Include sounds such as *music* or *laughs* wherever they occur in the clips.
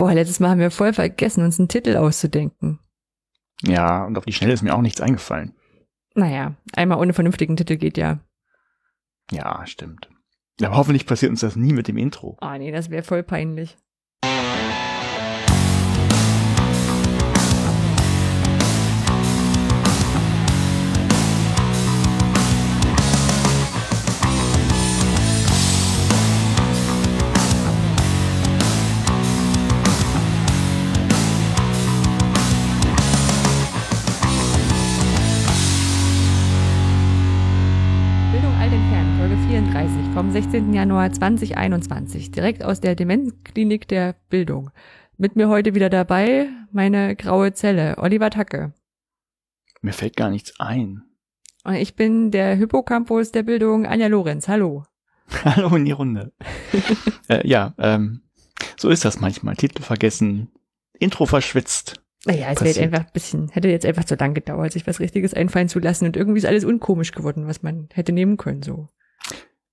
Boah, letztes Mal haben wir voll vergessen, uns einen Titel auszudenken. Ja, und auf die Schnelle ist mir auch nichts eingefallen. Naja, einmal ohne vernünftigen Titel geht ja. Ja, stimmt. Aber hoffentlich passiert uns das nie mit dem Intro. Ah, nee, das wäre voll peinlich. 16. Januar 2021, direkt aus der Demenzklinik der Bildung. Mit mir heute wieder dabei meine graue Zelle, Oliver Tacke. Mir fällt gar nichts ein. Und ich bin der Hippocampus der Bildung, Anja Lorenz. Hallo. *laughs* Hallo in die Runde. *laughs* äh, ja, ähm, so ist das manchmal. Titel vergessen, Intro verschwitzt. Naja, es wäre einfach ein bisschen, hätte jetzt einfach zu lang gedauert, sich was Richtiges einfallen zu lassen und irgendwie ist alles unkomisch geworden, was man hätte nehmen können, so.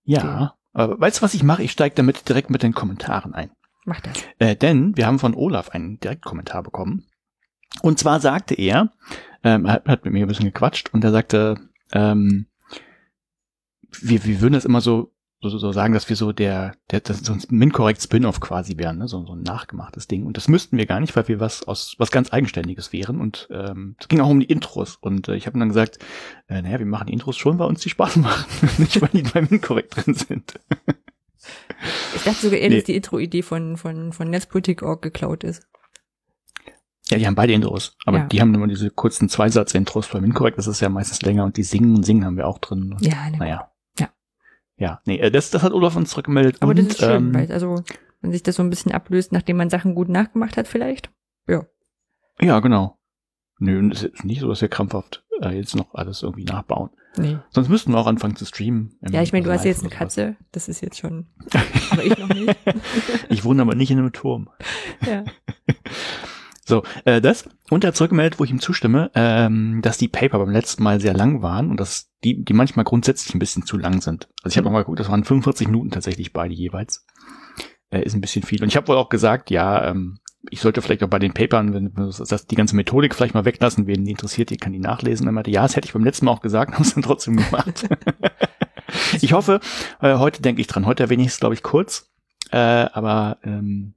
Ja, aber weißt du, was ich mache? Ich steige damit direkt mit den Kommentaren ein. Mach das. Äh, denn wir haben von Olaf einen Direktkommentar bekommen. Und zwar sagte er, ähm, er hat, hat mit mir ein bisschen gequatscht und er sagte, ähm, wir, wir würden das immer so, so, so sagen, dass wir so der, der das so ein Min-Correct Spin-off quasi wären, ne? so, so ein nachgemachtes Ding. Und das müssten wir gar nicht, weil wir was aus was ganz Eigenständiges wären. Und ähm, es ging auch um die Intros. Und äh, ich habe dann gesagt, äh, naja, wir machen die Intros schon, weil uns die Spaß machen, *laughs* nicht weil die bei Min-Correct drin sind. Ich dachte sogar eher, Nee. dass die Intro-Idee von, von, von Netzpolitik.org geklaut ist. Ja, die haben beide Intros, aber Ja. die haben immer diese kurzen Zweisatz-Intros beim Inkorrekt, das ist ja meistens länger und die singen und singen haben wir auch drin. Und, Ja, ne. Naja. Ja. Nee, äh, das, das hat Olaf uns zurückgemeldet. Aber und, das ist schön, ähm, weil, also, wenn sich das so ein bisschen ablöst, nachdem man Sachen gut nachgemacht hat, vielleicht. Ja. Ja, genau. Nö, es ist nicht so, dass wir krampfhaft äh, jetzt noch alles irgendwie nachbauen. Nee. Sonst müssten wir auch anfangen zu streamen. Ja, ich meine, du hast jetzt eine. Katze, das ist jetzt schon. Aber ich noch nicht. *laughs* Ich wohne aber nicht in einem Turm. ja. *laughs* So, äh, das. Und er hat zurückgemeldet, wo ich ihm zustimme, ähm, dass die Paper beim letzten Mal sehr lang waren und dass die, die manchmal grundsätzlich ein bisschen zu lang sind. Also ich habe nochmal geguckt, das waren 45 Minuten tatsächlich beide jeweils. Äh, ist ein bisschen viel. Und ich habe wohl auch gesagt, ja, ähm, ich sollte vielleicht auch bei den Papern, wenn wenn das, die ganze Methodik vielleicht mal weglassen, wen die interessiert, die kann die nachlesen. Er meinte, ja, das hätte ich beim letzten Mal auch gesagt, *laughs* haben es dann trotzdem gemacht. *laughs* ich hoffe, äh, heute denke ich dran. Heute wenigstens, glaube ich, kurz. Äh, aber ähm,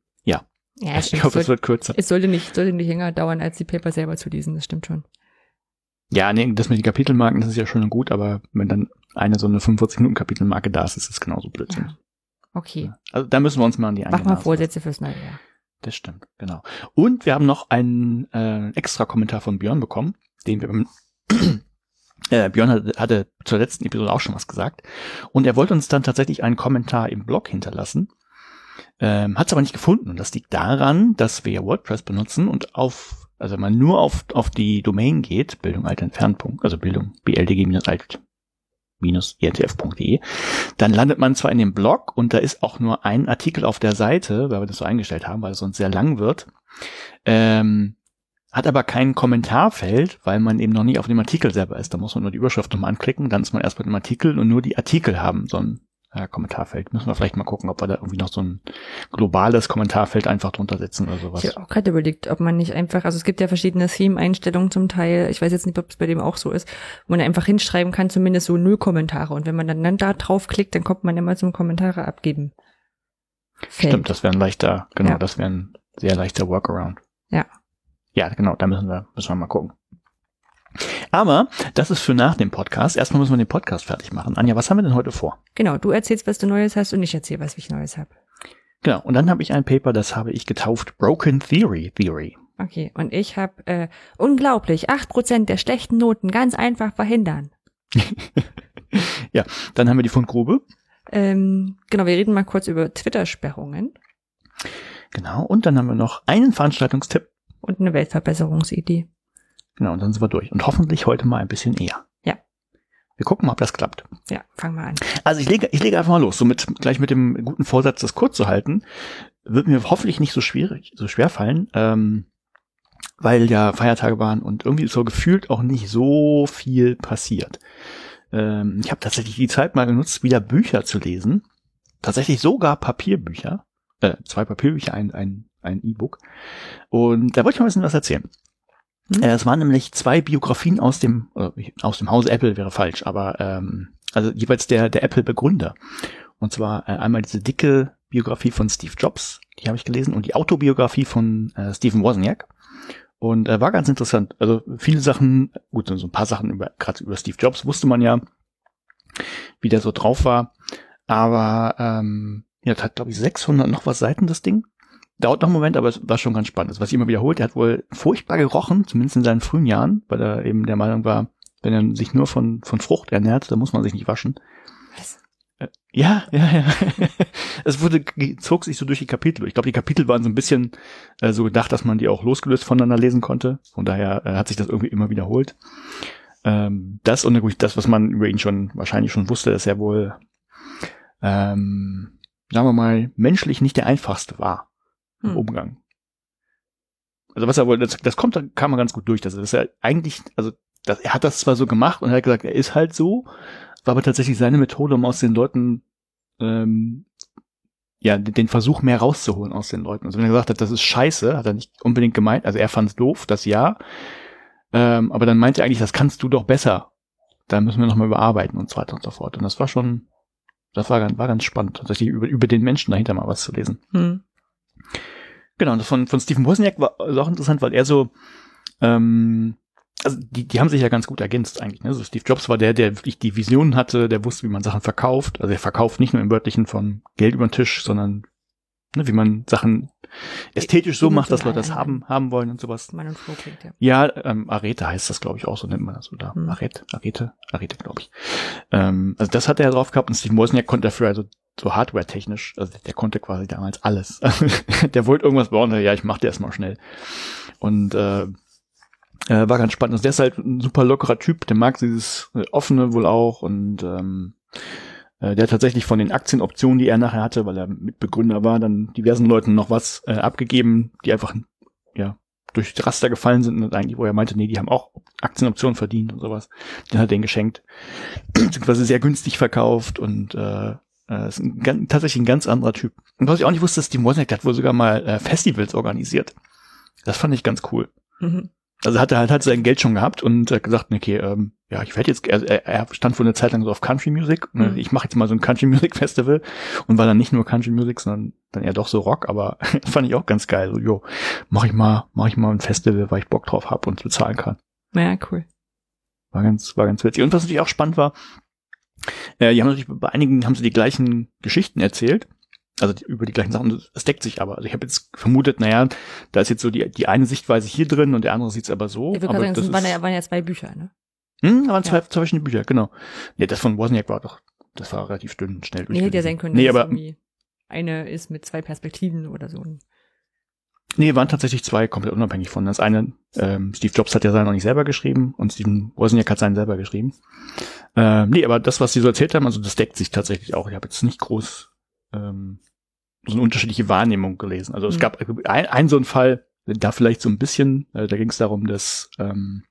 ja, ich hoffe, es, wird kürzer. es sollte nicht, sollte nicht länger dauern, als die Paper selber zu lesen, das stimmt schon. Ja, nee, das mit den Kapitelmarken, das ist ja schön und gut, aber wenn dann eine so eine 45-Minuten-Kapitelmarke da ist, ist es genauso Blödsinn. Ja. Okay. Also da müssen wir uns mal an die Mach mal Vorsätze fürs neue Jahr. Das stimmt, genau. Und wir haben noch einen äh, extra Kommentar von Björn bekommen, den wir beim *clears throat* äh, Björn hatte, hatte zur letzten Episode auch schon was gesagt. Und er wollte uns dann tatsächlich einen Kommentar im Blog hinterlassen. Ähm, Hat es aber nicht gefunden. Und das liegt daran, dass wir WordPress benutzen und auf, also wenn man nur auf, auf die Domain geht, Bildung alt entfernt, also Bildung bldg-alt irtf.de, dann landet man zwar in dem Blog und da ist auch nur ein Artikel auf der Seite, weil wir das so eingestellt haben, weil es sonst sehr lang wird, ähm, hat aber kein Kommentarfeld, weil man eben noch nie auf dem Artikel selber ist. Da muss man nur die Überschrift nochmal anklicken, dann ist man erst mit dem Artikel und nur die Artikel haben so ein äh, Kommentarfeld. Müssen wir vielleicht mal gucken, ob wir da irgendwie noch so ein globales Kommentarfeld einfach drunter setzen oder sowas. Ich habe auch gerade überlegt, ob man nicht einfach, also es gibt ja verschiedene Theme-Einstellungen zum Teil, ich weiß jetzt nicht, ob es bei dem auch so ist, wo man einfach hinschreiben kann, zumindest so null Kommentare. Und wenn man dann, dann da draufklickt, dann kommt man immer zum Kommentare abgeben. Feld. Stimmt, das wäre ein leichter, genau, Ja. das wäre ein sehr leichter Workaround. Ja. Ja, genau, da müssen wir, müssen wir mal gucken. Aber das ist für nach dem Podcast. Erstmal müssen wir den Podcast fertig machen. Anja, was haben wir denn heute vor? Genau, du erzählst, was du Neues hast und ich erzähle, was ich Neues habe. Genau, und dann habe ich ein Paper, das habe ich getauft Broken Theory Theory. Okay, und ich habe äh, unglaublich, acht Prozent der schlechten Noten ganz einfach verhindern. *laughs* ja, dann haben wir die Fundgrube. Ähm, genau, wir reden mal kurz über Twitter-Sperrungen Genau, und dann haben wir noch einen Veranstaltungstipp. und eine Weltverbesserungsidee. Genau, und dann sind wir durch. Und hoffentlich heute mal ein bisschen eher. Ja. Wir gucken mal, ob das klappt. Ja, fang mal an. Also ich lege, ich lege einfach mal los. So mit, gleich mit dem guten Vorsatz, das kurz zu halten, wird mir hoffentlich nicht so schwierig, so schwer fallen, ähm, weil ja Feiertage waren und irgendwie ist so gefühlt auch nicht so viel passiert. Ähm, ich habe tatsächlich die Zeit mal genutzt, wieder Bücher zu lesen. Tatsächlich sogar Papierbücher. Äh, zwei Papierbücher, ein, ein ein E-Book. Und da wollte ich mal ein bisschen was erzählen. Hm? Es waren nämlich zwei Biografien aus dem, äh, aus dem Hause Apple wäre falsch, aber ähm, also jeweils der, der Apple-Begründer. Und zwar äh, einmal diese dicke Biografie von Steve Jobs, die habe ich gelesen, und die Autobiografie von äh, Stephen Wozniak. Und äh, war ganz interessant. Also viele Sachen, gut, so ein paar Sachen über, gerade über Steve Jobs wusste man ja, wie der so drauf war. Aber ähm, ja, das hat, glaube ich, 600 noch was Seiten, das Ding. Dauert noch einen Moment, aber es war schon ganz spannend. Das, was ich immer wiederholt, er hat wohl furchtbar gerochen, zumindest in seinen frühen Jahren, weil er eben der Meinung war, wenn er sich nur von, von Frucht ernährt, dann muss man sich nicht waschen. Was? Äh, Ja, ja, ja. *laughs* es wurde, zog sich so durch die Kapitel. Ich glaube, die Kapitel waren so ein bisschen äh, so gedacht, dass man die auch losgelöst voneinander lesen konnte. Von daher äh, hat sich das irgendwie immer wiederholt. Ähm, das und natürlich das, was man über ihn schon wahrscheinlich schon wusste, dass er wohl, ähm, sagen wir mal, menschlich nicht der einfachste war im Hm. Umgang. Also was er wohl, das, das kommt, da kam man ganz gut durch. dass er- dass er eigentlich, also das, er hat das zwar so gemacht und er hat gesagt, er ist halt so, war aber tatsächlich seine Methode, um aus den Leuten ähm, ja den Versuch mehr rauszuholen aus den Leuten. Also wenn er gesagt hat, das ist scheiße, hat er nicht unbedingt gemeint. Also er fand es doof, das ja. Ähm, aber dann meinte er eigentlich, das kannst du doch besser. Da müssen wir nochmal überarbeiten und so weiter und so fort. Und das war schon, das war, ganz- war ganz spannend, tatsächlich über, über den Menschen dahinter mal was zu lesen. Hm. Genau, und das von, von Stephen Wozniak war auch interessant, weil er so, ähm, also die, die haben sich ja ganz gut ergänzt eigentlich. Ne? So Steve Jobs war der, der wirklich die Vision hatte, der wusste, wie man Sachen verkauft. Also er verkauft nicht nur im wörtlichen von Geld über den Tisch, sondern ne, wie man Sachen ästhetisch so macht, dass Leute das haben, haben wollen und sowas. Mann und klingt, ja. Ja, ähm, Arete heißt das, glaube ich, auch, so nennt man das, oder? Hm. Arete, Arete, Arete, glaube ich. Ähm, also das hat er drauf gehabt und Steve Wozniak konnte dafür also so hardware-technisch, also der konnte quasi damals alles. *laughs* der wollte irgendwas bauen, ja, ich mach dir erstmal schnell. Und äh, äh, war ganz spannend. Also der ist halt ein super lockerer Typ, der mag dieses äh, offene wohl auch und ähm, äh, der hat tatsächlich von den Aktienoptionen, die er nachher hatte, weil er Mitbegründer war, dann diversen Leuten noch was äh, abgegeben, die einfach ja durch das Raster gefallen sind und eigentlich, wo er meinte, nee, die haben auch Aktienoptionen verdient und sowas. Den hat er denen geschenkt. *clears throat* Beziehungsweise sehr günstig verkauft und äh, äh, ist ein, ganz, tatsächlich ein ganz anderer Typ. Und was ich auch nicht wusste, ist, Steve Wozniak, hat wohl sogar mal äh, Festivals organisiert. Das fand ich ganz cool. Mhm. Also hat er halt, hat sein Geld schon gehabt und hat gesagt, okay, ähm, ja, ich werde jetzt, er, er stand vor einer Zeit lang so auf Country Music. Ne? Mhm. Ich mache jetzt mal so ein Country Music Festival und war dann nicht nur Country Music, sondern dann eher doch so Rock, aber *laughs* fand ich auch ganz geil. So, jo, mach ich mal, mach ich mal ein Festival, weil ich Bock drauf habe und bezahlen kann. Ja, cool. War ganz, war ganz witzig. Und was natürlich auch spannend war, äh, die haben natürlich bei einigen haben sie die gleichen Geschichten erzählt. Also die, über die gleichen Sachen. Das deckt sich aber. Also ich habe jetzt vermutet, naja, da ist jetzt so die, die eine Sichtweise hier drin und der andere sieht's aber so. Ich würde sagen, das es waren ja, waren ja zwei Bücher, ne? hm, da waren zwei, Ja. zwei verschiedene Bücher, genau. Nee, das von Wozniak war doch, das war relativ dünn, schnell Nee, hätte ja sein können, Nee, dass es aber, irgendwie eine ist mit zwei Perspektiven oder so. nee, waren tatsächlich zwei komplett unabhängig von. Das eine, ähm, Steve Jobs hat ja seinen noch nicht selber geschrieben und Steven Wozniak hat seinen selber geschrieben. Ähm, nee, aber das, was sie so erzählt haben, also das deckt sich tatsächlich auch. Ich habe jetzt nicht groß ähm, so eine unterschiedliche Wahrnehmung gelesen. Also es Mhm. gab ein, ein so einen Fall, da vielleicht so ein bisschen, äh, da ging es darum, dass ähm,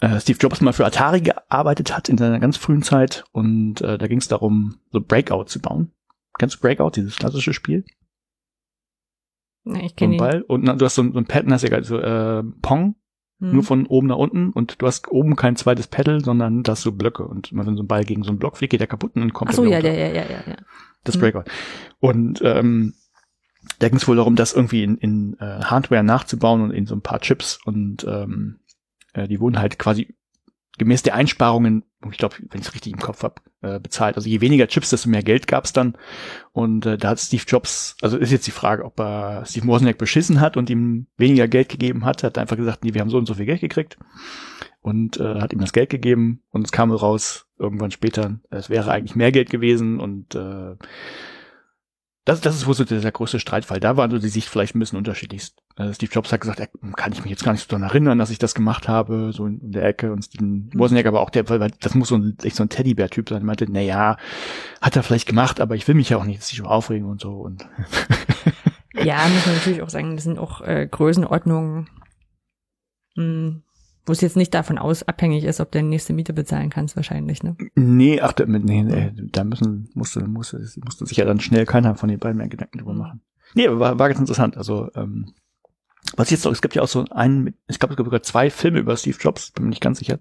äh, Steve Jobs mal für Atari gearbeitet hat in seiner ganz frühen Zeit und äh, da ging es darum, so Breakout zu bauen. Kennst du Breakout, dieses klassische Spiel? Nee, ich So kenne ihn. Ball und na, du hast so ein, so ein Pad, hast ja geil, so äh, Pong, Hm. nur von oben nach unten und du hast oben kein zweites Pedal, sondern da hast so Blöcke und immer wenn so ein Ball gegen so einen Block fliegt, geht der kaputt und dann kommt Ach so, er ja, ja, ja, ja, ja. Das Hm. Breakout. Und ähm, da ging es wohl darum, das irgendwie in, in äh, Hardware nachzubauen und in so ein paar Chips und ähm, äh, die wurden halt quasi gemäß der Einsparungen, ich glaube, wenn ich es richtig im Kopf habe, äh, bezahlt. Also je weniger Chips, desto mehr Geld gab's dann. Und äh, da hat Steve Jobs, also ist jetzt die Frage, ob er Steve Wozniak beschissen hat und ihm weniger Geld gegeben hat. Hat einfach gesagt, nee, wir haben so und so viel Geld gekriegt und äh, hat ihm das Geld gegeben und es kam raus irgendwann später, es wäre eigentlich mehr Geld gewesen und äh, das, das ist wohl so der, der größte Streitfall. Da war so die Sicht vielleicht ein bisschen unterschiedlich. Äh, Steve Jobs hat gesagt, er, kann ich mich jetzt gar nicht so daran erinnern, dass ich das gemacht habe, so in, in der Ecke. Und Steven Wozniak aber auch, der, weil weil das muss so ein, echt so ein Teddybär-Typ sein. Er meinte, na ja, hat er vielleicht gemacht, aber ich will mich ja auch nicht sich aufregen und so. Und Ja, muss man natürlich auch sagen, das sind auch äh, Größenordnungen, mh, wo es jetzt nicht davon aus abhängig ist, ob du deine nächste Miete bezahlen kannst, wahrscheinlich, ne? nee, ach, da, nee, nee, da müssen, musste, musste, musste sich ja dann schnell keiner von den beiden mehr Gedanken drüber machen. Nee, war, war ganz interessant. Also, ähm, was jetzt noch, es gibt ja auch so einen, ich glaube, es gibt sogar zwei Filme über Steve Jobs, bin mir nicht ganz sicher.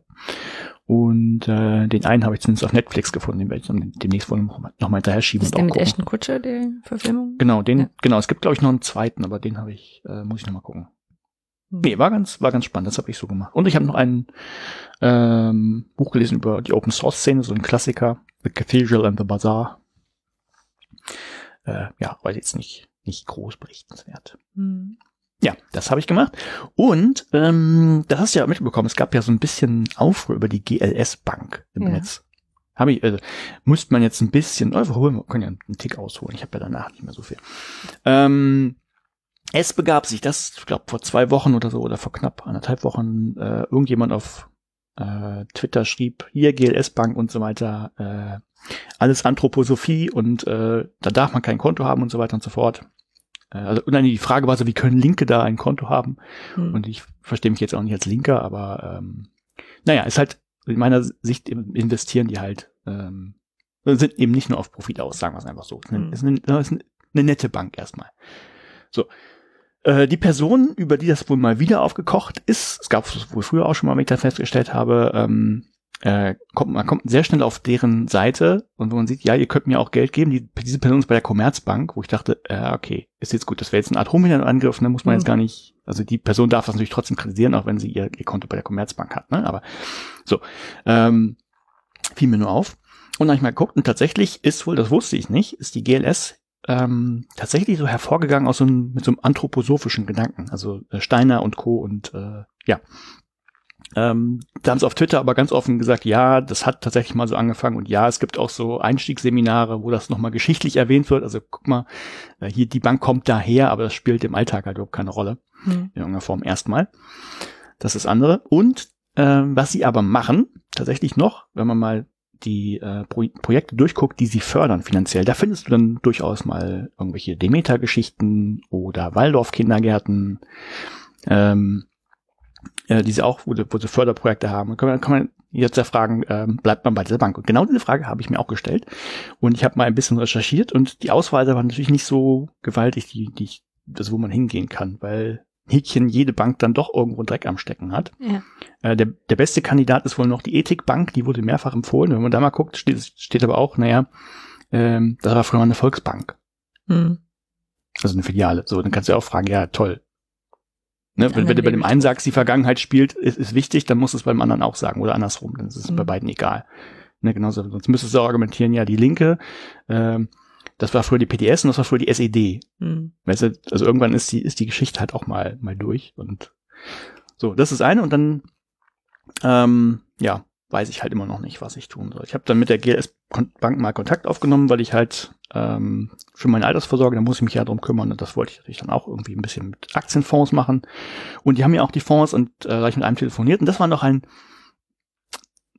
Und äh, den einen habe ich zumindest auf Netflix gefunden, den werde ich dann demnächst wohl noch mal, noch mal hinterher schieben. Ist der mit Ashton Kutscher, die Verfilmung? Genau, den, ja. genau, es gibt, glaube ich, noch einen zweiten, aber den habe ich, äh, muss ich noch mal gucken. Nee, war ganz, war ganz spannend, das habe ich so gemacht. Und ich habe noch ein ähm, Buch gelesen über die Open Source Szene, so ein Klassiker, The Cathedral and the Bazaar. Äh, ja, weiß jetzt nicht, nicht groß berichtenswert. Hm. Ja, das habe ich gemacht. Und ähm, das hast du ja mitbekommen, es gab ja so ein bisschen Aufruhr über die GLS-Bank im ja. Netz. Habe ich, also, müsste man jetzt ein bisschen, oh, wir können ja einen Tick ausholen, ich habe ja danach nicht mehr so viel. Ähm, es begab sich, das, ich glaube, vor zwei Wochen oder so, oder vor knapp anderthalb Wochen, äh, irgendjemand auf äh, Twitter schrieb, hier GLS-Bank und so weiter, äh, alles Anthroposophie und äh, da darf man kein Konto haben und so weiter und so fort. Äh, also, und dann die Frage war so, wie können Linke da ein Konto haben? Hm. Und ich verstehe mich jetzt auch nicht als Linker, aber ähm, naja, ist halt in meiner Sicht investieren die halt, ähm, sind eben nicht nur auf Profit aus, sagen wir es einfach so. Ist eine, hm. ist eine, ist eine nette Bank erstmal. So. Äh, die Person, über die das wohl mal wieder aufgekocht ist, es gab es wohl früher auch schon mal, wenn ich das festgestellt habe, ähm, äh, kommt, man kommt sehr schnell auf deren Seite und wo man sieht, ja, ihr könnt mir auch Geld geben. Die, diese Person ist bei der Commerzbank, wo ich dachte, äh, okay, ist jetzt gut, das wäre jetzt eine Art Hominin-Angriff, ne, muss man mhm. jetzt gar nicht, also die Person darf das natürlich trotzdem kritisieren, auch wenn sie ihr, ihr Konto bei der Commerzbank hat, ne, aber so, ähm, fiel mir nur auf. Und dann habe ich mal geguckt und tatsächlich ist wohl, das wusste ich nicht, ist die GLS ähm, tatsächlich so hervorgegangen aus so einem, mit so einem anthroposophischen Gedanken, also äh, Steiner und Co. und äh, ja, ähm, da haben sie auf Twitter aber ganz offen gesagt, ja, das hat tatsächlich mal so angefangen und ja, es gibt auch so Einstiegsseminare, wo das nochmal geschichtlich erwähnt wird. Also guck mal, äh, hier die Bank kommt daher, aber das spielt im Alltag halt überhaupt keine Rolle. Hm. In irgendeiner Form erstmal. Das ist andere. Und äh, was sie aber machen, tatsächlich noch, wenn man mal die äh, Pro Projekte durchguckt, die sie fördern finanziell, da findest du dann durchaus mal irgendwelche Demeter-Geschichten oder Waldorf-Kindergärten. Ähm, äh, die sie auch, wo, wo sie Förderprojekte haben. Kann man, kann man jetzt ja fragen, ähm, bleibt man bei dieser Bank? Und genau diese Frage habe ich mir auch gestellt. Und ich habe mal ein bisschen recherchiert und die Ausweise waren natürlich nicht so gewaltig, die, die ich, das, wo man hingehen kann, weil Häkchen jede Bank dann doch irgendwo Dreck am Stecken hat. Ja. Äh, der, der beste Kandidat ist wohl noch die Ethikbank, die wurde mehrfach empfohlen. Wenn man da mal guckt, steht, steht aber auch, naja, ähm, das war früher mal eine Volksbank. Mhm. Also eine Filiale. So, dann kannst du auch fragen, ja, toll, Ne, wenn, wenn du bei dem einen sagst, die Vergangenheit spielt, ist, ist wichtig, dann musst du es beim anderen auch sagen oder andersrum, dann ist es mhm. bei beiden egal. Ne, genauso, sonst müsstest du auch argumentieren, ja, die Linke, ähm, das war früher die PDS und das war früher die SED. Mhm. Weißt du, also irgendwann ist die, ist die Geschichte halt auch mal, mal durch und so, das ist eine und dann, ähm, ja, weiß ich halt immer noch nicht, was ich tun soll. Ich habe dann mit der GLS Bank mal Kontakt aufgenommen, weil ich halt ähm, für meine Altersvorsorge, da muss ich mich ja drum kümmern und das wollte ich natürlich dann auch irgendwie ein bisschen mit Aktienfonds machen. Und die haben ja auch die Fonds und äh, da ich mit einem telefoniert und das war noch ein,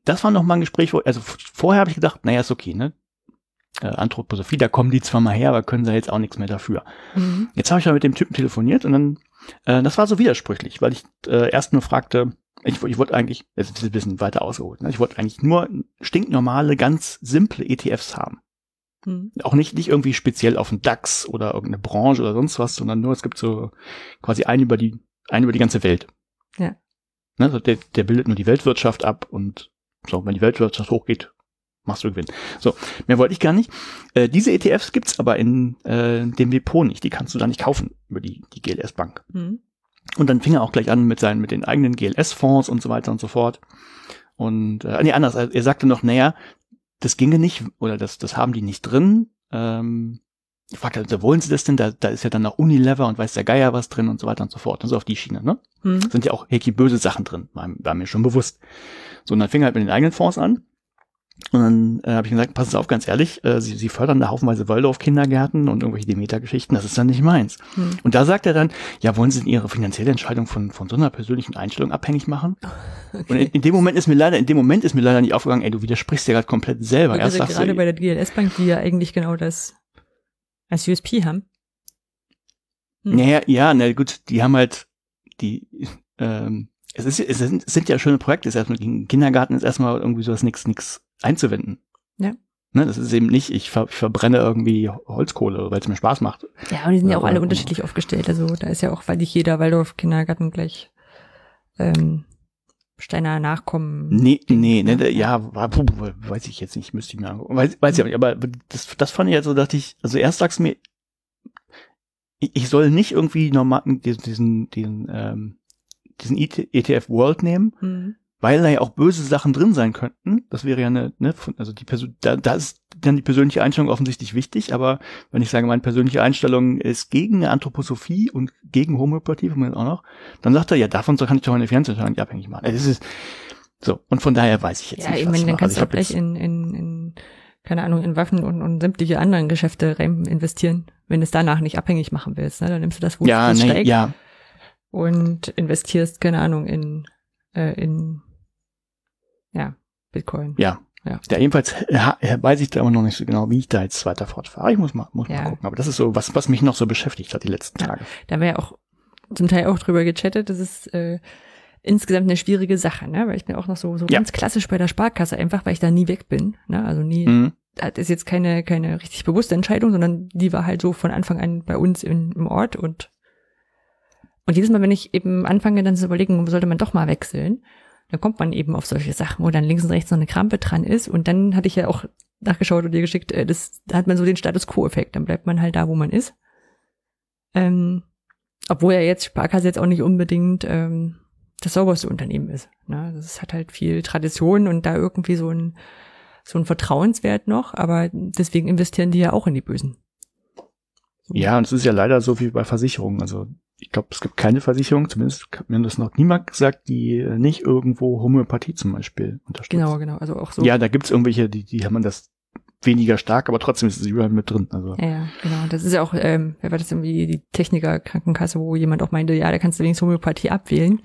das war noch mal ein Gespräch, wo, also vorher habe ich gedacht, naja, ist okay, ne? Äh, Anthroposophie, da kommen die zwar mal her, aber können sie jetzt auch nichts mehr dafür. Mhm. Jetzt habe ich ja mit dem Typen telefoniert und dann, äh, das war so widersprüchlich, weil ich äh, erst nur fragte, ich, ich wollte eigentlich, jetzt ist ein bisschen weiter ausgeholt, ne? ich wollte eigentlich nur stinknormale, ganz simple ETFs haben. Hm. Auch nicht, nicht irgendwie speziell auf den DAX oder irgendeine Branche oder sonst was, sondern nur, es gibt so quasi einen über die, einen über die ganze Welt. Ja. Ne, also der, der bildet nur die Weltwirtschaft ab und so, wenn die Weltwirtschaft hochgeht, machst du Gewinn. So, mehr wollte ich gar nicht. Äh, diese ETFs gibt's aber in äh, dem Depot nicht. Die kannst du da nicht kaufen über die, die GLS Bank. Hm. Und dann fing er auch gleich an mit seinen, mit den eigenen GLS-Fonds und so weiter und so fort. Und äh, nee, anders, er sagte noch, naja, das ginge nicht, oder das, das haben die nicht drin. Ähm, ich fragte, also, wollen sie das denn? Da, da ist ja dann noch Unilever und weiß der Geier was drin und so weiter und so fort. Und so auf die Schiene, ne? Mhm. Sind ja auch Heki böse Sachen drin, war, war, mir schon bewusst. So, und dann fing er halt mit den eigenen Fonds an. Und dann äh, habe ich gesagt, passen Sie auf, ganz ehrlich, äh, Sie, Sie fördern da haufenweise Waldorf-Kindergärten und irgendwelche Demeter-Geschichten, das ist dann nicht meins. Hm. Und da sagt er dann, ja, wollen Sie denn Ihre finanzielle Entscheidung von, von so einer persönlichen Einstellung abhängig machen? *laughs* Okay. Und in, in, dem Moment ist mir leider, in dem Moment ist mir leider nicht aufgegangen, ey, du widersprichst ja gerade komplett selber. Und also gerade bei der GLS-Bank, die ja eigentlich genau das als USP haben. Hm. Naja, ja, na gut, die haben halt die, ähm, es, ist, es, sind, es sind ja schöne Projekte, es ist erstmal, Kindergarten ist erstmal irgendwie sowas nix, nix einzuwenden. Ja. Ne, das ist eben nicht, ich, ver, ich verbrenne irgendwie Holzkohle, weil es mir Spaß macht. Ja, und die sind ja auch alle unterschiedlich aufgestellt. Also da ist ja auch, weil nicht jeder Waldorf-Kindergarten gleich ähm, Steiner Nachkommen. Nee, nee, ne, Ja. ja, weiß ich jetzt nicht, müsste ich mir angucken. Weiß, weiß ich aber nicht, aber das, das fand ich halt so, dachte ich, also erst sagst du mir, ich, ich soll nicht irgendwie normal diesen, diesen, diesen, ähm, diesen ETF World nehmen, Hm. Weil da ja auch böse Sachen drin sein könnten. Das wäre ja eine, ne, also die Person, da, da ist dann die persönliche Einstellung offensichtlich wichtig, aber wenn ich sage, meine persönliche Einstellung ist gegen Anthroposophie und gegen Homöopathie, von mir auch noch, dann sagt er, ja, davon kann ich doch eine Fernsehentscheidung nicht abhängig machen. Das ist so. Und von daher weiß ich jetzt Ja, nicht, ich was meine, ich dann kannst Also du ich auch gleich in, in, in, keine Ahnung, in Waffen und, und sämtliche anderen Geschäfte rein investieren, wenn du es danach nicht abhängig machen willst. Ne? Dann nimmst du das, wo ja, es nee, steigt ja, und investierst, keine Ahnung, in, äh, in ja, Bitcoin. ja. Ja. Ja, jedenfalls ja, weiß ich da aber noch nicht so genau, wie ich da jetzt weiter fortfahre. Ich muss mal, muss Ja. mal gucken. Aber das ist so, was, was mich noch so beschäftigt hat die letzten. Tage. Da haben wir ja auch zum Teil auch drüber gechattet. Das ist äh, insgesamt eine schwierige Sache, ne? Weil ich bin auch noch so, so ganz klassisch bei der Sparkasse, einfach weil ich da nie weg bin. Ne? Also nie, Mhm. das ist jetzt keine, keine richtig bewusste Entscheidung, sondern die war halt so von Anfang an bei uns in, im Ort und und jedes Mal, wenn ich eben anfange, dann zu überlegen, sollte man doch mal wechseln, dann kommt man eben auf solche Sachen, wo dann links und rechts noch eine Krampe dran ist. Und dann hatte ich ja auch nachgeschaut und dir geschickt, äh, das, da hat man so den Status Quo-Effekt. Dann bleibt man halt da, wo man ist. Ähm, obwohl ja jetzt Sparkasse jetzt auch nicht unbedingt ähm, das sauberste Unternehmen ist. Ne? Das hat halt viel Tradition und da irgendwie so ein so ein Vertrauenswert noch, aber deswegen investieren die ja auch in die Bösen. Ja, und es ist ja leider so wie bei Versicherungen. Also ich glaube, es gibt keine Versicherung, zumindest hat mir das noch niemand gesagt, die nicht irgendwo Homöopathie zum Beispiel unterstützt. Genau, genau. Also auch so. Ja, da gibt's irgendwelche, die, die haben das weniger stark, aber trotzdem ist es überall mit drin. Also Ja, ja, genau. Das ist ja auch, ähm, wer war das irgendwie, die Techniker-Krankenkasse, wo jemand auch meinte, ja, da kannst du wenigstens Homöopathie abwählen.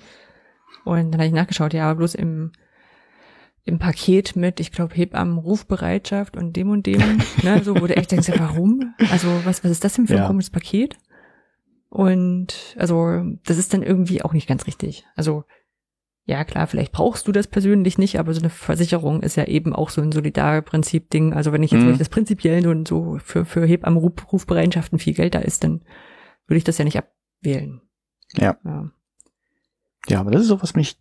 Und dann habe ich nachgeschaut, ja, aber bloß im, im Paket mit, ich glaube, Hebammen Rufbereitschaft und dem und dem, *laughs* ne, so, du echt denkst, ja, warum? Also, was, was ist das denn für ein Ja. komisches Paket? Und, also, das ist dann irgendwie auch nicht ganz richtig. Also, ja, klar, vielleicht brauchst du das persönlich nicht, aber so eine Versicherung ist ja eben auch so ein Solidarprinzip-Ding. Also wenn ich jetzt Mhm. wirklich das prinzipiell so, so für, für Hebammenrufbereitschaften viel Geld da ist, dann würde ich das ja nicht abwählen. Ja. ja. ja, aber das ist so, was mich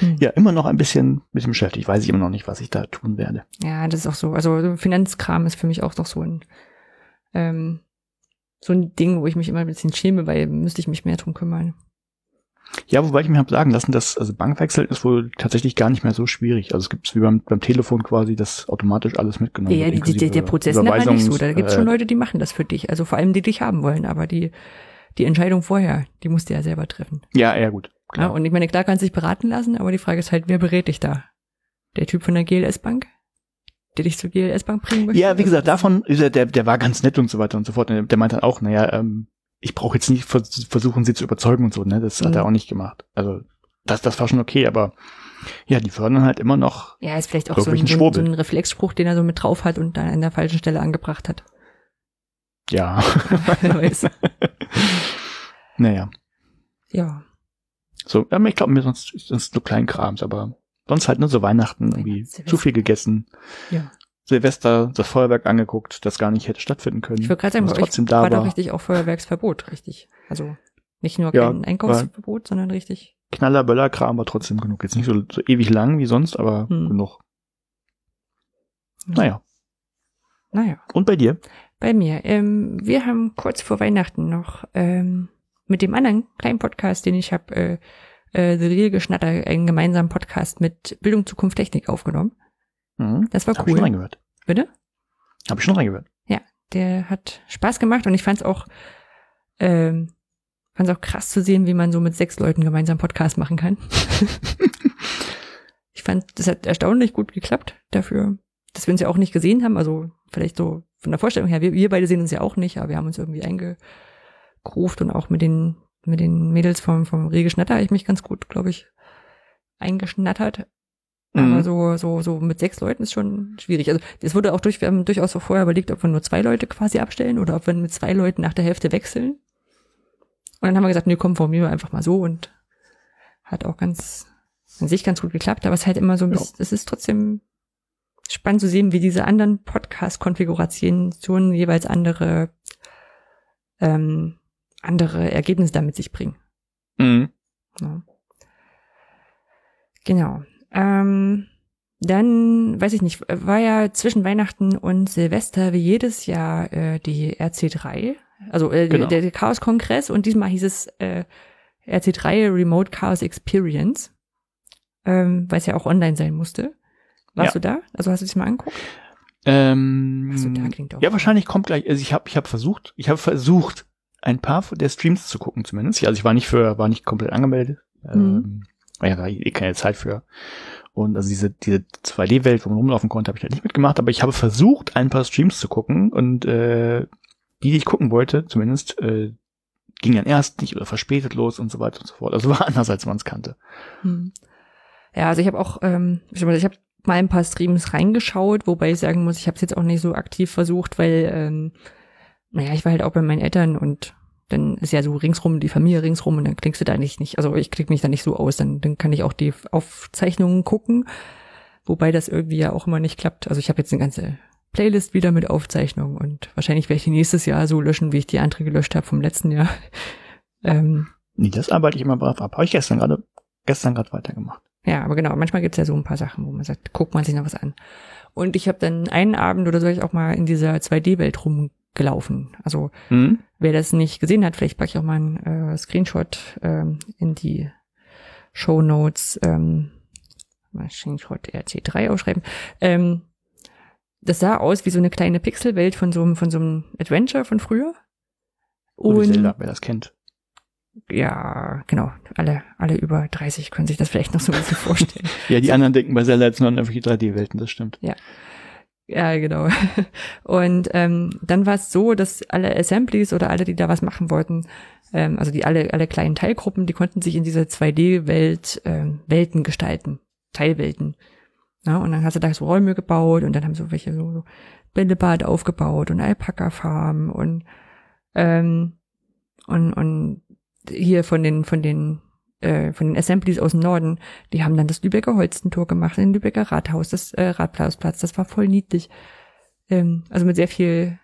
Hm. ja immer noch ein bisschen, bisschen beschäftigt. Weiß ich immer noch nicht, was ich da tun werde. Ja, das ist auch so. Also so Finanzkram ist für mich auch noch so ein ähm, so ein Ding, wo ich mich immer ein bisschen schäme, weil müsste ich mich mehr drum kümmern. Ja, wobei ich mir habe sagen lassen, dass also Bankwechsel ist wohl tatsächlich gar nicht mehr so schwierig. Also es gibt wie beim, beim Telefon quasi, das automatisch alles mitgenommen Ja, wird. die, der, der Prozess ist aber nicht so. Da gibt es schon äh, Leute, die machen das für dich. Also vor allem die dich haben wollen, aber die, die Entscheidung vorher, die musst du ja selber treffen. Ja, ja, gut. Ja, Klar. und ich meine, klar kannst du dich beraten lassen, aber die Frage ist halt, wer berät dich da? Der Typ von der GLS-Bank? Der dich zur GLS-Bank bringen möchte? Ja, wie gesagt, davon er, der, der war ganz nett und so weiter und so fort. Der, meinte dann auch, naja, ähm, ich brauche jetzt nicht vers versuchen, sie zu überzeugen und so, ne? Das hat Mhm. er auch nicht gemacht. Also das, das war schon okay, aber ja, die fördern halt immer noch. Ja, ist vielleicht auch so ein, so, ein, Schwurbel. so ein Reflexspruch, den er so mit drauf hat und dann an der falschen Stelle angebracht hat. Ja. *laughs* Naja. Ja. So, aber ich glaube mir sonst das nur Kleinkrams, aber sonst halt nur so Weihnachten irgendwie Silvester. zu viel gegessen. Ja. Silvester das Feuerwerk angeguckt, das gar nicht hätte stattfinden können. Ich würde gerade sagen, was trotzdem da war doch richtig auch Feuerwerksverbot, richtig. Also nicht nur Ja, kein Einkaufsverbot, sondern richtig. Knaller, Böllerkram war trotzdem genug. Jetzt nicht so, so ewig lang wie sonst, aber Hm. genug. Hm. Naja. Naja. Und bei dir? Bei mir. Ähm, wir haben kurz vor Weihnachten noch ähm, mit dem anderen kleinen Podcast, den ich habe, äh, äh, The Real Geschnatter, einen gemeinsamen Podcast mit Bildung, Zukunft, Technik aufgenommen. Mhm. Das war Hab ich cool. schon reingehört. Bitte? Hab ich schon reingehört. Der hat Spaß gemacht und ich fand es auch, ähm, fand auch krass zu sehen, wie man so mit sechs Leuten gemeinsam Podcast machen kann. *laughs* ich fand, das hat erstaunlich gut geklappt dafür, dass wir uns ja auch nicht gesehen haben. Also vielleicht so von der Vorstellung her, wir, wir beide sehen uns ja auch nicht, aber wir haben uns irgendwie eingegruft und auch mit den, mit den Mädels vom, vom Rege Schnatter habe ich mich ganz gut, glaube ich, eingeschnattert. Aber Mhm. so, so, so mit sechs Leuten ist schon schwierig. Also es wurde auch durch, wir haben durchaus auch vorher überlegt, ob wir nur zwei Leute quasi abstellen oder ob wir mit zwei Leuten nach der Hälfte wechseln. Und dann haben wir gesagt, nee, komm, formieren wir einfach mal so und hat auch ganz, an sich ganz gut geklappt, aber es ist halt immer so ein bisschen, es ist trotzdem spannend zu sehen, wie diese anderen Podcast-Konfigurationen jeweils andere, ähm, andere Ergebnisse damit sich bringen. Mhm. Ja. Genau. Ähm, dann, weiß ich nicht, war ja zwischen Weihnachten und Silvester wie jedes Jahr äh, die RC3, also äh, Genau. der, der Chaos-Kongress und diesmal hieß es äh, RC3 Remote Chaos Experience, ähm, weil es ja auch online sein musste. Warst Ja. du da? Also hast du dich mal angeguckt? Ähm, Ach so, da klingt auch ja, wahrscheinlich kommt gleich. Also ich habe ich hab versucht, ich habe versucht, ein paar der Streams zu gucken zumindest. Ja, Also ich war nicht für, war nicht komplett angemeldet. Mhm. Ähm, ja, da eh keine Zeit für. Und also diese, diese 2D-Welt, wo man rumlaufen konnte, habe ich halt nicht mitgemacht, aber ich habe versucht, ein paar Streams zu gucken und äh, die, die ich gucken wollte, zumindest, äh, ging dann erst nicht oder verspätet los und so weiter und so fort. Also *laughs* war anders, als man es kannte. Hm. Ja, also ich habe auch, ähm, ich habe mal ein paar Streams reingeschaut, wobei ich sagen muss, ich habe es jetzt auch nicht so aktiv versucht, weil, ähm, naja, ich war halt auch bei meinen Eltern und dann ist ja so ringsrum die Familie ringsrum und dann klickst du da nicht, nicht also ich klick mich da nicht so aus, dann, dann kann ich auch die Aufzeichnungen gucken, wobei das irgendwie ja auch immer nicht klappt. Also ich habe jetzt eine ganze Playlist wieder mit Aufzeichnungen und wahrscheinlich werde ich die nächstes Jahr so löschen, wie ich die andere gelöscht habe vom letzten Jahr. *laughs* Ähm, Nee, das arbeite ich immer brav ab. Habe ich gestern gerade, gestern gerade weitergemacht. Ja, aber genau, manchmal gibt's ja so ein paar Sachen, wo man sagt, guckt man sich noch was an. Und ich habe dann einen Abend oder soll ich auch mal in dieser 2D-Welt rumgelaufen. Also Hm? wer das nicht gesehen hat, vielleicht packe ich auch mal einen äh, Screenshot ähm, in die Show Notes. Ähm, Screenshot RC3 ausschreiben. Ähm, das sah aus wie so eine kleine Pixelwelt von so einem von so einem Adventure von früher. Oder Und Zelda, wer das kennt. ja, genau, alle alle über 30 können sich das vielleicht noch so ein bisschen *laughs* vorstellen. Ja, die anderen denken bei Zelda jetzt nur an irgendwelche 3D-Welten, das stimmt. Ja, genau. *laughs* Und ähm, dann war es so, dass alle Assemblies oder alle, die da was machen wollten, ähm, also die alle alle kleinen Teilgruppen, die konnten sich in diese 2D-Welt ähm, Welten gestalten, Teilwelten. Ja, und dann hast du da so Räume gebaut und dann haben so welche so, so Bällebad aufgebaut und Alpaka-Farm und ähm, und und hier von den von den äh, von den Assemblies aus dem Norden, die haben dann das Lübecker Holstentor gemacht, den Lübecker Rathaus, das äh, Rathausplatz, das war voll niedlich. Ähm, also mit sehr viel,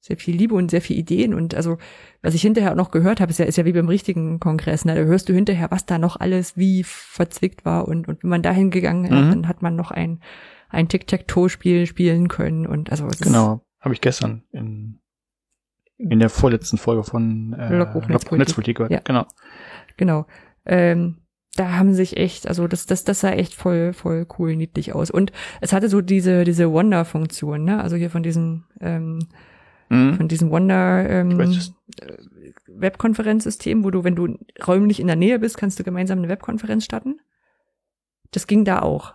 sehr viel Liebe und sehr viel Ideen und also, was ich hinterher auch noch gehört habe, ist ja, ist ja wie beim richtigen Kongress, ne? da hörst du hinterher, was da noch alles wie verzwickt war und, und wenn man dahin gegangen Mhm. ist, dann hat man noch ein, ein Tic-Tac-Toe-Spiel spielen können und also, Genau, habe ich gestern in, in der vorletzten Folge von äh, Logbuch Netzpolitik. Netzpolitik gehört. Ja. Genau. Genau. Ähm, da haben sich echt, also das, das, das sah echt voll, voll cool, niedlich aus. Und es hatte so diese, diese Wonder-Funktion, ne? Also hier von diesem, ähm, Mhm. von diesem Wonder ähm, äh, Webkonferenzsystem, wo du, wenn du räumlich in der Nähe bist, kannst du gemeinsam eine Webkonferenz starten. Das ging da auch.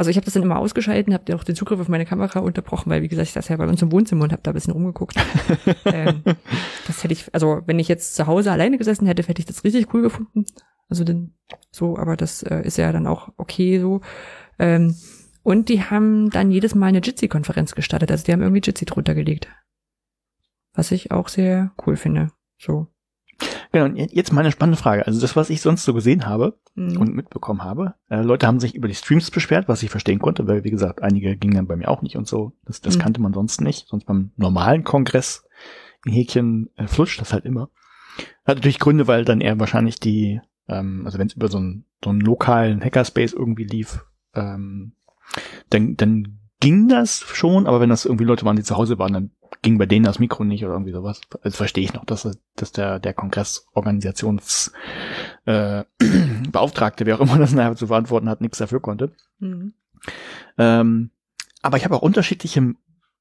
Also ich habe das dann immer ausgeschalten, habe auch den Zugriff auf meine Kamera unterbrochen, weil wie gesagt, ich saß ja bei uns im Wohnzimmer und habe da ein bisschen rumgeguckt. *laughs* ähm, das hätte ich, also wenn ich jetzt zu Hause alleine gesessen hätte, hätte ich das richtig cool gefunden. Also dann so, aber das äh, ist ja dann auch okay so. Ähm, und die haben dann jedes Mal eine Jitsi-Konferenz gestartet. Also die haben irgendwie Jitsi drunter gelegt. Was ich auch sehr cool finde. So. Genau, und jetzt meine spannende Frage. Also das, was ich sonst so gesehen habe Mhm. und mitbekommen habe, äh, Leute haben sich über die Streams beschwert, was ich verstehen konnte, weil wie gesagt, einige gingen dann bei mir auch nicht und so. Das, das Mhm. kannte man sonst nicht. Sonst beim normalen Kongress in Häkchen äh, flutscht das halt immer. Hat natürlich Gründe, weil dann eher wahrscheinlich die, ähm, also wenn es über so einen, so einen lokalen Hackerspace irgendwie lief, ähm, dann, dann ging das schon, aber wenn das irgendwie Leute waren, die zu Hause waren, dann ging bei denen das Mikro nicht oder irgendwie sowas. Das verstehe ich noch, dass, dass der, der Kongressorganisations äh, *clears throat* Beauftragte, wer auch immer das nachher zu verantworten hat, nichts dafür konnte. Mhm. Ähm, aber ich habe auch unterschiedliche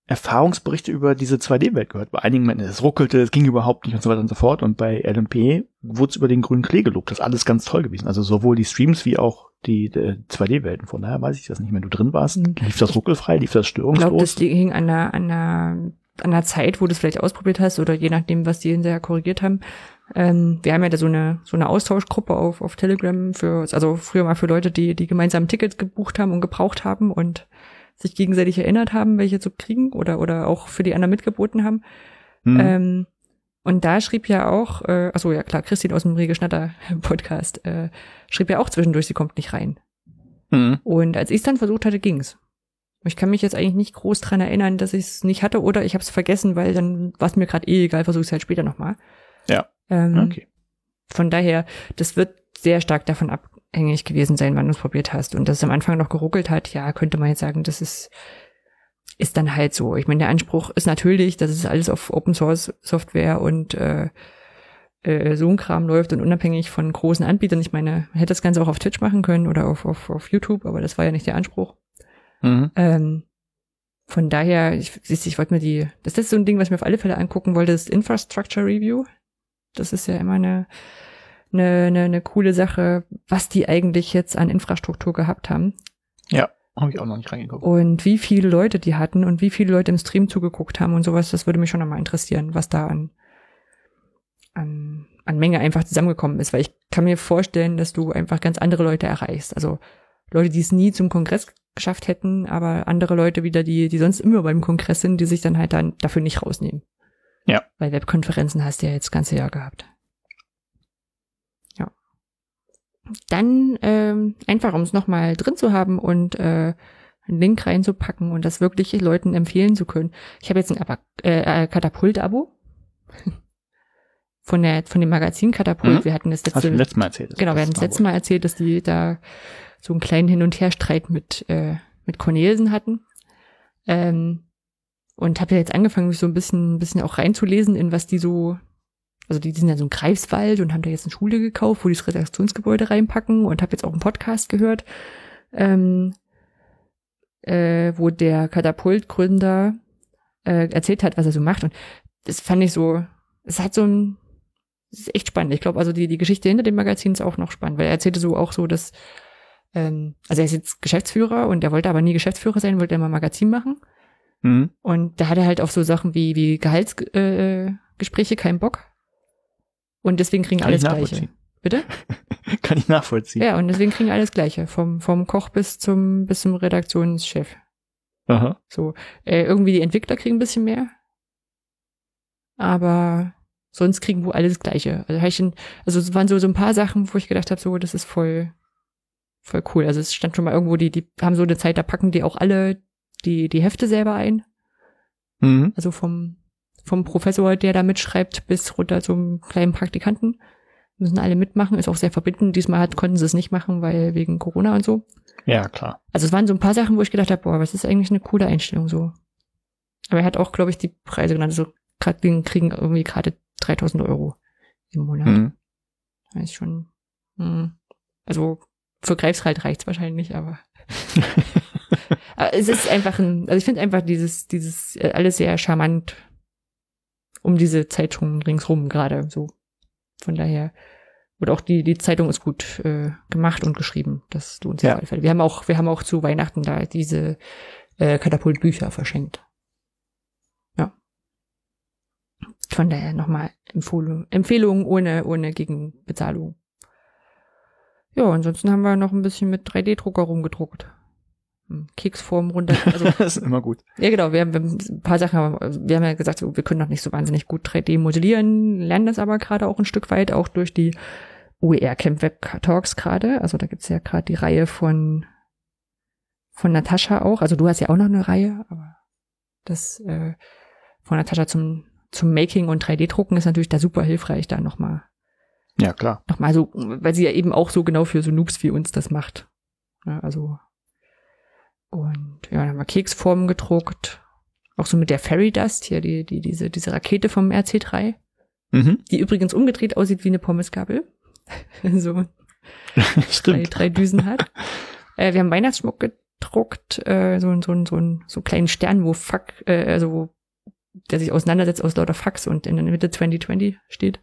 Erfahrungsberichte über diese 2D-Welt gehört. Bei einigen meinten, es ruckelte, es ging überhaupt nicht und so weiter und so fort. Und bei LMP wurde es über den grünen Klee gelobt. Das ist alles ganz toll gewesen. Also sowohl die Streams wie auch die äh, 2D-Welten. Von daher weiß ich das nicht, wenn du drin warst. Mhm. Lief das ruckelfrei? Lief das Ich glaube, das störungslos? hing an der, an der, an der Zeit, wo du es vielleicht ausprobiert hast oder je nachdem, was die hinterher korrigiert haben. Ähm, wir haben ja da so eine, so eine Austauschgruppe auf, auf Telegram für, also früher mal für Leute, die, die gemeinsam Tickets gebucht haben und gebraucht haben und sich gegenseitig erinnert haben, welche zu kriegen oder, oder auch für die anderen mitgeboten haben. Hm. Ähm, und da schrieb ja auch, äh, achso, ja klar, Christine aus dem Rege Schnatter *laughs* Podcast, äh, schrieb ja auch zwischendurch, sie kommt nicht rein. Hm. Und als ich dann versucht hatte, ging's. Ich kann mich jetzt eigentlich nicht groß dran erinnern, dass ich es nicht hatte oder ich habe es vergessen, weil dann war es mir gerade eh egal, versuche es halt später nochmal. Ja. Ähm, Okay. Von daher, das wird sehr stark davon abhängig gewesen sein, wann du es probiert hast. Und dass es am Anfang noch geruckelt hat, ja, könnte man jetzt sagen, das ist, ist dann halt so. Ich meine, der Anspruch ist natürlich, dass es alles auf Open Source Software und äh, äh, so ein Kram läuft und unabhängig von großen Anbietern. Ich meine, man hätte das Ganze auch auf Twitch machen können oder auf, auf, auf YouTube, aber das war ja nicht der Anspruch. Mhm. Ähm, von daher, ich, ich wollte mir die, das ist so ein Ding, was ich mir auf alle Fälle angucken wollte, das Infrastructure Review. Das ist ja immer eine, eine, eine, eine coole Sache, was die eigentlich jetzt an Infrastruktur gehabt haben Ja, habe ich auch noch nicht reingeguckt. und wie viele Leute die hatten und wie viele Leute im Stream zugeguckt haben und sowas. Das würde mich schon nochmal interessieren, was da an, an, an Menge einfach zusammengekommen ist, weil ich kann mir vorstellen, dass du einfach ganz andere Leute erreichst. Also Leute, die es nie zum Kongress geschafft hätten, aber andere Leute wieder, die, die sonst immer beim Kongress sind, die sich dann halt dann dafür nicht rausnehmen. Ja. Weil Webkonferenzen hast du ja jetzt das ganze Jahr gehabt. Ja. Dann ähm, einfach, um es nochmal drin zu haben und äh, einen Link reinzupacken und das wirklich Leuten empfehlen zu können. Ich habe jetzt ein äh, äh, Katapult-Abo von der von dem Magazin Katapult. Mhm. Wir hatten das letzte, Mal erzählt. Genau, wir hatten das letzte Mal erzählt, dass die da so einen kleinen Hin- und Herstreit mit, äh, mit Cornelsen hatten. Ähm, und habe ja jetzt angefangen, mich so ein bisschen, ein bisschen auch reinzulesen, in was die so, also die, die sind ja so ein Greifswald und haben da jetzt eine Schule gekauft, wo die das Redaktionsgebäude reinpacken und habe jetzt auch einen Podcast gehört, ähm, äh, wo der Katapultgründer äh, erzählt hat, was er so macht. Und das fand ich so, es hat so ein, es ist echt spannend. Ich glaube, also die, die Geschichte hinter dem Magazin ist auch noch spannend, weil er erzählte so auch so, dass, ähm, also er ist jetzt Geschäftsführer und er wollte aber nie Geschäftsführer sein, wollte immer Magazin machen. Mhm. Und da hat er halt auf so Sachen wie, wie Gehaltsgespräche äh, keinen Bock. Und deswegen kriegen Kann alles Gleiche. Bitte? *laughs* Kann ich nachvollziehen. Ja, und deswegen kriegen alles Gleiche. Vom, vom Koch bis zum, bis zum Redaktionschef. Aha. So, äh, irgendwie die Entwickler kriegen ein bisschen mehr. Aber sonst kriegen wohl alles Gleiche. Also, also es waren so, so ein paar Sachen, wo ich gedacht habe, so, das ist voll, voll cool. Also es stand schon mal irgendwo, die, die haben so eine Zeit, da packen die auch alle die, die Hefte selber ein. Mhm. Also vom, vom Professor, der da mitschreibt, bis runter zum kleinen Praktikanten. Müssen alle mitmachen, ist auch sehr verbindend. Diesmal hat, konnten sie es nicht machen, weil wegen Corona und so. Ja, klar. Also es waren so ein paar Sachen, wo ich gedacht habe, boah, was ist eigentlich eine coole Einstellung so. Aber er hat auch, glaube ich, die Preise genannt. Also grad, die kriegen irgendwie gerade 3000 Euro im Monat. Mhm. Das ist schon, hm. also für Greifswald reicht's wahrscheinlich, aber. *laughs* aber es ist einfach ein, also ich finde einfach dieses, dieses äh, alles sehr charmant um diese Zeitung ringsrum gerade so. Von daher. Und auch die, die Zeitung ist gut äh, gemacht und geschrieben. Das lohnt sich Ja. auf alle Fälle. Wir haben auch, wir haben auch zu Weihnachten da diese äh, Katapultbücher verschenkt. Ja. Von daher nochmal Empfehlung, Empfehlungen ohne, ohne Gegenbezahlung. Ja, ansonsten haben wir noch ein bisschen mit 3D-Drucker rumgedruckt. Hm, Keksform runter. *laughs* Also, das ist immer gut. ja, genau. Wir haben, wir haben ein paar Sachen, wir haben ja gesagt, wir können noch nicht so wahnsinnig gut 3D modellieren, lernen das aber gerade auch ein Stück weit, auch durch die OER Camp Web Talks gerade. Also da gibt's ja gerade die Reihe von, von Natascha auch. Also du hast ja auch noch eine Reihe, aber das äh, von Natascha zum, zum Making und 3D-Drucken ist natürlich da super hilfreich, da nochmal Ja, klar. noch mal so, weil sie ja eben auch so genau für so Noobs wie uns das macht. Ja, also und ja, dann haben wir Keksformen gedruckt. Auch so mit der Fairy Dust hier, die, die, diese, diese Rakete vom RC3, Mhm. die übrigens umgedreht aussieht wie eine Pommesgabel. *laughs* so *laughs* drei, Stimmt. drei Düsen hat. Äh, wir haben Weihnachtsschmuck gedruckt, äh, so, ein- so, so, so einen kleinen Stern, wo Fuck, äh, also wo der sich auseinandersetzt aus lauter Fucks und in der Mitte 2020 steht.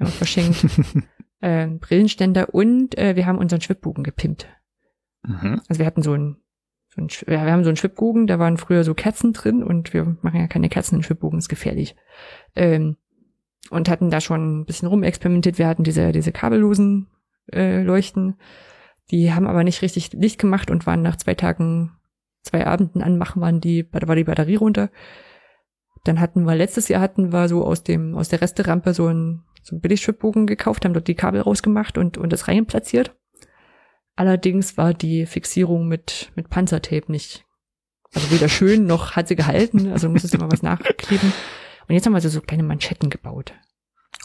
Wir verschenkt. *laughs* äh, Brillenständer und äh, wir haben unseren Schwibbogen gepimpt. Mhm. Also wir hatten so ein, so ein ja, wir haben so einen Schwibbogen, da waren früher so Kerzen drin und wir machen ja keine Kerzen in Schwibbogen, ist gefährlich. Ähm, und hatten da schon ein bisschen rumexperimentiert. Wir hatten diese, diese kabellosen äh, Leuchten, die haben aber nicht richtig Licht gemacht und waren nach zwei Tagen, zwei Abenden anmachen, waren die, da war die Batterie runter. Dann hatten wir, letztes Jahr hatten wir so aus dem, aus der Resterampe so einen, so einen Billigschwibbogen gekauft, haben dort die Kabel rausgemacht und, und das rein platziert. Allerdings war die Fixierung mit, mit Panzertape nicht Also weder schön noch hat sie gehalten, also muss es immer was nachkleben. Und jetzt haben wir so, so kleine Manschetten gebaut.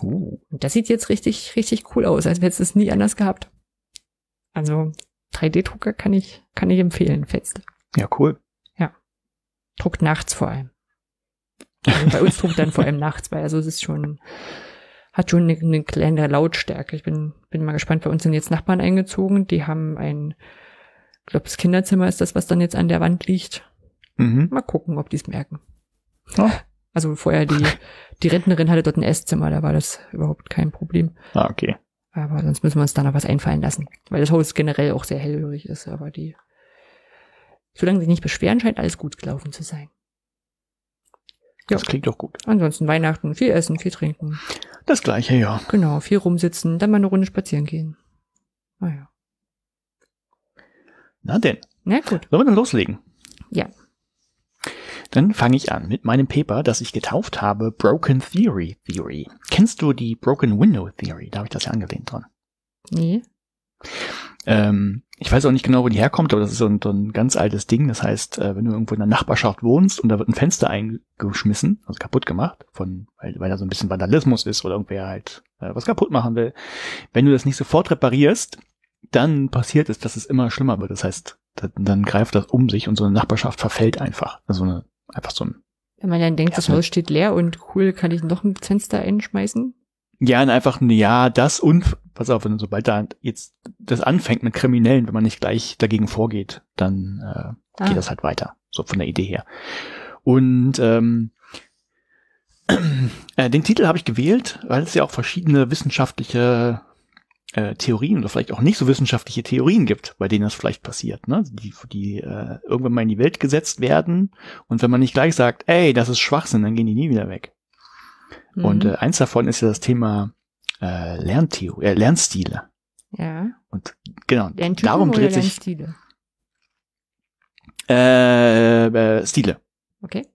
Uh. Und das sieht jetzt richtig, richtig cool aus, als hätte es nie anders gehabt. Also 3D-Drucker kann ich, kann ich empfehlen, fetzt. Ja, cool. Druckt nachts vor allem. Also bei uns druckt dann vor allem nachts, weil also es ist schon, hat schon eine, eine kleine Lautstärke. Ich bin, bin mal gespannt. Bei uns sind jetzt Nachbarn eingezogen, die haben ein, ich glaube, das Kinderzimmer ist das, was dann jetzt an der Wand liegt. Mhm. Mal gucken, ob die es merken. Oh. Also vorher die, die Rentnerin hatte dort ein Esszimmer, da war das überhaupt kein Problem. Ah, okay. Aber sonst müssen wir uns da noch was einfallen lassen. Weil das Haus generell auch sehr hellhörig ist, aber die, solange sie nicht beschweren, scheint alles gut gelaufen zu sein. Ja. Das klingt doch gut. Ansonsten Weihnachten, viel essen, viel trinken. Das gleiche, ja. Genau, viel rumsitzen, dann mal eine Runde spazieren gehen. Naja. Na denn, Na gut. sollen wir dann loslegen? Ja. Dann fange ich an mit meinem Paper, das ich getauft habe, Broken Theory Theory. Kennst du die Broken Window Theory? Da habe ich das ja angelehnt dran. Nee. Ähm, ich weiß auch nicht genau, wo die herkommt, aber das ist so ein, so ein ganz altes Ding. Das heißt, äh, wenn du irgendwo in der Nachbarschaft wohnst und da wird ein Fenster eingeschmissen, also kaputt gemacht, von, weil, weil da so ein bisschen Vandalismus ist oder irgendwer halt äh, was kaputt machen will. Wenn du das nicht sofort reparierst, dann passiert es, dass es immer schlimmer wird. Das heißt, dann, dann greift das um sich und so eine Nachbarschaft verfällt einfach. Also eine, einfach so ein Wenn man dann denkt, Ja, das Haus steht leer und cool, kann ich noch ein Fenster einschmeißen? Ja, und einfach ein Ja, das und, pass auf, wenn sobald da jetzt das anfängt mit Kriminellen, wenn man nicht gleich dagegen vorgeht, dann äh, Ah. geht das halt weiter, so von der Idee her. Und ähm, *clears throat* äh, den Titel habe ich gewählt, weil es ja auch verschiedene wissenschaftliche äh, Theorien oder vielleicht auch nicht so wissenschaftliche Theorien gibt, bei denen das vielleicht passiert, ne? Die, die äh, irgendwann mal in die Welt gesetzt werden und wenn man nicht gleich sagt, ey, das ist Schwachsinn, dann gehen die nie wieder weg. Und Mhm. äh, eins davon ist ja das Thema äh, Lerntheo äh, Lernstile. ja. Und genau, Lerntypen darum dreht sich Lernstile? äh, äh, Stile. Okay.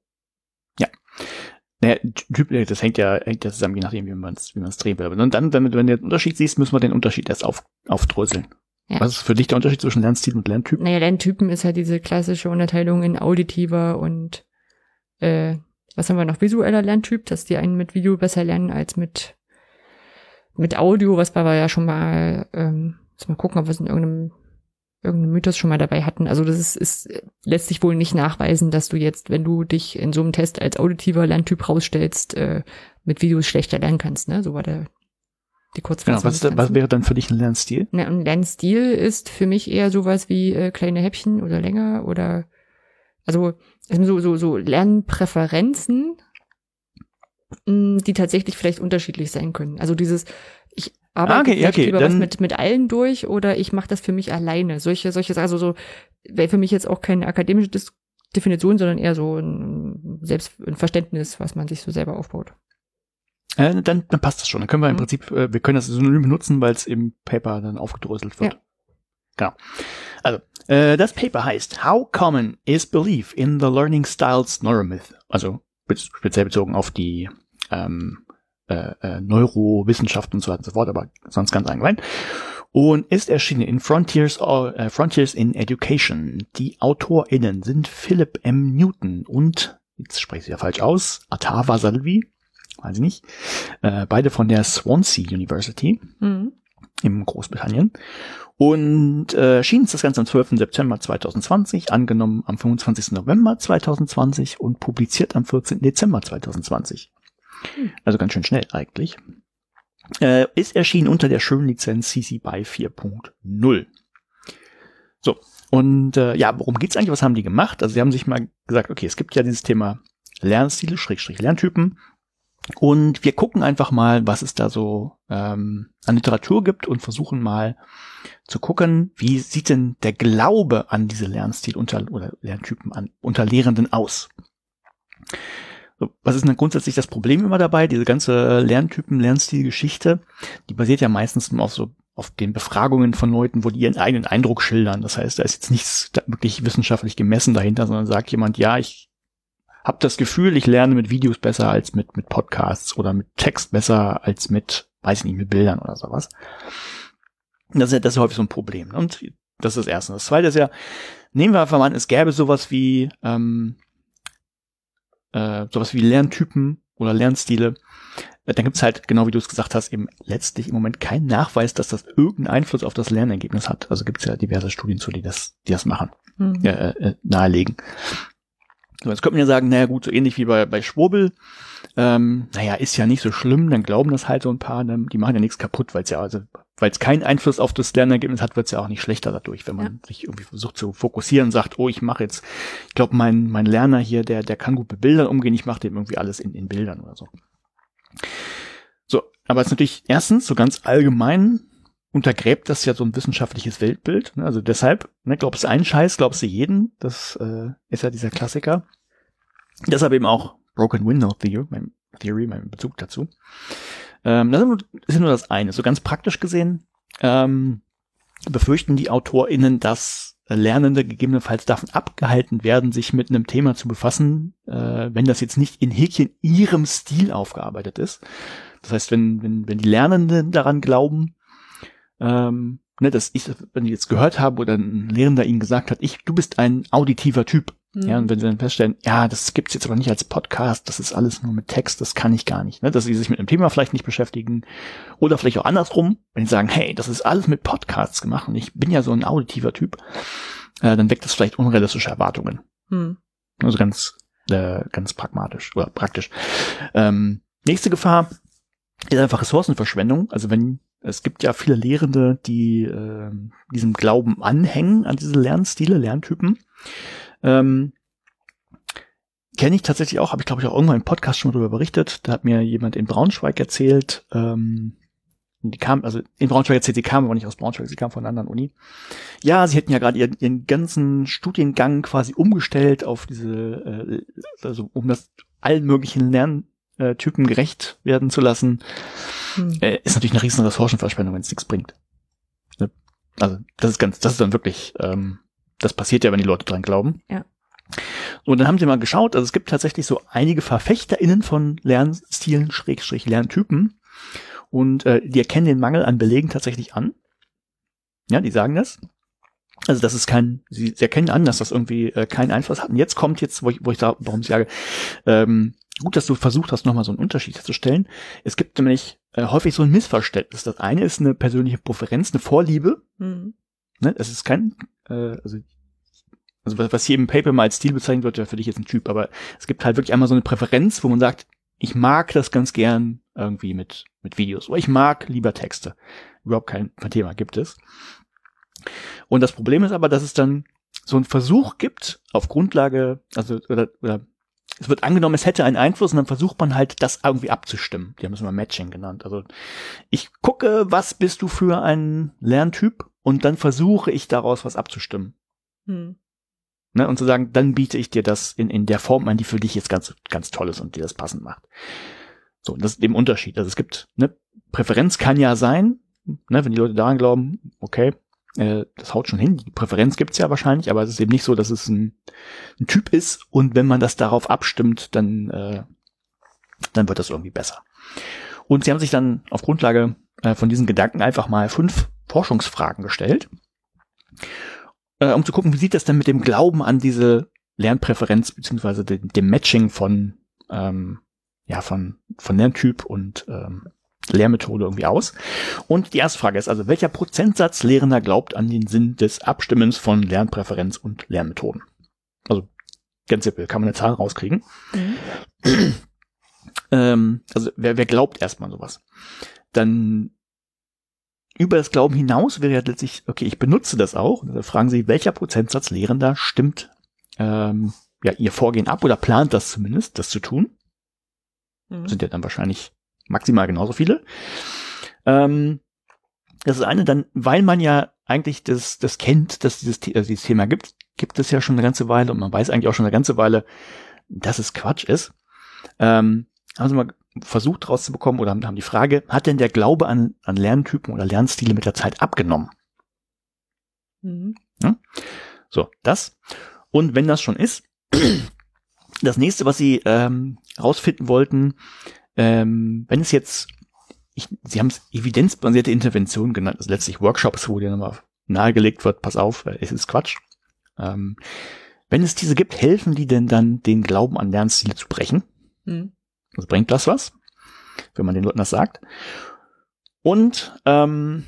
Naja, Typ, äh, das hängt ja, hängt ja zusammen, je nachdem, wie man es wie man's drehen will. Aber dann, damit, wenn du den Unterschied siehst, müssen wir den Unterschied erst auf, aufdröseln. Ja. Was ist für dich der Unterschied zwischen Lernstil und Lerntyp? Naja, Lerntypen ist halt diese klassische Unterteilung in auditiver und äh, was haben wir noch? Visueller Lerntyp, dass die einen mit Video besser lernen als mit mit Audio, was wir ja schon mal, ähm, mal gucken, ob wir es in irgendeinem irgendeinem Mythos schon mal dabei hatten. Also das ist, ist lässt sich wohl nicht nachweisen, dass du jetzt, wenn du dich in so einem Test als auditiver Lerntyp rausstellst, äh, mit Videos schlechter lernen kannst. Ne? So war der die Kurzfassung. Genau, was, da- was wäre dann für dich ein Lernstil? Na, und Lernstil ist für mich eher sowas wie äh, kleine Häppchen oder länger oder also so so so Lernpräferenzen, mh, die tatsächlich vielleicht unterschiedlich sein können. Also dieses ich arbeite Ah, okay, okay, lieber was mit mit allen durch oder ich mache das für mich alleine. Solche solche also so wäre für mich jetzt auch keine akademische Dis Definition, sondern eher so ein Selbst ein Verständnis, was man sich so selber aufbaut. Äh, dann, dann passt das schon. Dann können wir im Mhm. Prinzip, äh, wir können das Synonym benutzen, weil es im Paper dann aufgedröselt wird. Ja. Genau. Also, äh, das Paper heißt How Common is Belief in the Learning Styles Neuromyth? Also speziell bezogen auf die ähm, äh, äh, Neurowissenschaft und so weiter und so fort, aber sonst ganz allgemein. Und ist erschienen in Frontiers, äh, Frontiers in Education. Die AutorInnen sind Philip M. Newton und, jetzt spreche ich ja falsch aus, Atava Salvi, weiß ich nicht, äh, beide von der Swansea University Mhm. Im Großbritannien. Und äh, erschien ist das Ganze am 12. September 2020, angenommen am 25. November 2020 und publiziert am 14. Dezember 2020. Hm. Also ganz schön schnell eigentlich. Äh, ist erschienen unter der schönen Lizenz CC BY 4.0. So, und äh, ja, worum geht's eigentlich? Was haben die gemacht? Also sie haben sich mal gesagt, okay, es gibt ja dieses Thema Lernstile, Schrägstrich Lerntypen. Und wir gucken einfach mal, was es da so ähm, an Literatur gibt und versuchen mal zu gucken, wie sieht denn der Glaube an diese Lernstil unter oder Lerntypen an unter Lehrenden aus. So, was ist denn grundsätzlich das Problem immer dabei? Diese ganze Lerntypen, Lernstil-Geschichte, die basiert ja meistens auf so auf den Befragungen von Leuten, wo die ihren eigenen Eindruck schildern. Das heißt, da ist jetzt nichts wirklich wissenschaftlich gemessen dahinter, sondern sagt jemand, ja, ich habe das Gefühl, ich lerne mit Videos besser als mit, mit Podcasts oder mit Text besser als mit, weiß ich nicht, mit Bildern oder sowas. Das ist, ja- das ist häufig so ein Problem. ne? Und Das ist das Erste. Das Zweite ist ja, nehmen wir einfach mal an, es gäbe sowas wie ähm, äh, sowas wie Lerntypen oder Lernstile. Äh, dann gibt's halt, genau wie du es gesagt hast, eben letztlich im Moment keinen Nachweis, dass das irgendeinen Einfluss auf das Lernergebnis hat. Also gibt's ja diverse Studien zu, die das, die das machen, mhm. äh, äh, nahelegen. So, jetzt könnte man ja sagen, naja gut, so ähnlich wie bei, bei Schwurbel, ähm, naja, ist ja nicht so schlimm, dann glauben das halt so ein paar, ne? die machen ja nichts kaputt, weil es ja, also, weil es keinen Einfluss auf das Lernergebnis hat, wird es ja auch nicht schlechter dadurch, wenn man ja. sich irgendwie versucht zu fokussieren und sagt, oh, ich mache jetzt, ich glaube, mein, mein Lerner hier, der, der kann gut mit Bildern umgehen, ich mache dem irgendwie alles in, in Bildern oder so. So, aber es ist natürlich erstens so ganz allgemein untergräbt das ja so ein wissenschaftliches Weltbild. Ne? Also deshalb, ne, glaubst du einen Scheiß, glaubst du jeden. Das äh, ist ja dieser Klassiker. Deshalb eben auch Broken Window Theory, mein, Theory, mein Bezug dazu. Ähm, das ist nur das eine. So ganz praktisch gesehen ähm, befürchten die AutorInnen, dass Lernende gegebenenfalls davon abgehalten werden, sich mit einem Thema zu befassen, äh, wenn das jetzt nicht in Häkchen ihrem Stil aufgearbeitet ist. Das heißt, wenn, wenn, wenn die Lernenden daran glauben, ähm, ne, dass ich, wenn die jetzt gehört haben oder ein Lehrender ihnen gesagt hat, ich, du bist ein auditiver Typ. Mhm. Ja, und wenn sie dann feststellen, ja, das gibt's jetzt aber nicht als Podcast, das ist alles nur mit Text, das kann ich gar nicht, ne, dass sie sich mit einem Thema vielleicht nicht beschäftigen oder vielleicht auch andersrum, wenn sie sagen, hey, das ist alles mit Podcasts gemacht und ich bin ja so ein auditiver Typ, äh, dann weckt das vielleicht unrealistische Erwartungen. Mhm. Also ganz, äh, ganz pragmatisch oder praktisch. Ähm, nächste Gefahr ist einfach Ressourcenverschwendung. Also wenn es gibt ja viele Lehrende, die äh, diesem Glauben anhängen, an diese Lernstile, Lerntypen. Ähm, Kenne ich tatsächlich auch, habe ich glaube ich auch irgendwann im Podcast schon mal darüber berichtet. Da hat mir jemand in Braunschweig erzählt, ähm, die kam, also in Braunschweig erzählt, sie kam aber nicht aus Braunschweig, sie kam von einer anderen Uni. Ja, sie hätten ja gerade ihren, ihren ganzen Studiengang quasi umgestellt auf diese, äh, also um das allen möglichen Lerntypen gerecht werden zu lassen. Hm. Äh, ist natürlich eine riesen Ressourcenverschwendung, wenn es nichts bringt. Ne? Also das ist ganz, das ist dann wirklich, ähm, das passiert ja, wenn die Leute dran glauben. Ja. Und dann haben sie mal geschaut, also es gibt tatsächlich so einige VerfechterInnen von Lernstilen, Schrägstrich Lerntypen. Und äh, die erkennen den Mangel an Belegen tatsächlich an. Ja, die sagen das. Also das ist kein, sie, sie erkennen an, dass das irgendwie äh, keinen Einfluss hat. Und jetzt kommt jetzt, wo ich, wo ich da, warum ich sage, ähm, gut, dass du versucht hast, nochmal so einen Unterschied herzustellen. Es gibt nämlich äh, häufig so ein Missverständnis. Das eine ist eine persönliche Präferenz, eine Vorliebe. Mhm. Ne? Es ist kein, äh, also, also was hier im Paper mal als Stil bezeichnet wird, wäre für dich jetzt ein Typ, aber es gibt halt wirklich einmal so eine Präferenz, wo man sagt, ich mag das ganz gern irgendwie mit, mit Videos. Oder ich mag lieber Texte. Überhaupt kein, kein Thema gibt es. Und das Problem ist aber, dass es dann so einen Versuch gibt, auf Grundlage, also, oder, oder es wird angenommen, es hätte einen Einfluss und dann versucht man halt, das irgendwie abzustimmen. Die haben es immer Matching genannt. Also ich gucke, was bist du für ein Lerntyp und dann versuche ich daraus was abzustimmen. Hm. Ne, und zu sagen, dann biete ich dir das in, in der Form an, die für dich jetzt ganz, ganz toll ist und dir das passend macht. So, das ist eben Unterschied. Also es gibt, ne, Präferenz kann ja sein, ne, wenn die Leute daran glauben, okay, äh, das haut schon hin. Die Präferenz gibt's ja wahrscheinlich, aber es ist eben nicht so, dass es ein, ein Typ ist und wenn man das darauf abstimmt, dann, äh, dann wird das irgendwie besser. Und sie haben sich dann auf Grundlage äh, von diesen Gedanken einfach mal fünf Forschungsfragen gestellt, äh, um zu gucken, wie sieht das denn mit dem Glauben an diese Lernpräferenz beziehungsweise dem, dem Matching von ähm, ja von von Lerntyp und ähm, Lehrmethode irgendwie aus. Und die erste Frage ist also, welcher Prozentsatz Lehrender glaubt an den Sinn des Abstimmens von Lernpräferenz und Lernmethoden? Also ganz simpel, kann man eine Zahl rauskriegen. Mhm. ähm, also wer, wer glaubt erstmal sowas? Dann über das Glauben hinaus wäre ja letztlich, okay, ich benutze das auch. Dann fragen Sie, welcher Prozentsatz Lehrender stimmt ähm, ja ihr Vorgehen ab oder plant das zumindest, das zu tun? Mhm. Sind ja dann wahrscheinlich maximal genauso viele. Ähm, das ist eine dann, weil man ja eigentlich das, das kennt, dass dieses, äh, dieses Thema gibt, gibt es ja schon eine ganze Weile und man weiß eigentlich auch schon eine ganze Weile, dass es Quatsch ist. Ähm, haben sie mal versucht rauszubekommen oder haben, die Frage, hat denn der Glaube an, an Lerntypen oder Lernstile mit der Zeit abgenommen? Mhm. Ja? So, das. Und wenn das schon ist, *clears throat* das nächste, was sie ähm, rausfinden wollten, ähm, wenn es jetzt, ich, Sie haben es evidenzbasierte Intervention genannt, also letztlich Workshops, wo die nochmal nahegelegt wird, pass auf, äh, es ist Quatsch. Ähm, wenn es diese gibt, helfen die denn dann, den Glauben an Lernstile zu brechen? Mhm. Also bringt das was, wenn man den Leuten das sagt? Und ähm,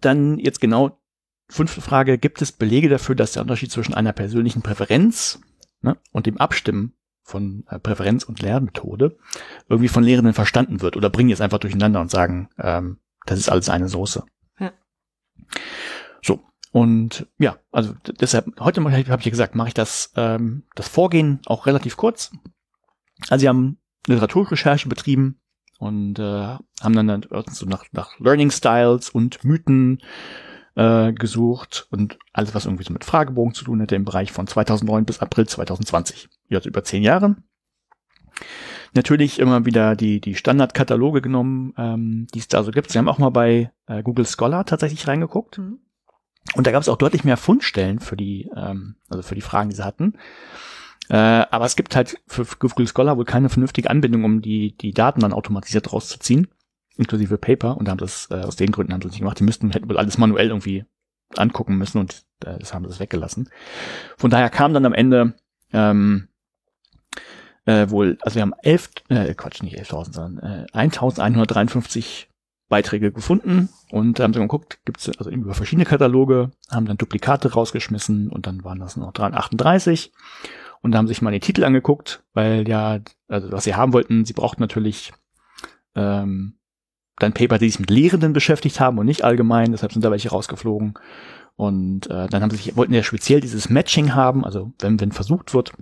dann jetzt genau fünfte Frage, gibt es Belege dafür, dass der Unterschied zwischen einer persönlichen Präferenz ne, und dem Abstimmen von äh, Präferenz und Lernmethode irgendwie von Lehrenden verstanden wird oder bringen es einfach durcheinander und sagen, ähm, das ist alles eine Soße. Ja. So, und ja, also deshalb, heute habe ich ja gesagt, mache ich das, ähm, das Vorgehen auch relativ kurz. Also sie haben Literaturrecherche betrieben und äh, haben dann, dann so nach, nach Learning Styles und Mythen äh, gesucht und alles, was irgendwie so mit Fragebogen zu tun hatte im Bereich von 2009 bis April 2020. Also über zehn Jahre. Natürlich immer wieder die, die Standardkataloge genommen, ähm, die es da so gibt. Sie haben auch mal bei äh, Google Scholar tatsächlich reingeguckt. Mhm. Und da gab es auch deutlich mehr Fundstellen für die, ähm, also für die Fragen, die sie hatten. Äh, aber es gibt halt für Google Scholar wohl keine vernünftige Anbindung, um die, die Daten dann automatisiert rauszuziehen, inklusive Paper. Und da haben das, äh, aus den Gründen haben sie es nicht gemacht. Die müssten, hätten wohl alles manuell irgendwie angucken müssen und äh, das haben sie das weggelassen. Von daher kam dann am Ende ähm, äh, wohl, also wir haben elf, äh, Quatsch, nicht 11.000, sondern äh, 1153 Beiträge gefunden. Und haben so geguckt, gibt es also über verschiedene Kataloge, haben dann Duplikate rausgeschmissen und dann waren das noch 338 und haben sich mal die Titel angeguckt, weil ja, also was sie haben wollten, sie brauchten natürlich ähm, dann Paper, die sich mit Lehrenden beschäftigt haben und nicht allgemein, deshalb sind da welche rausgeflogen. Und äh, dann haben sie sich, wollten ja speziell dieses Matching haben, also wenn, wenn versucht wird,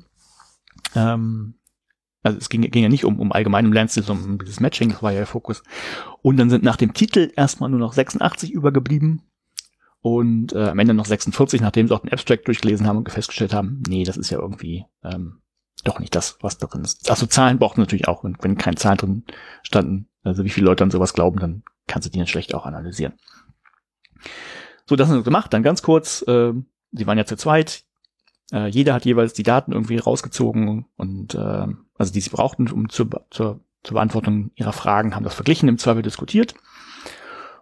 ähm, also es ging, ging ja nicht um, um allgemeinem Lernstil, sondern um dieses Matching, das war ja der Fokus. Und dann sind nach dem Titel erstmal nur noch 86 übergeblieben und äh, am Ende noch 46, nachdem sie auch den Abstract durchgelesen haben und festgestellt haben, nee, das ist ja irgendwie ähm, doch nicht das, was drin ist. Also Zahlen brauchten natürlich auch, wenn, wenn keine Zahlen drin standen, also wie viele Leute an sowas glauben, dann kannst du die dann schlecht auch analysieren. So, das haben sie gemacht. Dann ganz kurz, äh, sie waren ja zu zweit, äh, jeder hat jeweils die Daten irgendwie rausgezogen und äh, also die sie brauchten, um zur, zur, zur Beantwortung ihrer Fragen, haben das verglichen, im Zweifel diskutiert.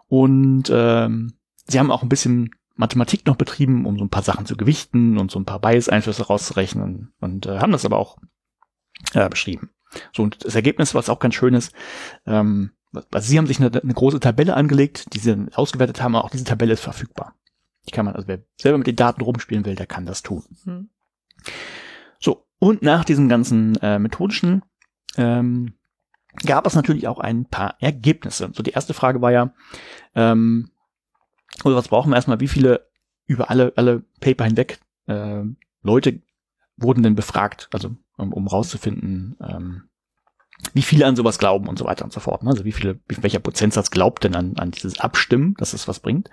Und ähm, sie haben auch ein bisschen Mathematik noch betrieben, um so ein paar Sachen zu gewichten und so ein paar Bias-Einflüsse rauszurechnen und äh, haben das aber auch äh, beschrieben. So, und das Ergebnis, was auch ganz schön ist, ähm, also sie haben sich eine, eine große Tabelle angelegt, die sie ausgewertet haben, auch diese Tabelle ist verfügbar. Die kann man, also wer selber mit den Daten rumspielen will, der kann das tun. Mhm. So, und nach diesen ganzen äh, methodischen ähm, gab es natürlich auch ein paar Ergebnisse. So, die erste Frage war ja, ähm, oder was brauchen wir erstmal, wie viele über alle, alle Paper hinweg äh, Leute wurden denn befragt, also um, um rauszufinden, ähm, wie viele an sowas glauben und so weiter und so fort. Ne? Also wie viele, welcher Prozentsatz glaubt denn an, an dieses Abstimmen, dass es was bringt.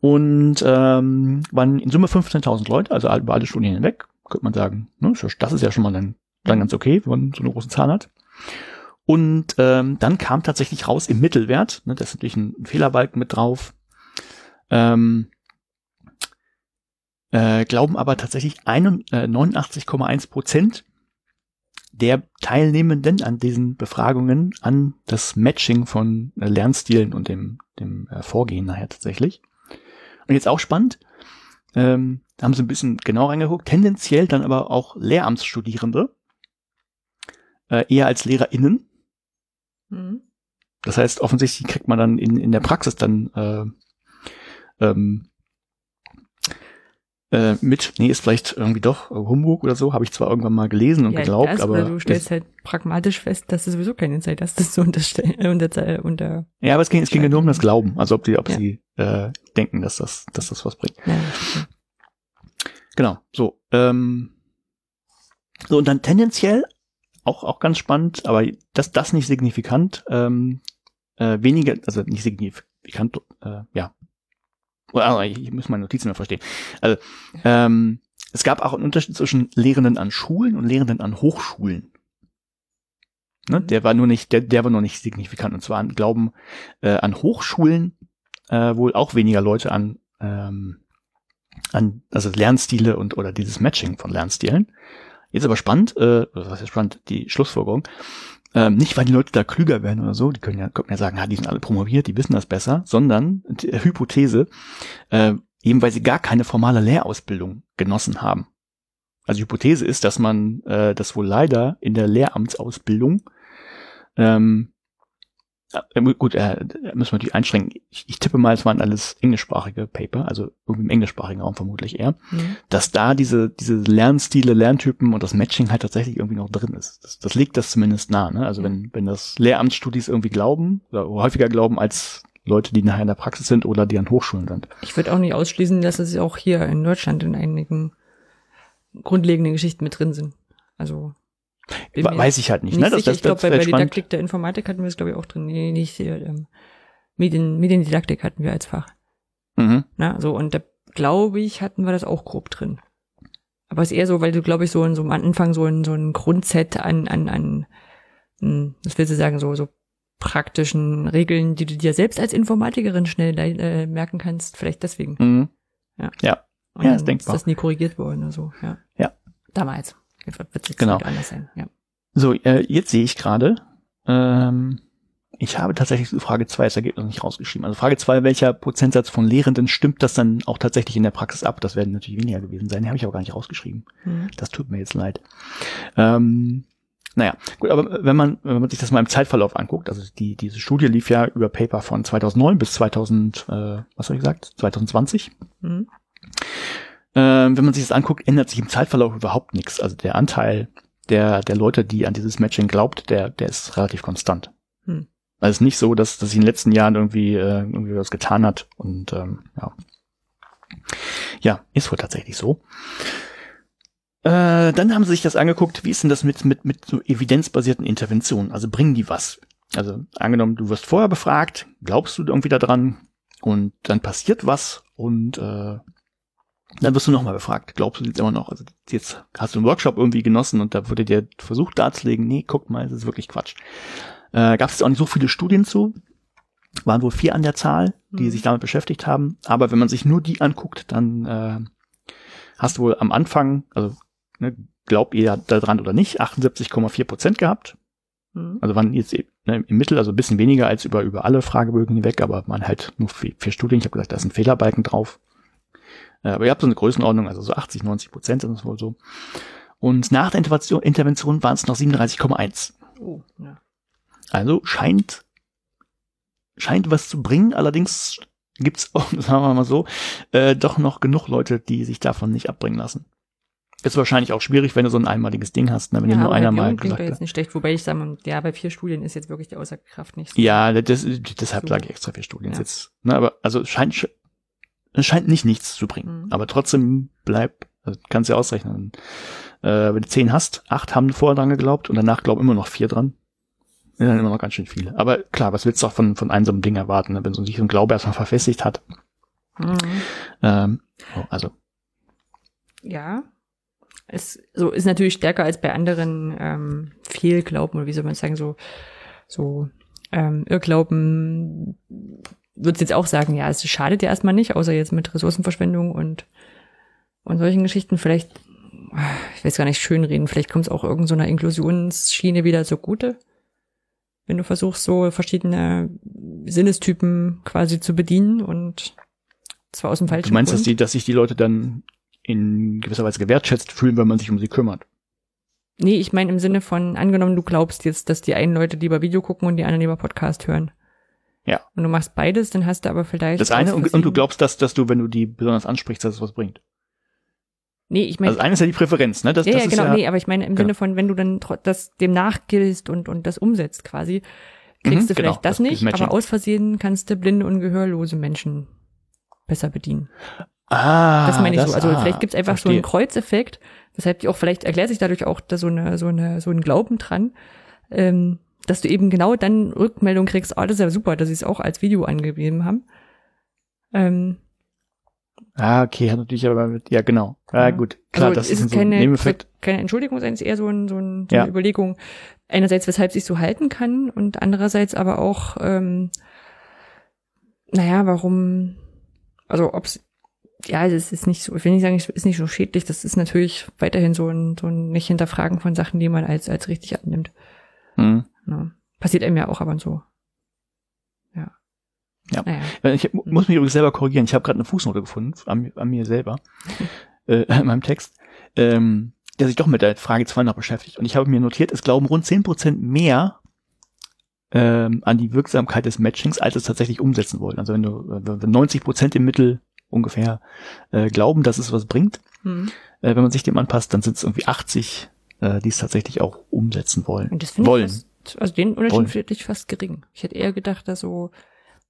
Und ähm, waren in Summe 15.000 Leute, also über alle Studien hinweg, könnte man sagen, ne, das ist ja schon mal dann, dann ganz okay, wenn man so eine große Zahl hat. Und ähm, dann kam tatsächlich raus im Mittelwert, ne, da ist natürlich ein, ein Fehlerbalken mit drauf, ähm, äh, glauben aber tatsächlich äh, 89,1 Prozent der Teilnehmenden an diesen Befragungen an das Matching von äh, Lernstilen und dem, dem äh, Vorgehen nachher tatsächlich. Und jetzt auch spannend, ähm, da haben sie ein bisschen genau reingeguckt, tendenziell dann aber auch Lehramtsstudierende, äh, eher als LehrerInnen. Mhm. Das heißt, offensichtlich kriegt man dann in, in der Praxis dann äh, ähm, äh, mit, nee, ist vielleicht irgendwie doch Humbug oder so, habe ich zwar irgendwann mal gelesen und ja, geglaubt, das, aber. Du stellst halt pragmatisch fest, dass du sowieso keine Zeit hast, das zu unterstellen, äh, unter, äh, unter. Ja, aber es ging, es ging ja nur um das Glauben, also ob die, ob ja. sie äh, denken, dass das, dass das was bringt. Ja, genau, so. Ähm, so, und dann tendenziell, auch, auch ganz spannend, aber das, das nicht signifikant, ähm, äh, weniger, also nicht signifikant, äh, ja, ich muss meine Notizen mehr verstehen. Also, ähm, es gab auch einen Unterschied zwischen Lehrenden an Schulen und Lehrenden an Hochschulen. Ne, der war nur nicht, der, der war noch nicht signifikant. Und zwar an, glauben äh, an Hochschulen äh, wohl auch weniger Leute an, ähm, an also Lernstile und oder dieses Matching von Lernstilen. Jetzt aber spannend, äh, was ist spannend, die Schlussfolgerung. Ähm, nicht, weil die Leute da klüger werden oder so, die können ja, können ja sagen, ja, die sind alle promoviert, die wissen das besser, sondern die Hypothese, äh, eben weil sie gar keine formale Lehrausbildung genossen haben. Also Hypothese ist, dass man äh, das wohl leider in der Lehramtsausbildung ähm, äh, gut, äh, müssen wir natürlich einschränken. Ich, ich tippe mal, es waren alles englischsprachige Paper, also irgendwie im englischsprachigen Raum vermutlich eher, mhm. dass da diese, diese Lernstile, Lerntypen und das Matching halt tatsächlich irgendwie noch drin ist. Das, das legt das zumindest nah. Ne? Also wenn, wenn das Lehramtsstudis irgendwie glauben, oder häufiger glauben als Leute, die nachher in der Praxis sind oder die an Hochschulen sind. Ich würde auch nicht ausschließen, dass es auch hier in Deutschland in einigen grundlegenden Geschichten mit drin sind. Also Weiß ich halt nicht. nicht ne? Das, das, ich glaube, bei, bei Didaktik der Informatik hatten wir es, glaube ich, auch drin. Nee, nicht ähm, Medien, Mediendidaktik hatten wir als Fach. Mhm. Na, so, und da glaube ich, hatten wir das auch grob drin. Aber es ist eher so, weil du, glaube ich, so in so am Anfang so ein, so ein Grundset an, an, an, hm, was willst du sagen, so, so praktischen Regeln, die du dir selbst als Informatikerin schnell äh, merken kannst, vielleicht deswegen. Mhm. Ja. Ja. Und ja, ist denkbar. Ist das nie korrigiert worden oder so, ja. Ja. Damals. Wird jetzt genau. anders sein, ja. So, äh, jetzt sehe ich gerade, ähm, ich habe tatsächlich Frage 2 das Ergebnis nicht rausgeschrieben. Also Frage 2, welcher Prozentsatz von Lehrenden stimmt das dann auch tatsächlich in der Praxis ab? Das werden natürlich weniger gewesen sein. Den habe ich aber gar nicht rausgeschrieben. Mhm. Das tut mir jetzt leid. Ähm, naja, gut, aber wenn man, wenn man sich das mal im Zeitverlauf anguckt, also die, diese Studie lief ja über Paper von 2009 bis 2000, äh, was habe ich gesagt, 2020. Mhm. Ähm, wenn man sich das anguckt, ändert sich im Zeitverlauf überhaupt nichts. Also der Anteil der, der Leute, die an dieses Matching glaubt, der, der ist relativ konstant. Hm. Also es ist nicht so, dass, dass sich in den letzten Jahren irgendwie, äh, irgendwie was getan hat. Und ähm, ja. Ja, ist wohl tatsächlich so. Äh, dann haben sie sich das angeguckt, wie ist denn das mit, mit, mit so evidenzbasierten Interventionen? Also bringen die was? Also angenommen, du wirst vorher befragt, glaubst du irgendwie daran und dann passiert was und äh, dann wirst du nochmal befragt. Glaubst du jetzt immer noch? Also jetzt hast du einen Workshop irgendwie genossen und da wurde dir versucht darzulegen, nee, guck mal, das ist wirklich Quatsch. Äh, Gab es auch nicht so viele Studien zu. Waren wohl vier an der Zahl, die mhm. sich damit beschäftigt haben. Aber wenn man sich nur die anguckt, dann äh, hast du wohl am Anfang, also ne, glaubt ihr daran oder nicht, 78,4 Prozent gehabt. Mhm. Also waren jetzt ne, im Mittel, also ein bisschen weniger als über, über alle Fragebögen hinweg, aber man halt nur vier, vier Studien. Ich habe gesagt, da ist ein Fehlerbalken drauf. Äh, aber ihr habt so eine Größenordnung, also so 80, 90 Prozent sind es wohl so. Und nach der Intervention, Intervention waren es noch 37,1. Oh, ja. Also scheint, scheint was zu bringen, allerdings gibt's auch, *laughs* sagen wir mal so, äh, doch noch genug Leute, die sich davon nicht abbringen lassen. Ist wahrscheinlich auch schwierig, wenn du so ein einmaliges Ding hast, ne? wenn ja, dir nur einer mal gesagt hat. jetzt nicht schlecht, wobei ich sage, ja, bei vier Studien ist jetzt wirklich die Aussagkraft nicht so. Ja, das, deshalb so. sage ich extra vier Studien ja. jetzt. Ne, aber also scheint es scheint nicht nichts zu bringen. Mhm. Aber trotzdem bleibt, also kannst du ja ausrechnen. Äh, wenn du zehn hast, acht haben vorher dran geglaubt und danach glauben immer noch vier dran. Ja, dann immer noch ganz schön viele. Aber klar, was willst du auch von, von einem so einem Ding erwarten, ne? wenn so sich so ein Glaube erstmal verfestigt hat? Mhm. Ähm, oh, also. Ja. Es so ist natürlich stärker als bei anderen ähm, Fehlglauben oder wie soll man sagen, so, so ähm, Irrglauben würde jetzt auch sagen, ja, es schadet ja erstmal nicht, außer jetzt mit Ressourcenverschwendung und, und solchen Geschichten. Vielleicht, ich weiß gar nicht schön reden, vielleicht kommt es auch irgendeiner so Inklusionsschiene wieder zugute. Wenn du versuchst, so verschiedene Sinnestypen quasi zu bedienen und zwar aus dem falschen Du meinst, Grund. dass, die, dass sich die Leute dann in gewisser Weise gewertschätzt fühlen, wenn man sich um sie kümmert? Nee, ich meine im Sinne von, angenommen, du glaubst jetzt, dass die einen Leute lieber Video gucken und die anderen lieber Podcast hören. Ja. Und du machst beides, dann hast du aber vielleicht. Das eine und, und, du glaubst, dass, dass du, wenn du die besonders ansprichst, dass es was bringt. Nee, ich meine. Also eine ist ja die Präferenz, ne? Das, ja, das ja, genau, ja, nee, aber ich meine im genau. Sinne von, wenn du dann das dem nachgehst und, und das umsetzt quasi, kriegst mhm, du vielleicht genau, das, das nicht, aber aus Versehen kannst du blinde und gehörlose Menschen besser bedienen. Ah, das meine ich das, so. Also ah, vielleicht gibt's einfach verstehe. so einen Kreuzeffekt, weshalb die auch, vielleicht erklärt sich dadurch auch da so eine, so eine, so ein Glauben dran, ähm, dass du eben genau dann Rückmeldung kriegst, oh, das ist ja super, dass sie es auch als Video angegeben haben. Ähm, ah, okay, hat natürlich aber mit, ja genau. Ja, gut, klar, also, das ist, ist keine, so keine Entschuldigung, sondern es ist eher so, ein, so, ein, so ja. eine Überlegung, einerseits, weshalb sich so halten kann und andererseits aber auch, ähm, naja, warum, also ob's ja, es ist nicht so, ich will nicht sagen, es ist nicht so schädlich, das ist natürlich weiterhin so ein, so ein nicht hinterfragen von Sachen, die man als, als richtig annimmt. Mhm. Ne? Passiert einem ja auch ab und zu. Ja. Ja. Naja. Ich muss mich übrigens selber korrigieren. Ich habe gerade eine Fußnote gefunden an, an mir selber, *laughs* äh, in meinem Text, ähm, der sich doch mit der Frage 2 noch beschäftigt. Und ich habe mir notiert, es glauben rund 10% mehr ähm, an die Wirksamkeit des Matchings, als es tatsächlich umsetzen wollen. Also wenn du wenn 90 Prozent im Mittel ungefähr äh, glauben, dass es was bringt, Hm. äh, wenn man sich dem anpasst, dann sind es irgendwie 80, äh, die es tatsächlich auch umsetzen wollen. Und das finde ich also den Unterschied finde ich fast gering. Ich hätte eher gedacht, dass so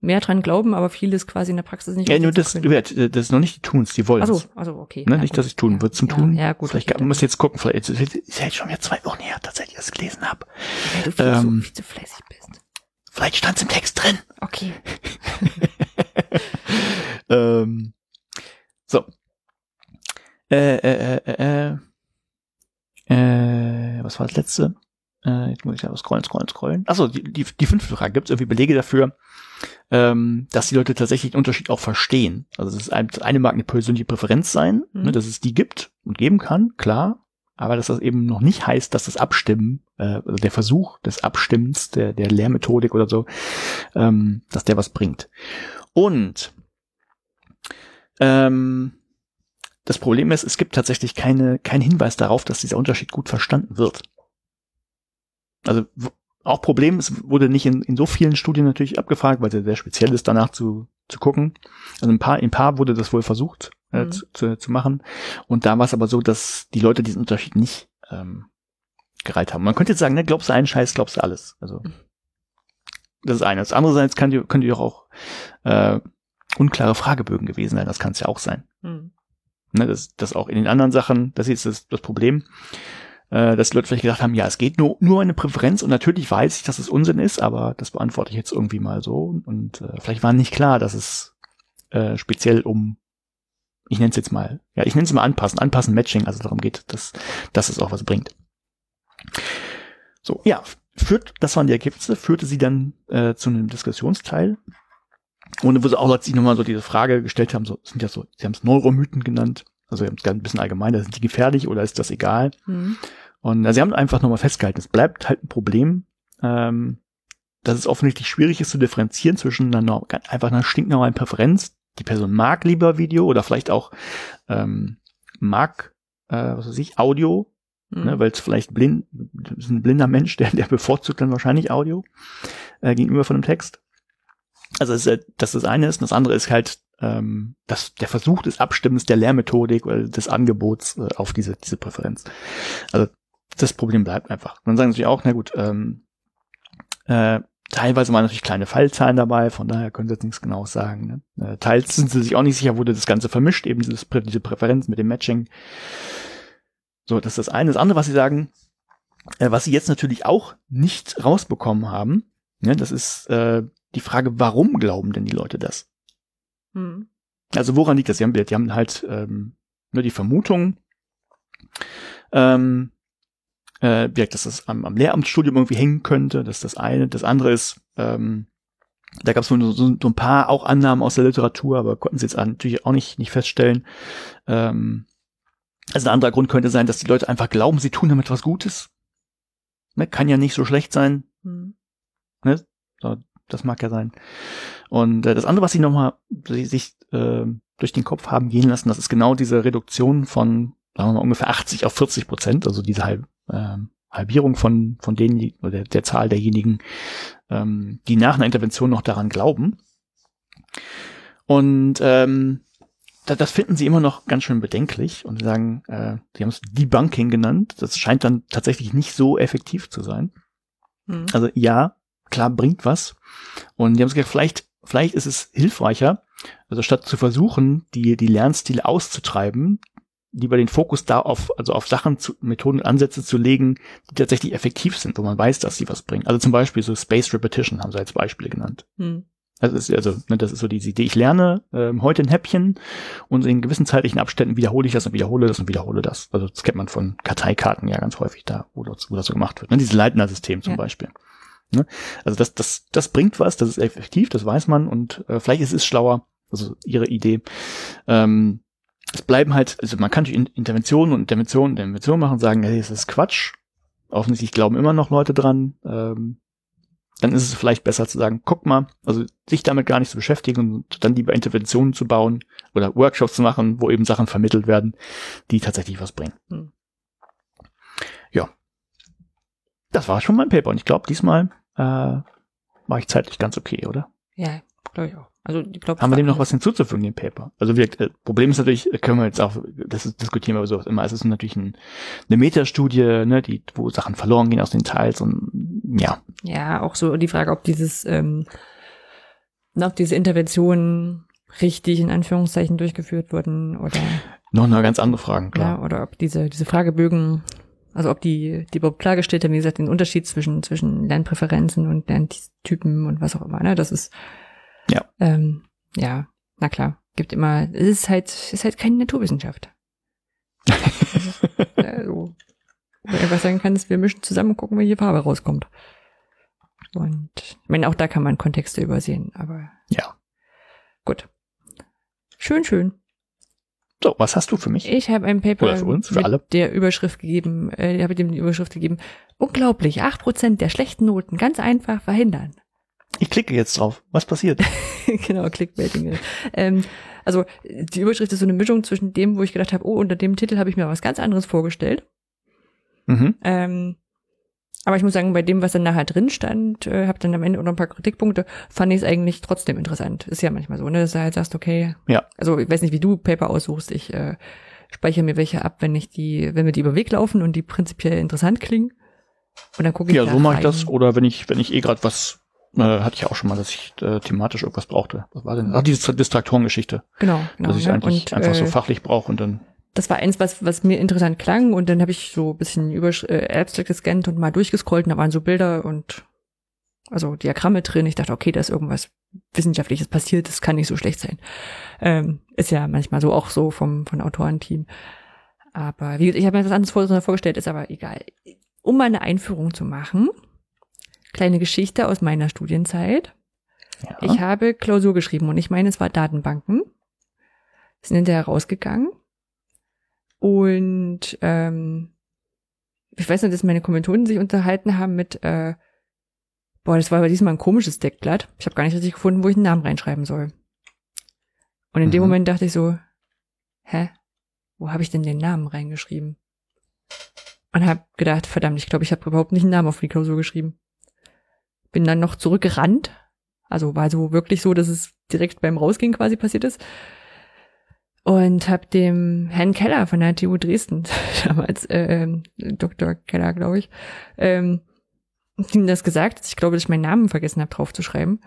mehr dran glauben, aber vieles quasi in der Praxis nicht Ja, nur das, das ist noch nicht die Tun's, die wollen Also, also okay. Ne, Ja, nicht, gut. dass ich tun würde zum ja, Tun. Ja, gut. Vielleicht kann, muss jetzt gucken, vielleicht ist ist ja jetzt schon wieder zwei Wochen her, tatsächlich, dass ich es gelesen habe. Weil du ähm, zu, viel zu fleißig bist. Vielleicht stand es im Text drin. Okay. *laughs* ähm, so. Äh, äh, äh, äh, äh, was war das letzte? Äh, jetzt muss ich ja scrollen, scrollen, scrollen. Achso, die, die, die fünfte Frage. Gibt es irgendwie Belege dafür, ähm, dass die Leute tatsächlich den Unterschied auch verstehen? Also das, ist ein, das eine mag eine persönliche Präferenz sein, Mhm. ne, dass es die gibt und geben kann, klar. Aber dass das eben noch nicht heißt, dass das Abstimmen, äh, also der Versuch des Abstimmens, der, der Lehrmethodik oder so, ähm, dass der was bringt. Und ähm, das Problem ist, es gibt tatsächlich keine, keinen Hinweis darauf, dass dieser Unterschied gut verstanden wird. Also auch Problem, es wurde nicht in, in so vielen Studien natürlich abgefragt, weil es sehr speziell ist, danach zu, zu gucken. Also ein paar, in ein paar wurde das wohl versucht äh, Mhm. zu, zu, zu machen. Und da war es aber so, dass die Leute diesen Unterschied nicht ähm, gereiht haben. Man könnte jetzt sagen, ne, glaubst du einen Scheiß, glaubst du alles. Also das ist eines. Andererseits kann die, die doch auch äh, unklare Fragebögen gewesen sein. Das kann es ja auch sein. Hm. Ne, das, das auch in den anderen Sachen, das ist das, das Problem, äh, dass Leute vielleicht gedacht haben, ja, es geht nur, nur eine Präferenz und natürlich weiß ich, dass es Unsinn ist, aber das beantworte ich jetzt irgendwie mal so und äh, vielleicht war nicht klar, dass es äh, speziell um, ich nenne es jetzt mal, ja, ich nenne es mal anpassen, anpassen, Matching, also darum geht, dass, dass es auch was bringt. So, ja, führt, das waren die Ergebnisse, führte sie dann äh, zu einem Diskussionsteil. Und wo sie auch sich nochmal so diese Frage gestellt haben, so, sind ja so, sie haben es Neuromythen genannt, also sie haben es ein bisschen allgemeiner, sind die gefährlich oder ist das egal? Hm. Und äh, sie haben einfach nochmal festgehalten, es bleibt halt ein Problem, ähm, dass es offensichtlich schwierig ist zu differenzieren zwischen einer einfach einer stinknormalen Präferenz. Die Person mag lieber Video oder vielleicht auch ähm, mag, äh, was weiß ich, Audio, Hm. ne, weil es vielleicht blind, ist ein blinder Mensch, *laughs* der, der bevorzugt dann wahrscheinlich Audio äh, gegenüber von dem Text. Also das ist, das das eine ist, und das andere ist halt ähm, das, der Versuch des Abstimmens der Lehrmethodik oder des Angebots äh, auf diese, diese Präferenz. Also das Problem bleibt einfach. Dann sagen sie auch, na gut, ähm, äh, teilweise waren natürlich kleine Fallzahlen dabei, von daher können sie jetzt nichts genaues sagen. Ne? Äh, teils sind sie sich auch nicht sicher, wurde das Ganze vermischt, eben dieses, diese Präferenz mit dem Matching. So, das ist das eine. Das andere, was sie sagen, äh, was sie jetzt natürlich auch nicht rausbekommen haben, ne, das ist äh, die Frage, warum glauben denn die Leute das? Hm. Also woran liegt das? Die haben, die haben halt ähm, nur die Vermutung, ähm, äh, gesagt, dass das am, am Lehramtsstudium irgendwie hängen könnte. Das ist das eine. Das andere ist, ähm, da gab es so, so, so ein paar auch Annahmen aus der Literatur, aber konnten sie jetzt natürlich auch nicht, nicht feststellen. Ähm, also ein anderer Grund könnte sein, dass die Leute einfach glauben, sie tun damit was Gutes. Ne, kann ja nicht so schlecht sein. Hm. Ne? So, das mag ja sein. Und äh, das andere, was sie nochmal sich, sich äh, durch den Kopf haben gehen lassen, das ist genau diese Reduktion von, sagen wir mal, ungefähr 80 auf 40 Prozent, also diese Halb, ähm, Halbierung von, von denen, die- oder der, Zahl derjenigen, ähm, die nach einer Intervention noch daran glauben. Und ähm, da, das finden sie immer noch ganz schön bedenklich und sie sagen, äh, sie haben es Debunking genannt. Das scheint dann tatsächlich nicht so effektiv zu sein. Hm. Also ja, klar bringt was. Und die haben gesagt, vielleicht, vielleicht ist es hilfreicher, also statt zu versuchen, die, die Lernstile auszutreiben, lieber den Fokus da auf, also auf Sachen, zu, Methoden und Ansätze zu legen, die tatsächlich effektiv sind, wo man weiß, dass sie was bringen. Also zum Beispiel so Space Repetition haben sie als Beispiel genannt. Hm. Also, ist, also ne, das ist so diese Idee, ich lerne ähm, heute ein Häppchen und in gewissen zeitlichen Abständen wiederhole ich das und wiederhole das und wiederhole das. Also das kennt man von Karteikarten ja ganz häufig da, wo das, wo das so gemacht wird. Ne? Dieses Leitner-System zum Ja. Beispiel. Ne? Also das, das, das bringt was, das ist effektiv, das weiß man und äh, vielleicht ist es schlauer, also ihre Idee. Ähm, es bleiben halt, also man kann durch In- Interventionen und Interventionen und Interventionen machen und sagen, hey, das ist Quatsch. Offensichtlich glauben immer noch Leute dran. Ähm, dann ist es vielleicht besser zu sagen, guck mal, also sich damit gar nicht zu beschäftigen und dann lieber Interventionen zu bauen oder Workshops zu machen, wo eben Sachen vermittelt werden, die tatsächlich was bringen. Hm. Ja. Das war schon mein Paper und ich glaube, diesmal äh, war ich zeitlich ganz okay, oder? Ja, glaube ich auch. Also ich glaub, haben wir dem noch was hinzuzufügen, dem Paper? Also wir, äh, Problem ist natürlich, können wir jetzt auch, das ist, diskutieren wir über sowas immer, es ist natürlich ein, eine Metastudie, ne, die, wo Sachen verloren gehen aus den Teils und ja. Ja, auch so die Frage, ob dieses, ähm, ob diese Interventionen richtig in Anführungszeichen durchgeführt wurden oder noch eine ganz andere Fragen, klar. Ja, oder ob diese, diese Fragebögen, also ob die, die überhaupt klargestellt haben, wie gesagt, den Unterschied zwischen, zwischen Lernpräferenzen und Lerntypen und was auch immer, ne, das ist, ja. Ähm, ja, na klar. Gibt immer, es ist halt, es ist halt keine Naturwissenschaft. *laughs* also, wo einfach sagen kann, dass wir mischen zusammen und gucken, welche Farbe rauskommt. Und ich meine, auch da kann man Kontexte übersehen, aber. Ja. Gut. Schön, schön. So, was hast du für mich? Ich habe ein Paper Oder für uns, für alle. der Überschrift gegeben, äh, habe dem die Überschrift gegeben, unglaublich, acht Prozent der schlechten Noten ganz einfach verhindern. Ich klicke jetzt drauf. Was passiert? *laughs* genau, Clickbaiting. ähm, also die Überschrift ist so eine Mischung zwischen dem, wo ich gedacht habe, oh, unter dem Titel habe ich mir was ganz anderes vorgestellt. Mhm. Ähm, aber ich muss sagen, bei dem, was dann nachher drin stand, äh, habe dann am Ende noch ein paar Kritikpunkte, fand ich es eigentlich trotzdem interessant. Ist ja manchmal so, ne, dass du halt sagst, okay, ja. also ich weiß nicht, wie du Paper aussuchst, ich äh, speichere mir welche ab, wenn ich die, wenn wir die über Weg laufen und die prinzipiell interessant klingen. Und dann gucke ich Ja, so mache ich das. Oder wenn ich, wenn ich eh gerade was äh, hatte ich auch schon mal, dass ich äh, thematisch irgendwas brauchte. Was war denn? Ach, diese Distraktorengeschichte. Genau, genau. dass ich ne? eigentlich und, einfach so äh, fachlich brauche und dann. das war eins, was, was mir interessant klang und dann habe ich so ein bisschen über äh, Abstract gescannt und mal durchgescrollt und da waren so Bilder und also Diagramme drin. Ich dachte, okay, da ist irgendwas Wissenschaftliches passiert, das kann nicht so schlecht sein. Ähm, ist ja manchmal so auch so vom von Autorenteam. Aber wie gesagt, ich habe mir das anderes vor- vorgestellt, ist aber egal. Um mal eine Einführung zu machen, kleine Geschichte aus meiner Studienzeit. Ja. Ich habe Klausur geschrieben und ich meine, es war Datenbanken. Sind hinterher rausgegangen. Und ähm, ich weiß nicht, dass meine Kommilitonen sich unterhalten haben mit, äh, boah, das war aber diesmal ein komisches Deckblatt. Ich habe gar nicht richtig gefunden, wo ich einen Namen reinschreiben soll. Und in dem Mhm. Moment dachte ich so, hä? Wo habe ich denn den Namen reingeschrieben? Und habe gedacht, verdammt, ich glaube, ich habe überhaupt nicht einen Namen auf die Klausur geschrieben. Bin dann noch zurückgerannt. Also war so wirklich so, dass es direkt beim Rausgehen quasi passiert ist. Und habe dem Herrn Keller von der TU Dresden, *laughs* damals äh, Dr. Keller, glaube ich, ähm, ihm das gesagt. Ich glaube, dass ich meinen Namen vergessen habe, draufzuschreiben.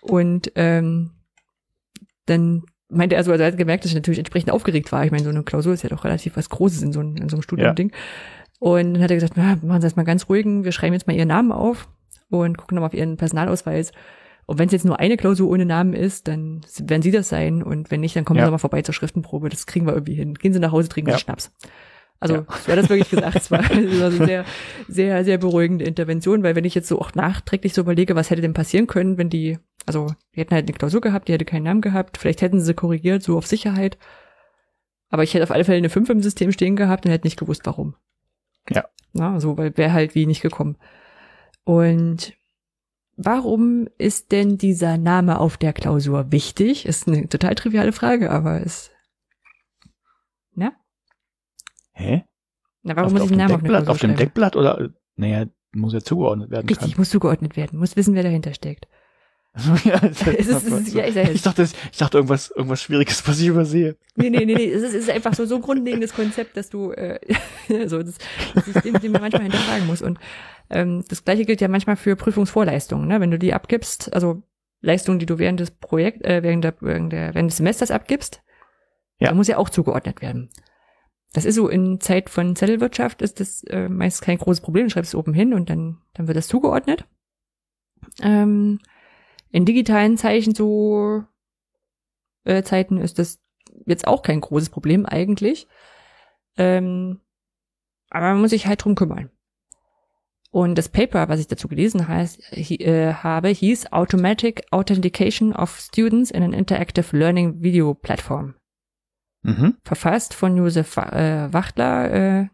Und ähm, dann meinte er so, also er hat gemerkt, dass ich natürlich entsprechend aufgeregt war. Ich meine, so eine Klausur ist ja doch relativ was Großes in so, einem- in so einem Studiending. Und dann hat er gesagt, na, machen Sie das mal ganz ruhigen, wir schreiben jetzt mal Ihren Namen auf und gucken nochmal auf Ihren Personalausweis. Und wenn es jetzt nur eine Klausur ohne Namen ist, dann werden Sie das sein. Und wenn nicht, dann kommen Ja. Sie mal vorbei zur Schriftenprobe. Das kriegen wir irgendwie hin. Gehen Sie nach Hause, trinken Sie Ja. Schnaps. Also, Ja. so hat das wirklich gesagt. Es war, es war so sehr, sehr, sehr beruhigende Intervention, weil wenn ich jetzt so auch nachträglich so überlege, was hätte denn passieren können, wenn die, also, die hätten halt eine Klausur gehabt, die hätte keinen Namen gehabt, vielleicht hätten sie korrigiert, so auf Sicherheit. Aber ich hätte auf alle Fälle eine 5 im System stehen gehabt und hätte nicht gewusst, warum. Ja. Na, so, weil wäre halt wie nicht gekommen. Und warum ist denn dieser Name auf der Klausur wichtig? Ist eine total triviale Frage, aber ist, na? Hä? Na, warum auf, muss ich den Namen auf Deckblatt, auf dem? Deckblatt oder, naja, muss ja zugeordnet werden Richtig, muss zugeordnet werden, muss wissen, wer dahinter steckt. können. *laughs* ja, Es *laughs* ist, es ist, ja, ich ich dachte, ich dachte irgendwas, irgendwas Schwieriges, was ich übersehe. Nee, nee, nee, nee. Es ist, ist einfach so, so ein grundlegendes Konzept, dass du, äh, *laughs* so, das, das ist dem, dem man manchmal hinterfragen muss. Und ähm, das gleiche gilt ja manchmal für Prüfungsvorleistungen, ne? Wenn du die abgibst, also Leistungen, die du während des Projekt, äh, während der, während der, während des Semesters abgibst, Ja. da muss ja auch zugeordnet werden. Das ist so in Zeit von Zettelwirtschaft ist das äh, meist kein großes Problem. Du schreibst es oben hin und dann, dann wird das zugeordnet. Ähm, in digitalen Zeichen so äh, Zeiten ist das jetzt auch kein großes Problem eigentlich. Ähm, aber man muss sich halt drum kümmern. Und das Paper, was ich dazu gelesen heißt, hi, äh, habe, hieß Automatic Authentication of Students in an Interactive Learning Video Platform. Mhm. Verfasst von Josef äh, Wachtler, äh,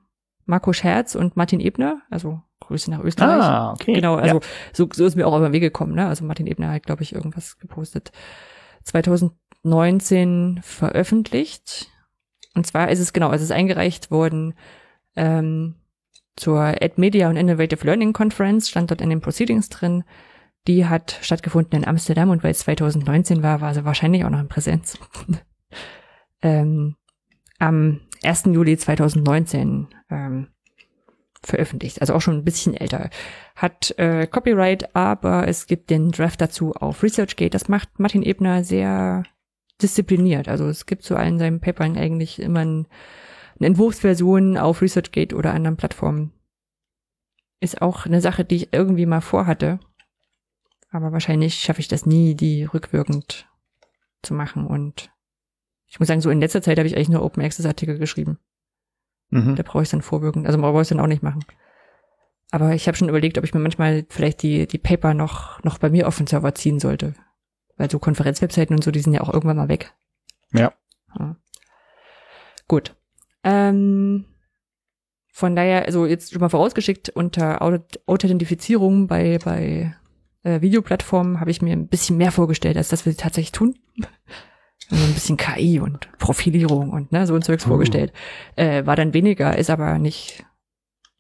Marco Scherz und Martin Ebner, also Grüße nach Österreich. Ah, okay. Genau, also Ja. so, so ist mir auch über den Weg gekommen, ne? Also Martin Ebner hat, glaube ich, irgendwas gepostet. 2019 veröffentlicht. Und zwar ist es genau, es ist eingereicht worden ähm, zur Ad Media und Innovative Learning Conference, stand dort in den Proceedings drin. Die hat stattgefunden in Amsterdam und weil es 2019 war, war sie wahrscheinlich auch noch in Präsenz. *laughs* ähm, am 1. Juli 2019 ähm, veröffentlicht, also auch schon ein bisschen älter. Hat äh, Copyright, aber es gibt den Draft dazu auf ResearchGate. Das macht Martin Ebner sehr diszipliniert. Also es gibt zu allen seinen Papern eigentlich immer ein, eine Entwurfsversion auf ResearchGate oder anderen Plattformen. Ist auch eine Sache, die ich irgendwie mal vorhatte. Aber wahrscheinlich schaffe ich das nie, die rückwirkend zu machen. Und ich muss sagen, so in letzter Zeit habe ich eigentlich nur Open Access Artikel geschrieben. Mhm. Da brauche ich dann vorwirkend. Also brauche ich dann auch nicht machen. Aber ich habe schon überlegt, ob ich mir manchmal vielleicht die, die Paper noch, noch bei mir auf den Server ziehen sollte. Weil so Konferenzwebseiten und so, die sind ja auch irgendwann mal weg. Ja. Ja. Gut. Ähm, von daher, also jetzt schon mal vorausgeschickt, unter Aut- Authentifizierung bei, bei äh, Videoplattformen habe ich mir ein bisschen mehr vorgestellt, als das wir tatsächlich tun. *laughs* Also ein bisschen KI und Profilierung und ne, so ein Zeugs Uh. vorgestellt. Äh, war dann weniger, ist aber nicht,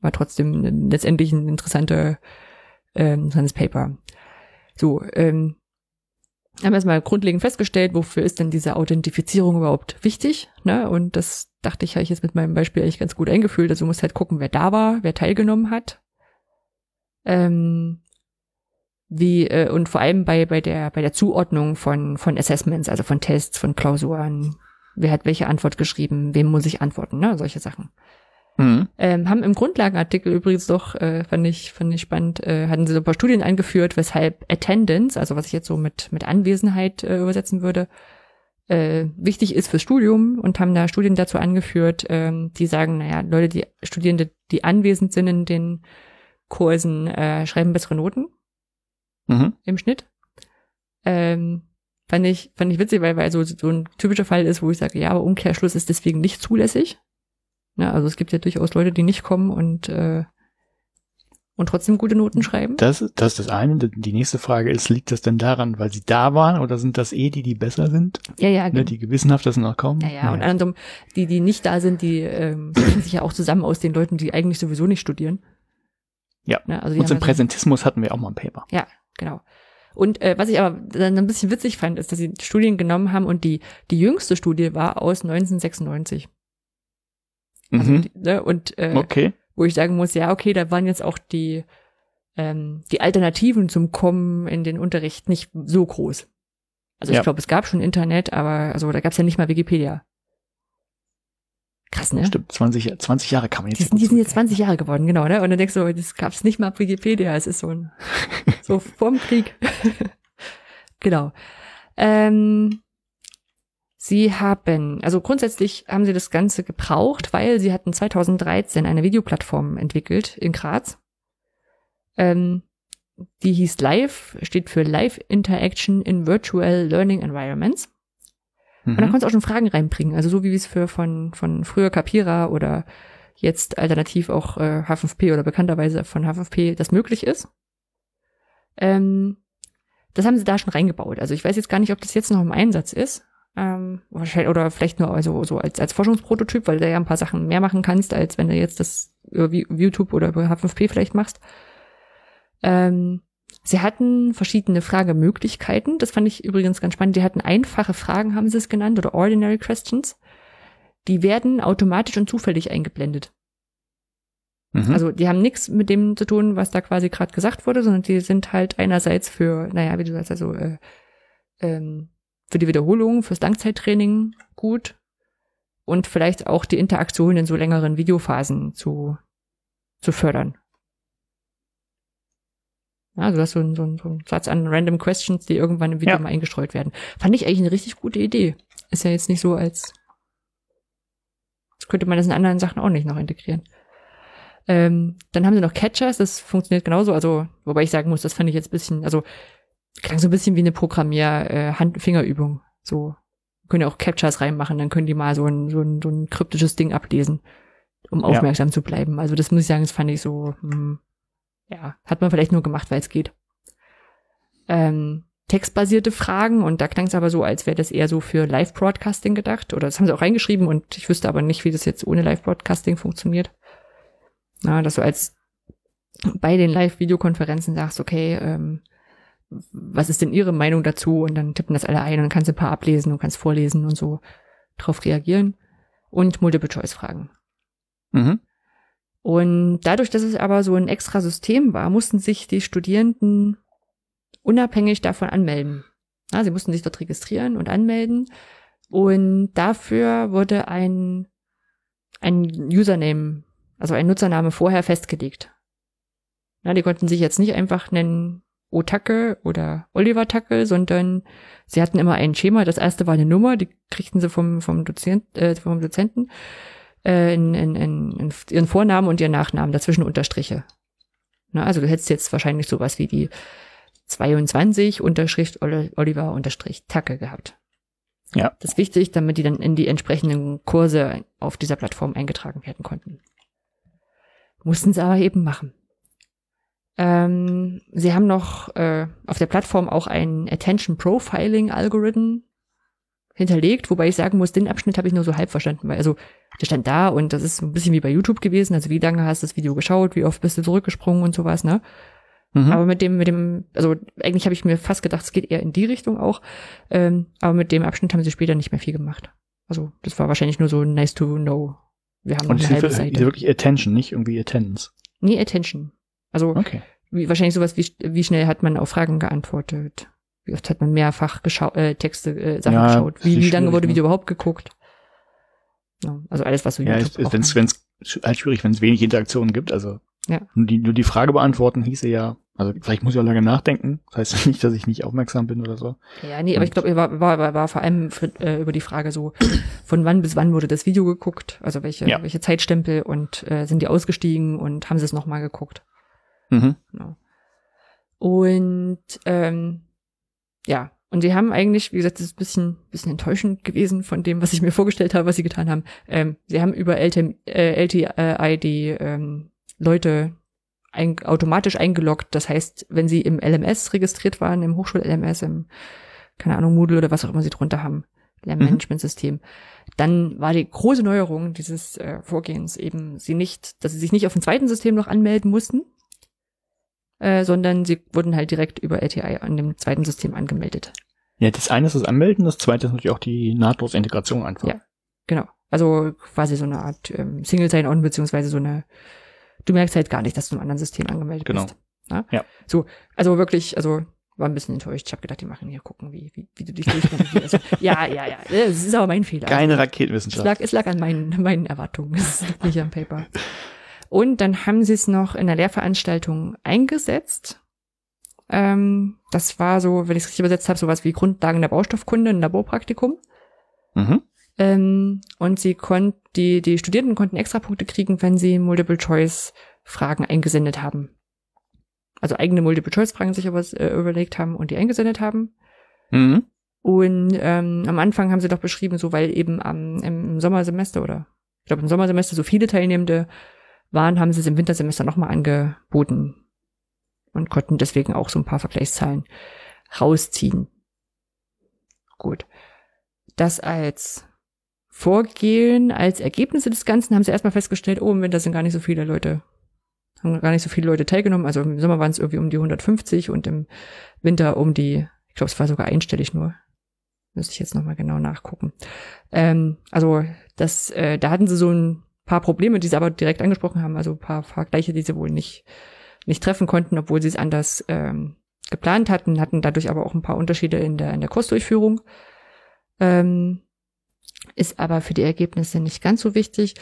war trotzdem letztendlich ein interessante, ähm, interessantes Paper. So, ähm, haben erstmal grundlegend festgestellt, wofür ist denn diese Authentifizierung überhaupt wichtig, ne? Und das dachte ich, habe ich jetzt mit meinem Beispiel eigentlich ganz gut eingefühlt. Also du musst halt gucken, wer da war, wer teilgenommen hat. Ähm, wie äh, und vor allem bei bei der bei der Zuordnung von von Assessments, also von Tests, von Klausuren, wer hat welche Antwort geschrieben, wem muss ich antworten, ne, solche Sachen. Mhm. Ähm, haben im Grundlagenartikel übrigens doch, äh, fand ich, fand ich spannend, äh, hatten sie so ein paar Studien eingeführt, weshalb Attendance, also was ich jetzt so mit, mit Anwesenheit äh, übersetzen würde, äh, wichtig ist fürs Studium und haben da Studien dazu angeführt, ähm, die sagen, naja, Leute, die Studierende, die anwesend sind in den Kursen, äh, schreiben bessere Noten Mhm. im Schnitt. Ähm, fand ich, fand ich witzig, weil, weil so, so ein typischer Fall ist, wo ich sage, ja, aber Umkehrschluss ist deswegen nicht zulässig. Ne, also es gibt ja durchaus Leute, die nicht kommen und, äh, und trotzdem gute Noten schreiben. Das, das ist das eine. Die nächste Frage ist, liegt das denn daran, weil sie da waren oder sind das eh die, die besser sind? Ja, ja, Ne, genau. die gewissenhafter sind noch kaum? Ja, ja, und andersrum, die, die nicht da sind, die ähm, *clears throat* setzen sich ja auch zusammen aus den Leuten, die eigentlich sowieso nicht studieren. Ja. Ne, also Und zum ja Präsentismus hatten wir auch mal ein Paper. Ja, genau. Und äh, was ich aber dann ein bisschen witzig fand, ist, dass sie Studien genommen haben und die, die jüngste Studie war aus 1996. Also Mhm. ne, und äh, Okay. wo ich sagen muss, ja, okay, da waren jetzt auch die, ähm, die Alternativen zum Kommen in den Unterricht nicht so groß. Also ich Ja. glaube, es gab schon Internet, aber also da gab es ja nicht mal Wikipedia. Krass, ne? Stimmt, 20, 20 Jahre kann man jetzt Die sind, die sind jetzt 20 Jahre geworden, genau, ne? Und dann denkst du, das gab's nicht mal auf Wikipedia, es ist so ein, *laughs* so vorm Krieg. *laughs* genau. Ähm, sie haben, also grundsätzlich haben sie das Ganze gebraucht, weil sie hatten 2013 eine Videoplattform entwickelt in Graz. Ähm, die hieß Live, steht für Live Interaction in Virtual Learning Environments. Und dann Mhm. kannst du auch schon Fragen reinbringen. Also so wie wir es für von, von früher Capira oder jetzt alternativ auch äh, H5P oder bekannterweise von H5P das möglich ist. Ähm, das haben sie da schon reingebaut. Also ich weiß jetzt gar nicht, ob das jetzt noch im Einsatz ist. Ähm, oder vielleicht nur also so als, als Forschungsprototyp, weil du ja ein paar Sachen mehr machen kannst, als wenn du jetzt das über YouTube oder über H5P vielleicht machst. Ähm, Sie hatten verschiedene Fragemöglichkeiten. Das fand ich übrigens ganz spannend. Die hatten einfache Fragen, haben sie es genannt, oder ordinary questions. Die werden automatisch und zufällig eingeblendet. Mhm. Also die haben nichts mit dem zu tun, was da quasi gerade gesagt wurde, sondern die sind halt einerseits für, naja, wie du sagst, also äh, ähm, für die Wiederholung, fürs Langzeittraining gut und vielleicht auch die Interaktion in so längeren Videophasen zu, zu fördern. Ja, also du hast so einen, so, einen, so einen Satz an random questions, die irgendwann im Video Ja. mal eingestreut werden. Fand ich eigentlich eine richtig gute Idee. Ist ja jetzt nicht so, als als könnte man das in anderen Sachen auch nicht noch integrieren. Ähm, dann haben sie noch Catchers, das funktioniert genauso. Also, wobei ich sagen muss, das fand ich jetzt ein bisschen, also klang so ein bisschen wie eine Programmier-Hand-Fingerübung. So können ja auch Captures reinmachen, dann können die mal so ein, so ein, so ein kryptisches Ding ablesen. um Ja. aufmerksam zu bleiben. Also das muss ich sagen, das fand ich so, hm, ja, hat man vielleicht nur gemacht, weil es geht. Ähm, textbasierte Fragen und da klang es aber so, als wäre das eher so für Live-Broadcasting gedacht. Oder das haben sie auch reingeschrieben und ich wüsste aber nicht, wie das jetzt ohne Live-Broadcasting funktioniert. Na, dass du als bei den Live-Videokonferenzen sagst, okay, ähm, was ist denn Ihre Meinung dazu? Und dann tippen das alle ein und dann kannst du ein paar ablesen und kannst vorlesen und so drauf reagieren. Und Multiple-Choice-Fragen. Mhm. Und dadurch, dass es aber so ein extra System war, mussten sich die Studierenden unabhängig davon anmelden. Ja, sie mussten sich dort registrieren und anmelden. Und dafür wurde ein, ein Username, also ein Nutzername vorher festgelegt. Ja, die konnten sich jetzt nicht einfach nennen Otacke oder Oliver Tacke, sondern sie hatten immer ein Schema. Das erste war eine Nummer, die kriegten sie vom, vom, Dozent, äh, vom Dozenten äh, in, in, in, ihren Vornamen und ihren Nachnamen, dazwischen Unterstriche. Na, also du hättest jetzt wahrscheinlich sowas wie die 22 Unterschrift Oli- Oliver Unterstrich Tacke gehabt. Ja. Das ist wichtig, damit die dann in die entsprechenden Kurse auf dieser Plattform eingetragen werden konnten. Mussten sie aber eben machen. Ähm, sie haben noch äh, auf der Plattform auch einen Attention Profiling Algorithm hinterlegt, wobei ich sagen muss, den Abschnitt habe ich nur so halb verstanden, weil also der stand da und das ist so ein bisschen wie bei YouTube gewesen, also wie lange hast du das Video geschaut, wie oft bist du zurückgesprungen und sowas, ne? Mhm. Aber mit dem, mit dem, also eigentlich habe ich mir fast gedacht, es geht eher in die Richtung auch. Ähm, aber mit dem Abschnitt haben sie später nicht mehr viel gemacht. Also das war wahrscheinlich nur so nice to know. Wir haben Und eine halbe Seite. wirklich Attention, nicht irgendwie Attendance. Nee, Attention. Also Okay. wie, wahrscheinlich sowas wie, wie schnell hat man auf Fragen geantwortet? Wie oft hat man mehrfach äh, Texte, äh, Sachen Ja, geschaut? Wie, ist wie lange wurde ne? Video überhaupt geguckt? Ja, also alles, was so Ja, YouTube auch wenn es halt schwierig, wenn es wenig Interaktionen gibt. Also Ja. nur, die, nur die Frage beantworten hieße ja, also vielleicht muss ich auch lange nachdenken. Das heißt nicht, dass ich nicht aufmerksam bin oder so. Ja, nee, aber ich glaube, war, war, war vor allem für, äh, über die Frage so, von wann bis wann wurde das Video geguckt? Also welche, Ja. welche Zeitstempel und äh, sind die ausgestiegen und haben sie es nochmal geguckt? Mhm. Genau. Und ähm, ja, und sie haben eigentlich, wie gesagt, das ist ein bisschen, bisschen enttäuschend gewesen von dem, was ich mir vorgestellt habe, was sie getan haben. Ähm, sie haben über LTI, äh, LTI die ähm, Leute ein, automatisch eingeloggt. Das heißt, wenn sie im LMS registriert waren, im Hochschul-LMS, im, keine Ahnung, Moodle oder was auch immer sie drunter haben, Lernmanagementsystem, dann war die große Neuerung dieses äh, Vorgehens eben sie nicht, dass sie sich nicht auf dem zweiten System noch anmelden mussten, äh, sondern sie wurden halt direkt über LTI an dem zweiten System angemeldet. Ja, das eine ist das Anmelden, das zweite ist natürlich auch die nahtlose Integration einfach. Ja. Genau. Also quasi so eine Art ähm, Single Sign-On beziehungsweise so eine, du merkst halt gar nicht, dass du im anderen System angemeldet Genau. bist. Ja? Ja. So, also wirklich, also war ein bisschen enttäuscht. Ich habe gedacht, die machen hier gucken, wie, wie, wie du dich durchnavigierst. *laughs* also, ja, ja, ja. Es ist aber mein Fehler. Keine Es Raketenwissenschaft. lag, es lag an meinen, meinen Erwartungen. Es lag nicht am Paper. *laughs* Und dann haben sie es noch in der Lehrveranstaltung eingesetzt. Ähm, das war so, wenn ich es richtig übersetzt habe, sowas wie Grundlagen der Baustoffkunde, ein Laborpraktikum. Mhm. Ähm, und sie konnten, die, die Studierenden konnten extra Punkte kriegen, wenn sie Multiple-Choice-Fragen eingesendet haben. Also eigene Multiple-Choice-Fragen sich aber äh, überlegt haben und die eingesendet haben. Mhm. Und ähm, am Anfang haben sie doch beschrieben, so weil eben am, im Sommersemester oder ich glaube im Sommersemester so viele Teilnehmende waren, haben sie es im Wintersemester nochmal angeboten und konnten deswegen auch so ein paar Vergleichszahlen rausziehen. Gut. Das als Vorgehen, als Ergebnisse des Ganzen haben sie erstmal festgestellt, oh, im Winter sind gar nicht so viele Leute, haben gar nicht so viele Leute teilgenommen. Also im Sommer waren es irgendwie um die 150 und im Winter um die, ich glaube, es war sogar einstellig nur. Müsste ich jetzt nochmal genau nachgucken. Ähm, also das, äh, da hatten sie so ein paar Probleme, die sie aber direkt angesprochen haben, also ein paar Vergleiche, die sie wohl nicht, nicht treffen konnten, obwohl sie es anders ähm, geplant hatten, hatten dadurch aber auch ein paar Unterschiede in der, in der Kursdurchführung. Ähm, ist aber für die Ergebnisse nicht ganz so wichtig.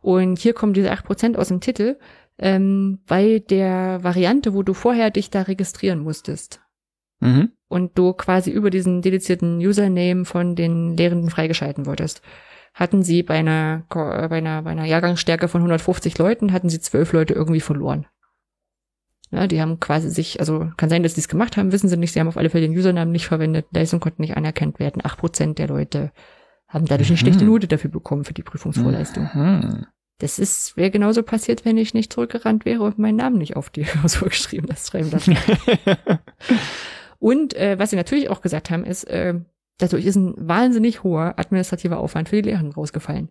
Und hier kommen diese 8% aus dem Titel, ähm, bei der Variante, wo du vorher dich da registrieren musstest Mhm. und du quasi über diesen dedizierten Username von den Lehrenden freigeschalten wolltest, hatten sie bei einer, äh, bei einer, bei einer Jahrgangsstärke von 150 Leuten, hatten sie zwölf Leute irgendwie verloren. Ja, die haben quasi sich, also kann sein, dass sie es gemacht haben, wissen sie nicht, sie haben auf alle Fälle den Usernamen nicht verwendet, Leistung konnte nicht anerkannt werden. 8% der Leute haben dadurch eine schlechte Mhm. Note dafür bekommen für die Prüfungsvorleistung. Mhm. Das ist, wäre genauso passiert, wenn ich nicht zurückgerannt wäre und meinen Namen nicht auf die Klausur geschrieben, das Schreibblatt. *laughs* und äh, was sie natürlich auch gesagt haben, ist, äh, dadurch ist ein wahnsinnig hoher administrativer Aufwand für die Lehrenden rausgefallen.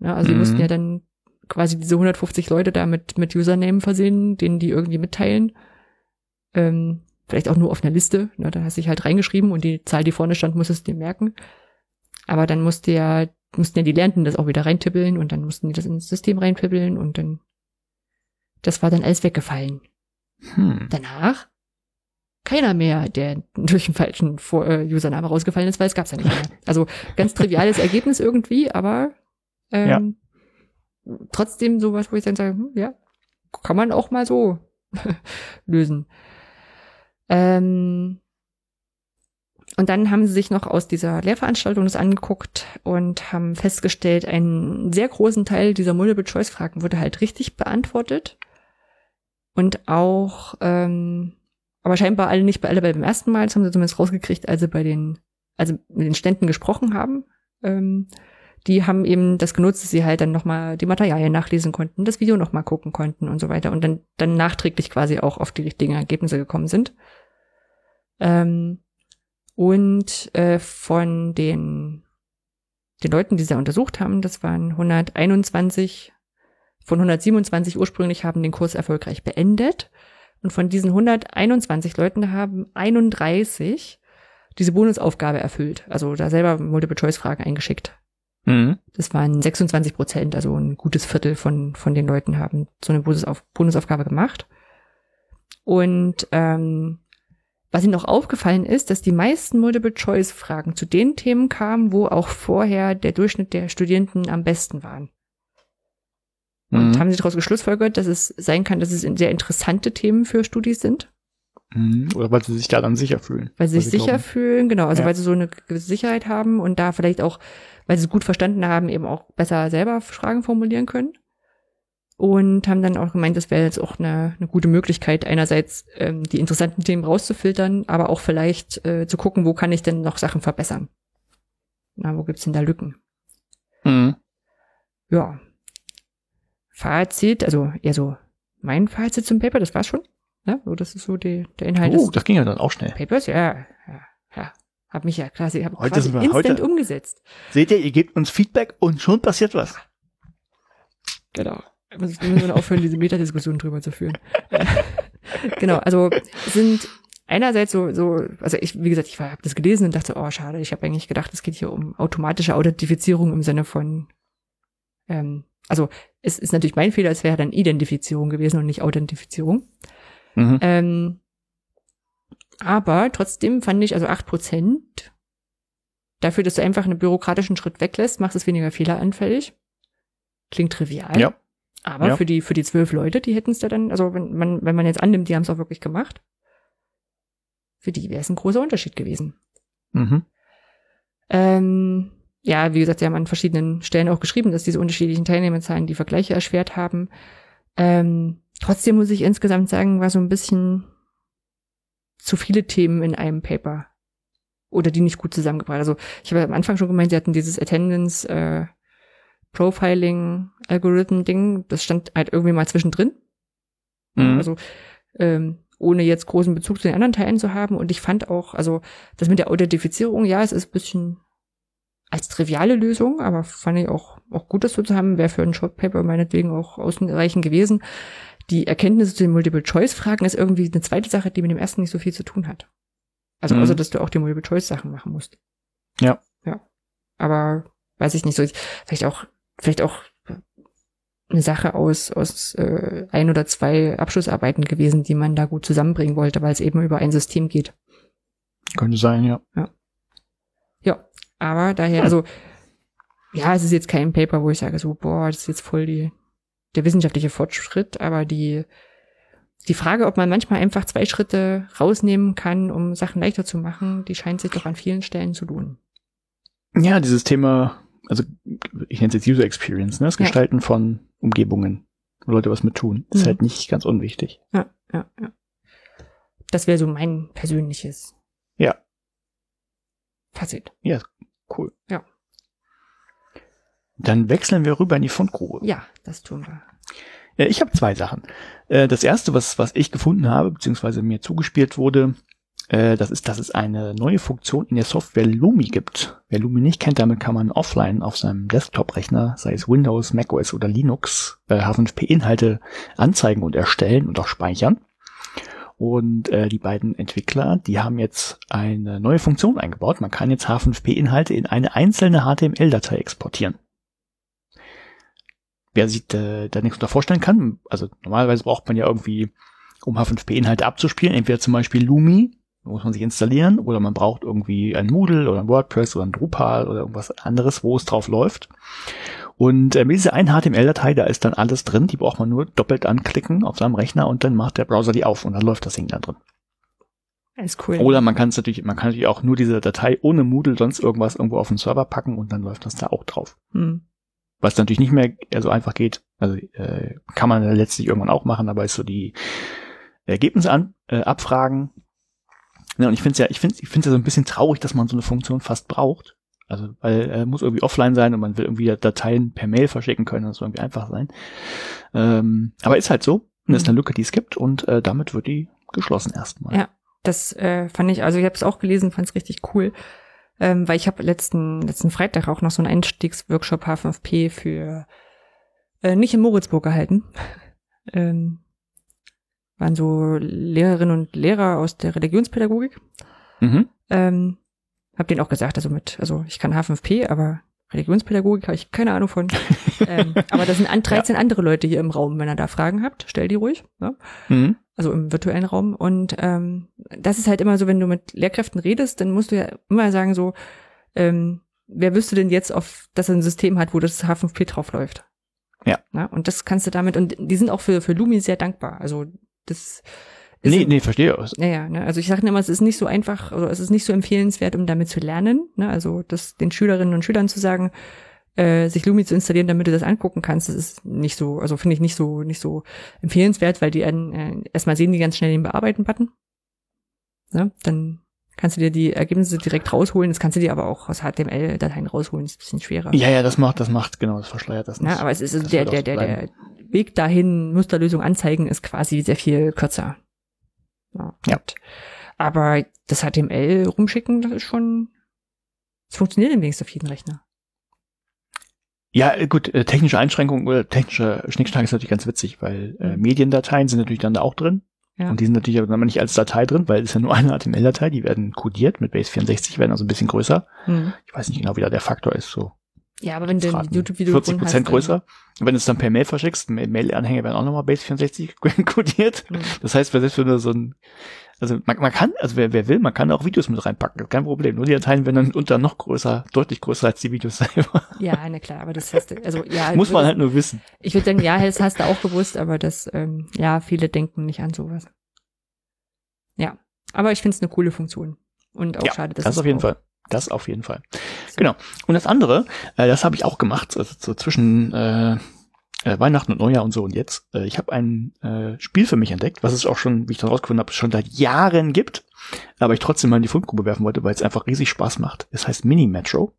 Ja, also die Mhm. mussten ja dann quasi diese 150 Leute da mit, mit Username versehen, denen die irgendwie mitteilen. Ähm, vielleicht auch nur auf einer Liste. Ne, da hast du dich halt reingeschrieben und die Zahl, die vorne stand, musstest du dir merken. Aber dann musste ja, mussten ja die Lernenden das auch wieder reintippeln und dann mussten die das ins System reintippeln und dann, das war dann alles weggefallen. Hm. Danach keiner mehr, der durch einen falschen Vor äh, Username rausgefallen ist, weil es gab's ja nicht mehr. Also ganz triviales Ergebnis irgendwie, aber ähm, trotzdem sowas, wo ich dann sage, hm, ja, kann man auch mal so *laughs* lösen. Ähm, und dann haben sie sich noch aus dieser Lehrveranstaltung das angeguckt und haben festgestellt, einen sehr großen Teil dieser Multiple-Choice-Fragen wurde halt richtig beantwortet. Und auch, ähm, aber scheinbar alle nicht bei alle beim ersten Mal, das haben sie zumindest rausgekriegt, als sie bei den, also mit den Ständen gesprochen haben. Ähm, die haben eben das genutzt, dass sie halt dann nochmal die Materialien nachlesen konnten, das Video nochmal gucken konnten und so weiter und dann, dann nachträglich quasi auch auf die richtigen Ergebnisse gekommen sind. Ähm, und äh, von den, den Leuten, die sie da untersucht haben, das waren 121 von 127 ursprünglich haben den Kurs erfolgreich beendet. Und von diesen 121 Leuten haben 31 diese Bonusaufgabe erfüllt. Also da selber Multiple-Choice-Fragen eingeschickt. Mhm. Das waren 26 Prozent, also ein gutes Viertel von, von den Leuten haben so eine Bonusauf Bonusaufgabe gemacht. Und ähm, was ihnen noch aufgefallen ist, dass die meisten Multiple-Choice-Fragen zu den Themen kamen, wo auch vorher der Durchschnitt der Studierenden am besten waren. Und Mhm. haben sie daraus geschlussfolgert, dass es sein kann, dass es sehr interessante Themen für Studis sind, Mhm. Oder weil sie sich da dann sicher fühlen. weil sie sich sicher glauben. fühlen, genau, also Ja. weil sie so eine gewisse Sicherheit haben und da vielleicht auch, weil sie es gut verstanden haben, eben auch besser selber Fragen formulieren können. Und haben dann auch gemeint, das wäre jetzt auch eine, eine gute Möglichkeit, einerseits ähm, die interessanten Themen rauszufiltern, aber auch vielleicht äh, zu gucken, wo kann ich denn noch Sachen verbessern. Na, wo gibt's denn da Lücken? Mhm. Ja. Fazit, also eher so mein Fazit zum Paper, das war's schon. Ja, so, das ist so die, der Inhalt Oh, das ging ja dann auch schnell. Papers. Ja, ja, ja. Hab mich ja quasi, hab Heute quasi sind wir- instant heute- umgesetzt. Seht ihr, ihr gebt uns Feedback und schon passiert was. Genau. Wir müssen wir aufhören, diese Metadiskussion drüber zu führen. *laughs* genau, also sind einerseits so, so, also ich, wie gesagt, ich habe das gelesen und dachte, oh, schade, ich habe eigentlich gedacht, es geht hier um automatische Authentifizierung im Sinne von, ähm, also es ist natürlich mein Fehler, es wäre dann Identifizierung gewesen und nicht Authentifizierung. Mhm. Ähm, aber trotzdem fand ich, also acht Prozent dafür, dass du einfach einen bürokratischen Schritt weglässt, machst es weniger fehleranfällig. Klingt trivial. Ja. Aber Ja. für die, für die zwölf Leute, die hätten es da dann, also wenn man, wenn man jetzt annimmt, die haben es auch wirklich gemacht, für die wäre es ein großer Unterschied gewesen. Mhm. Ähm, ja, wie gesagt, sie haben an verschiedenen Stellen auch geschrieben, dass diese unterschiedlichen Teilnehmerzahlen die Vergleiche erschwert haben. Ähm, trotzdem muss ich insgesamt sagen, war so ein bisschen zu viele Themen in einem Paper. Oder die nicht gut zusammengebracht. Also ich habe am Anfang schon gemeint, sie hatten dieses Attendance äh, Profiling Algorithm Ding, das stand halt irgendwie mal zwischendrin. Mhm. Also ähm, ohne jetzt großen Bezug zu den anderen Teilen zu haben. Und ich fand auch, also das mit der Authentifizierung, ja, es ist ein bisschen als triviale Lösung, aber fand ich auch, auch gut, das so zu haben, wäre für ein Shortpaper meinetwegen auch ausreichend gewesen. Die Erkenntnisse zu den Multiple-Choice-Fragen ist irgendwie eine zweite Sache, die mit dem ersten nicht so viel zu tun hat. Also Mhm. außer, dass du auch die Multiple-Choice-Sachen machen musst. Ja. Ja. Aber weiß ich nicht so. Vielleicht auch, vielleicht auch eine Sache aus, aus äh, ein oder zwei Abschlussarbeiten gewesen, die man da gut zusammenbringen wollte, weil es eben über ein System geht. Könnte sein, ja. Ja, aber daher, also, ja, es ist jetzt kein Paper, wo ich sage so, boah, das ist jetzt voll die, der wissenschaftliche Fortschritt, aber die, die Frage, ob man manchmal einfach zwei Schritte rausnehmen kann, um Sachen leichter zu machen, die scheint sich doch an vielen Stellen zu lohnen. Ja, dieses Thema, also ich nenne es jetzt User Experience, ne? das Ja. Gestalten von Umgebungen, wo Leute was mit tun, ist Mhm. halt nicht ganz unwichtig. Ja, ja, ja. Das wäre so mein persönliches Ja. Fazit. Cool. Ja. Dann wechseln wir rüber in die Fundgrube. Ja, das tun wir. Ja, ich habe zwei Sachen. Äh, das erste, was, was ich gefunden habe, beziehungsweise mir zugespielt wurde, äh, das ist, dass es eine neue Funktion in der Software Lumi gibt. Wer Lumi nicht kennt, damit kann man offline auf seinem Desktop-Rechner, sei es Windows, macOS oder Linux, äh, H5P-Inhalte anzeigen und erstellen und auch speichern. Und äh, die beiden Entwickler, die haben jetzt eine neue Funktion eingebaut. Man kann jetzt H5P-Inhalte in eine einzelne HTML-Datei exportieren. Wer sich äh, da nichts unter vorstellen kann, also normalerweise braucht man ja irgendwie, um H5P-Inhalte abzuspielen, entweder zum Beispiel Lumi, muss man sich installieren, oder man braucht irgendwie ein Moodle oder ein WordPress oder ein Drupal oder irgendwas anderes, wo es drauf läuft. Und äh, mit dieser einen HTML-Datei, da ist dann alles drin, die braucht man nur doppelt anklicken auf seinem Rechner und dann macht der Browser die auf und dann läuft das Ding da drin. Alles cool. Oder man kann es natürlich, man kann natürlich auch nur diese Datei ohne Moodle sonst irgendwas irgendwo auf den Server packen und dann läuft das da auch drauf. Hm. Was natürlich nicht mehr so einfach geht, also äh, kann man letztlich irgendwann auch machen, aber ist so die Ergebnisse an, äh, abfragen, ja, und ich finde es ja, ich finde ich finde ja so ein bisschen traurig, dass man so eine Funktion fast braucht. Also, weil er äh, muss irgendwie offline sein und man will irgendwie Dateien per Mail verschicken können, das soll irgendwie einfach sein. Ähm, aber ist halt so. Und ist eine Lücke, die es gibt und äh, damit wird die geschlossen erstmal. Ja, das äh, fand ich, also ich habe es auch gelesen, fand es richtig cool, ähm, weil ich habe letzten letzten Freitag auch noch so einen Einstiegsworkshop H5P für äh, nicht in Moritzburg gehalten. *laughs* ähm, waren so Lehrerinnen und Lehrer aus der Religionspädagogik. Mhm. Ähm, hab denen auch gesagt, also mit, also ich kann H5P, aber Religionspädagogik habe ich keine Ahnung von. *laughs* ähm, aber da sind an 13 ja. andere Leute hier im Raum. Wenn ihr da Fragen habt, stell die ruhig. Ja? Mhm. Also im virtuellen Raum. Und ähm, das ist halt immer so, wenn du mit Lehrkräften redest, dann musst du ja immer sagen so, ähm, wer wüsste denn jetzt, auf, dass er ein System hat, wo das H5P drauf läuft? Ja. Na, und das kannst du damit, und die sind auch für, für Lumi sehr dankbar. Also das ist nee, nee, verstehe. Naja, ne, also ich sage immer, es ist nicht so einfach, also es ist nicht so empfehlenswert, um damit zu lernen. Ne, also das den Schülerinnen und Schülern zu sagen, äh, sich Lumi zu installieren, damit du das angucken kannst, das ist nicht so, also finde ich nicht so, nicht so empfehlenswert, weil die äh, erstmal sehen die ganz schnell den Bearbeiten-Button. Ne, dann kannst du dir die Ergebnisse direkt rausholen. Das kannst du dir aber auch aus HTML-Dateien rausholen. Das ist ein bisschen schwerer. Ja, ja, das macht, das macht, genau, das verschleiert das nicht. Ja, aber es ist also der, der, der, der Weg dahin, Musterlösung anzeigen, ist quasi sehr viel kürzer. Ja. ja. Aber das HTML rumschicken, das ist schon, es funktioniert demnächst auf jeden Rechner. Ja, gut, äh, technische Einschränkungen oder technische Schnickschnack ist natürlich ganz witzig, weil äh, mhm. Mediendateien sind natürlich dann da auch drin. Ja. Und die sind natürlich aber nicht als Datei drin, weil es ist ja nur eine HTML-Datei, die werden codiert mit Base 64, werden also ein bisschen größer. Mhm. Ich weiß nicht genau, wie da der Faktor ist, so ja, aber wenn du ein YouTube-Video 40 Prozent größer. Und wenn du es dann per Mail verschickst, Mail-Anhänge werden auch nochmal Base 64 codiert. Mhm. Das heißt, selbst wenn du so ein, also man, man kann, also wer, wer will, man kann auch Videos mit reinpacken, kein Problem. Nur die Dateien werden dann unter noch größer, deutlich größer als die Videos *laughs* selber. Ja, na klar, aber das hast du, also ja. Muss man halt nur wissen. Ich würde sagen, ja, das hast du auch gewusst, aber das, ähm, ja, viele denken nicht an sowas. Ja, aber ich finde es eine coole Funktion. Und auch ja, schade, dass das auf jeden Fall. Das auf jeden Fall. Genau. Und das andere, äh, das habe ich auch gemacht, also so zwischen äh, äh, Weihnachten und Neujahr und so und jetzt. Äh, ich habe ein äh, Spiel für mich entdeckt, was es auch schon, wie ich dann rausgefunden habe, schon seit Jahren gibt, aber ich trotzdem mal in die Fundgrube werfen wollte, weil es einfach riesig Spaß macht. Es heißt Mini Metro.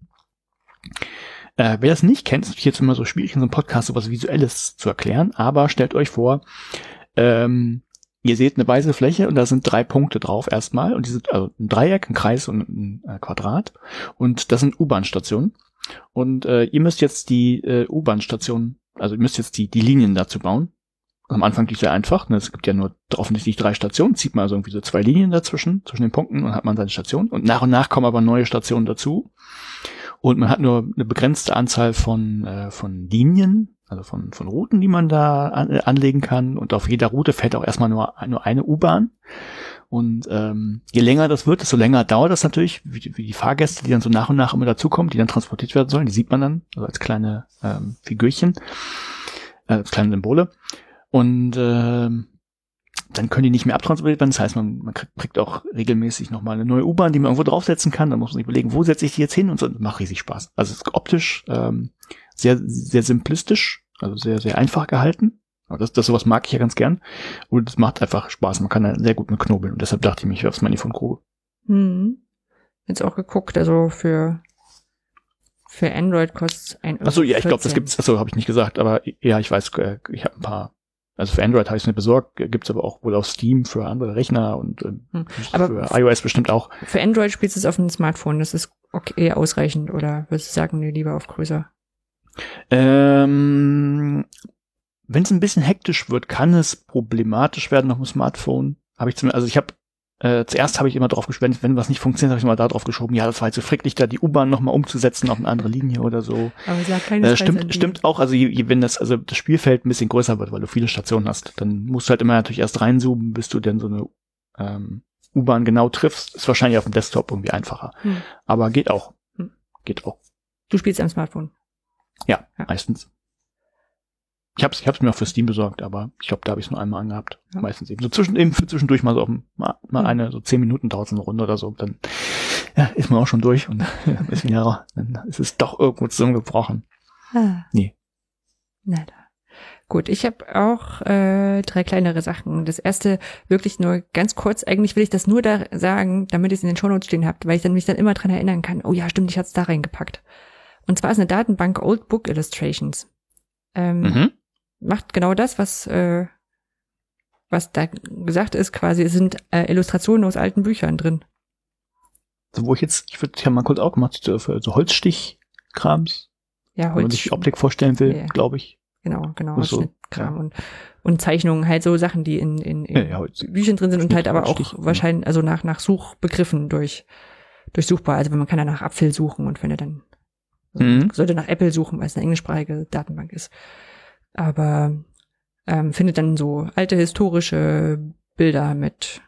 Äh, wer das nicht kennt, ist jetzt immer so schwierig in so einem Podcast sowas Visuelles zu erklären, aber stellt euch vor, ähm, Ihr seht eine weiße Fläche und da sind drei Punkte drauf erstmal und diese also ein Dreieck, ein Kreis und ein äh, Quadrat und das sind U-Bahn-Stationen und äh, ihr müsst jetzt die äh, U-Bahn-Stationen, also ihr müsst jetzt die die Linien dazu bauen. Am Anfang liegt sehr einfach, ne? es gibt ja nur offensichtlich drei Stationen, zieht man also irgendwie so zwei Linien dazwischen zwischen den Punkten und hat man seine Station und nach und nach kommen aber neue Stationen dazu und man hat nur eine begrenzte Anzahl von äh, von Linien also von, von Routen, die man da an, äh, anlegen kann. Und auf jeder Route fährt auch erstmal nur, nur eine U-Bahn. Und ähm, je länger das wird, desto länger dauert das natürlich, wie, wie die Fahrgäste, die dann so nach und nach immer dazukommen, die dann transportiert werden sollen. Die sieht man dann, also als kleine ähm, Figürchen, äh, als kleine Symbole. Und ähm, dann können die nicht mehr abtransportiert werden. Das heißt, man, man kriegt, kriegt auch regelmäßig nochmal eine neue U-Bahn, die man irgendwo draufsetzen kann. Dann muss man sich überlegen, wo setze ich die jetzt hin und so. Das macht riesig Spaß. Also optisch ähm, sehr, sehr simplistisch, also sehr, sehr einfach gehalten. Aber das, das sowas mag ich ja ganz gern. Und es macht einfach Spaß. Man kann da sehr gut mit knobeln. Und deshalb dachte ich mir, ich werf's mal in die Fundgrube. Hm. Jetzt auch geguckt, also für Für Android kostet ein Euro. Achso, ja, ich glaube, das gibt's, achso, habe ich nicht gesagt, aber ja, ich weiß, äh, ich habe ein paar. Also für Android habe ich es nicht besorgt, gibt's aber auch wohl auf Steam für andere Rechner und äh, für iOS bestimmt auch. Für Android spielst du es auf dem Smartphone, das ist okay, ausreichend, oder würdest du sagen, nee, lieber auf größer? Ähm, Wenn es ein bisschen hektisch wird, kann es problematisch werden auf dem Smartphone. Habe ich zumindest, also ich habe äh, zuerst habe ich immer drauf gespendet, wenn was nicht funktioniert, habe ich mal da drauf geschoben. Ja, das war jetzt so fricklich, da die U-Bahn nochmal umzusetzen auf eine andere Linie oder so. Aber sag Äh, keine stimmt, stimmt auch, also je, je, wenn das, also das Spielfeld ein bisschen größer wird, weil du viele Stationen hast, dann musst du halt immer natürlich erst reinzoomen, bis du dann so eine ähm, U-Bahn genau triffst. Ist wahrscheinlich auf dem Desktop irgendwie einfacher. Hm. Aber geht auch. Hm. Geht auch. Du spielst am Smartphone. Ja, Ja. meistens. Ich hab's, ich hab's mir auch für Steam besorgt, aber ich glaube, da habe ich es nur einmal angehabt. Ja. Meistens eben. So zwischen, eben zwischendurch mal so auf, mal, mal eine, so zehn Minuten dauert eine Runde oder so. Dann ja, ist man auch schon durch und *laughs* ist wieder, dann ist es doch irgendwo zusammengebrochen. Ah. Nee. Da. Gut, ich habe auch äh, drei kleinere Sachen. Das erste wirklich nur ganz kurz. Eigentlich will ich das nur da sagen, damit ihr es in den Shownotes stehen habt, weil ich dann mich dann immer dran erinnern kann. Oh ja, stimmt, ich hatte es da reingepackt. Und zwar ist eine Datenbank Old Book Illustrations. Ähm, Mhm. Macht genau das, was äh, was da gesagt ist. Quasi es sind äh, Illustrationen aus alten Büchern drin. So, wo ich jetzt, ich würde, ich habe mal kurz auch gemacht, so, für so Holzstichkrams, Ja, wenn man Holz, sich Optik vorstellen will, Ja. glaube ich. genau, genau, Ach so, Holzschnittkram und und Zeichnungen, halt so Sachen, die in, in, in Ja, ja, Holz. Büchern drin sind und halt aber auch ja. wahrscheinlich, also nach, nach Suchbegriffen durch, durchsuchbar. Also wenn man kann ja nach Apfel suchen und wenn er dann Mhm. sollte nach Apple suchen, weil es eine englischsprachige Datenbank ist. Aber ähm, findet dann so alte historische Bilder mit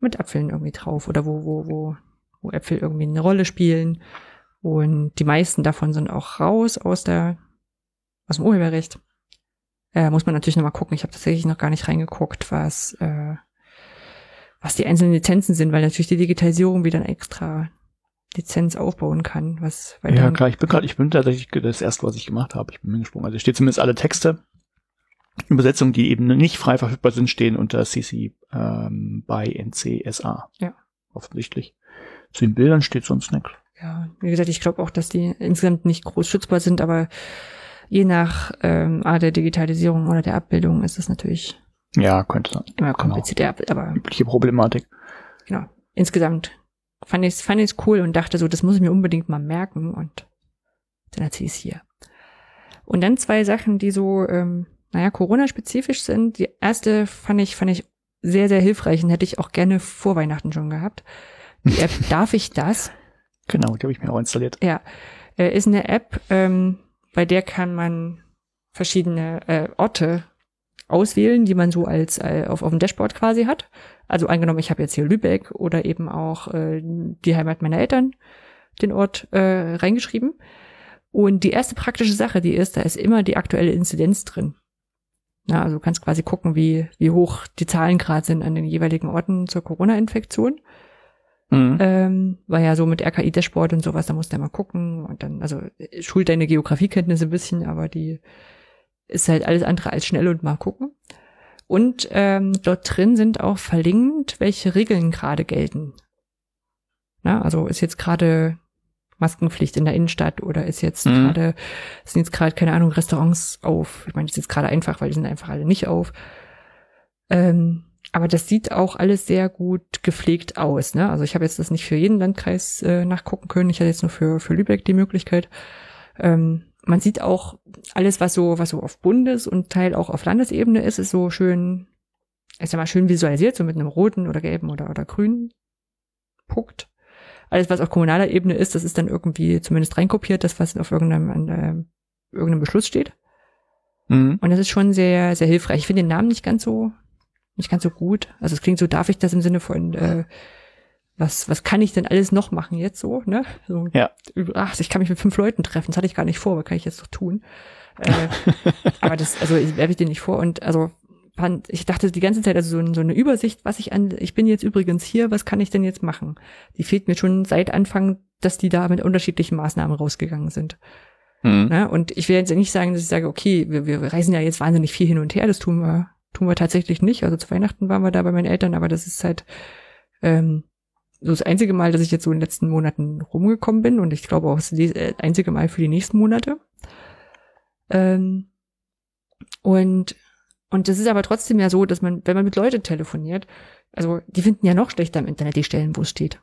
mit Äpfeln irgendwie drauf oder wo wo wo wo Äpfel irgendwie eine Rolle spielen und die meisten davon sind auch raus aus der aus dem Urheberrecht. Äh, muss man natürlich noch mal gucken. Ich habe tatsächlich noch gar nicht reingeguckt, was äh, was die einzelnen Lizenzen sind, weil natürlich die Digitalisierung wieder eine extra Lizenz aufbauen kann, was weil Ja, klar, ich bin gerade, ich bin tatsächlich das erste, was ich gemacht habe. Ich bin gesprungen. Also steht zumindest alle Texte. Übersetzungen, die eben nicht frei verfügbar sind, stehen unter CC ähm, by NCSA. Ja. Offensichtlich. Zu den Bildern steht sonst nichts. Ja, wie gesagt, ich glaube auch, dass die insgesamt nicht groß schützbar sind, aber je nach ähm, Art der Digitalisierung oder der Abbildung ist es natürlich Ja, könnte sein. immer Genau. komplizierter. Aber Übliche Problematik. genau, insgesamt fand ich es fand ich's cool und dachte so, das muss ich mir unbedingt mal merken und dann erzähle ich es hier. Und dann zwei Sachen, die so, ähm, naja, Corona-spezifisch sind. Die erste fand ich, fand ich sehr, sehr hilfreich und hätte ich auch gerne vor Weihnachten schon gehabt. Die App *laughs* Darf ich das? Genau, die habe ich mir auch installiert. Ja, äh, ist eine App, ähm, bei der kann man verschiedene äh, Orte auswählen, die man so als äh, auf, auf dem Dashboard quasi hat. Also angenommen, ich habe jetzt hier Lübeck oder eben auch äh, die Heimat meiner Eltern, den Ort äh, reingeschrieben. Und die erste praktische Sache, die ist, da ist immer die aktuelle Inzidenz drin. Na, also du kannst quasi gucken, wie, wie hoch die Zahlen gerade sind an den jeweiligen Orten zur Corona-Infektion. Mhm. Ähm, war ja so mit RKI-Dashboard und sowas, da musst du ja mal gucken und dann, also äh, schult deine Geografiekenntnisse ein bisschen, aber die ist halt alles andere als schnell und mal gucken. Und ähm, dort drin sind auch verlinkt, welche Regeln gerade gelten. Na, also ist jetzt gerade Maskenpflicht in der Innenstadt oder ist jetzt Mhm. gerade, sind jetzt gerade, keine Ahnung, Restaurants auf. Ich meine, das ist jetzt gerade einfach, weil die sind einfach alle nicht auf. Ähm, aber das sieht auch alles sehr gut gepflegt aus. Ne? Also ich habe jetzt das nicht für jeden Landkreis äh, nachgucken können. Ich hatte jetzt nur für, für Lübeck die Möglichkeit. Ähm, man sieht auch alles, was so, was so auf Bundes- und Teil auch auf Landesebene ist, ist so schön, ich sag mal, schön visualisiert, so mit einem roten oder gelben oder, oder grünen Punkt. Alles, was auf kommunaler Ebene ist, das ist dann irgendwie zumindest reinkopiert, das, was auf irgendeinem, an, äh, irgendeinem Beschluss steht. Mhm. Und das ist schon sehr, sehr hilfreich. Ich finde den Namen nicht ganz so, nicht ganz so gut. Also es klingt so, darf ich das im Sinne von, äh, was, was kann ich denn alles noch machen jetzt so, ne? So, Ja. Ach, ich kann mich mit fünf Leuten treffen, das hatte ich gar nicht vor, was kann ich jetzt doch tun? Äh, *laughs* aber das, also ich werfe ich dir nicht vor und also fand, ich dachte die ganze Zeit, also so, so eine Übersicht, was ich an, ich bin jetzt übrigens hier, was kann ich denn jetzt machen? Die fehlt mir schon seit Anfang, dass die da mit unterschiedlichen Maßnahmen rausgegangen sind. Mhm. Ne? Und ich will jetzt nicht sagen, dass ich sage, okay, wir, wir reisen ja jetzt wahnsinnig viel hin und her, das tun wir, tun wir tatsächlich nicht. Also zu Weihnachten waren wir da bei meinen Eltern, aber das ist halt, ähm, so das einzige Mal, dass ich jetzt so in den letzten Monaten rumgekommen bin und ich glaube auch das äh, einzige Mal für die nächsten Monate. Ähm, und, und das ist aber trotzdem ja so, dass man, wenn man mit Leuten telefoniert, also die finden ja noch schlechter im Internet die Stellen, wo es steht.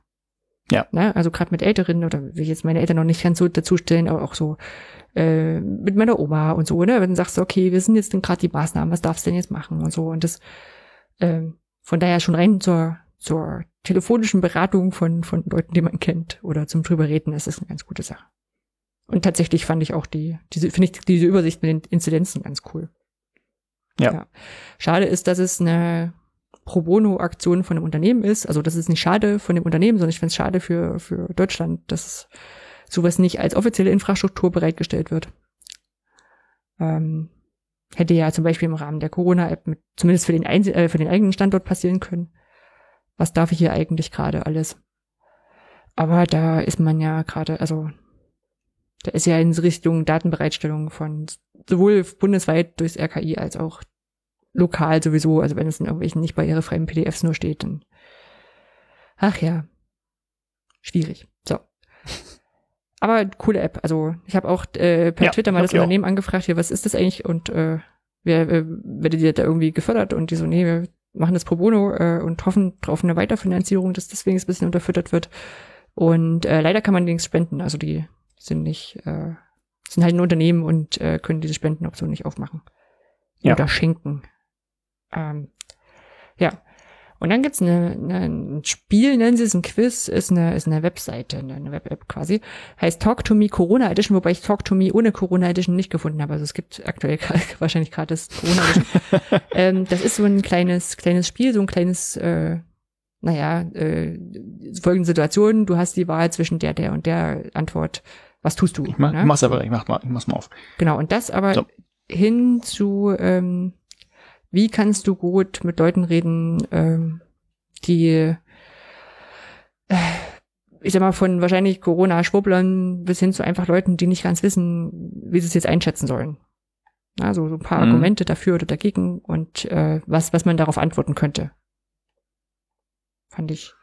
Ja. Ne? Also gerade mit Älteren oder will ich jetzt meine Eltern noch nicht ganz so dazu stellen, aber auch so äh, mit meiner Oma und so, ne? Wenn du sagst, okay, wir sind jetzt gerade die Maßnahmen, was darfst du denn jetzt machen und so. Und das ähm, von daher schon rein zur, zur telefonischen Beratung von, von Leuten, die man kennt oder zum drüber reden, ist das eine ganz gute Sache. Und tatsächlich fand ich auch die, diese, finde ich diese Übersicht mit den Inzidenzen ganz cool. Ja. ja. Schade ist, dass es eine Pro Bono-Aktion von einem Unternehmen ist. Also das ist nicht schade von dem Unternehmen, sondern ich finde es schade für, für Deutschland, dass sowas nicht als offizielle Infrastruktur bereitgestellt wird. Ähm, hätte ja zum Beispiel im Rahmen der Corona-App mit, zumindest für den, Einzel äh, für den eigenen Standort passieren können. Was darf ich hier eigentlich gerade alles? Aber da ist man ja gerade, also da ist ja in Richtung Datenbereitstellung von sowohl bundesweit durchs RKI als auch lokal sowieso, also wenn es in irgendwelchen nicht barrierefreien PDFs nur steht, dann ach ja, schwierig. So. *laughs* Aber coole App. Also ich habe auch äh, per Ja, Twitter mal das ich auch. Unternehmen angefragt, hier, was ist das eigentlich? Und äh, wer äh, werdet ihr da irgendwie gefördert? Und die so, nee, wir machen das pro bono äh, und hoffen auf eine Weiterfinanzierung, dass deswegen es ein bisschen unterfüttert wird. Und äh, leider kann man nichts spenden. Also die sind nicht, äh, sind halt ein Unternehmen und äh, können diese Spendenoption nicht aufmachen. Ja. Oder schenken. Ähm, ja. Und dann gibt's eine, eine, ein Spiel, nennen sie es ein Quiz, ist eine, ist eine Webseite, eine, Web-App quasi. Heißt Talk to Me Corona Edition, wobei ich Talk to Me ohne Corona Edition nicht gefunden habe. Also es gibt aktuell *laughs* wahrscheinlich gerade das Corona Edition. *laughs* ähm, das ist so ein kleines, kleines Spiel, so ein kleines, äh, naja, äh, folgende Situation, du hast die Wahl zwischen der, der und der Antwort. Was tust du? Ich mach, ne? mach's aber, ich mach mal, ich mach's mal auf. Genau, und das aber So. hin zu, ähm, wie kannst du gut mit Leuten reden, ähm, die, äh, ich sag mal, von wahrscheinlich Corona-Schwurblern bis hin zu einfach Leuten, die nicht ganz wissen, wie sie es jetzt einschätzen sollen. Also so ein paar Mhm. Argumente dafür oder dagegen und äh, was, was man darauf antworten könnte. Fand ich,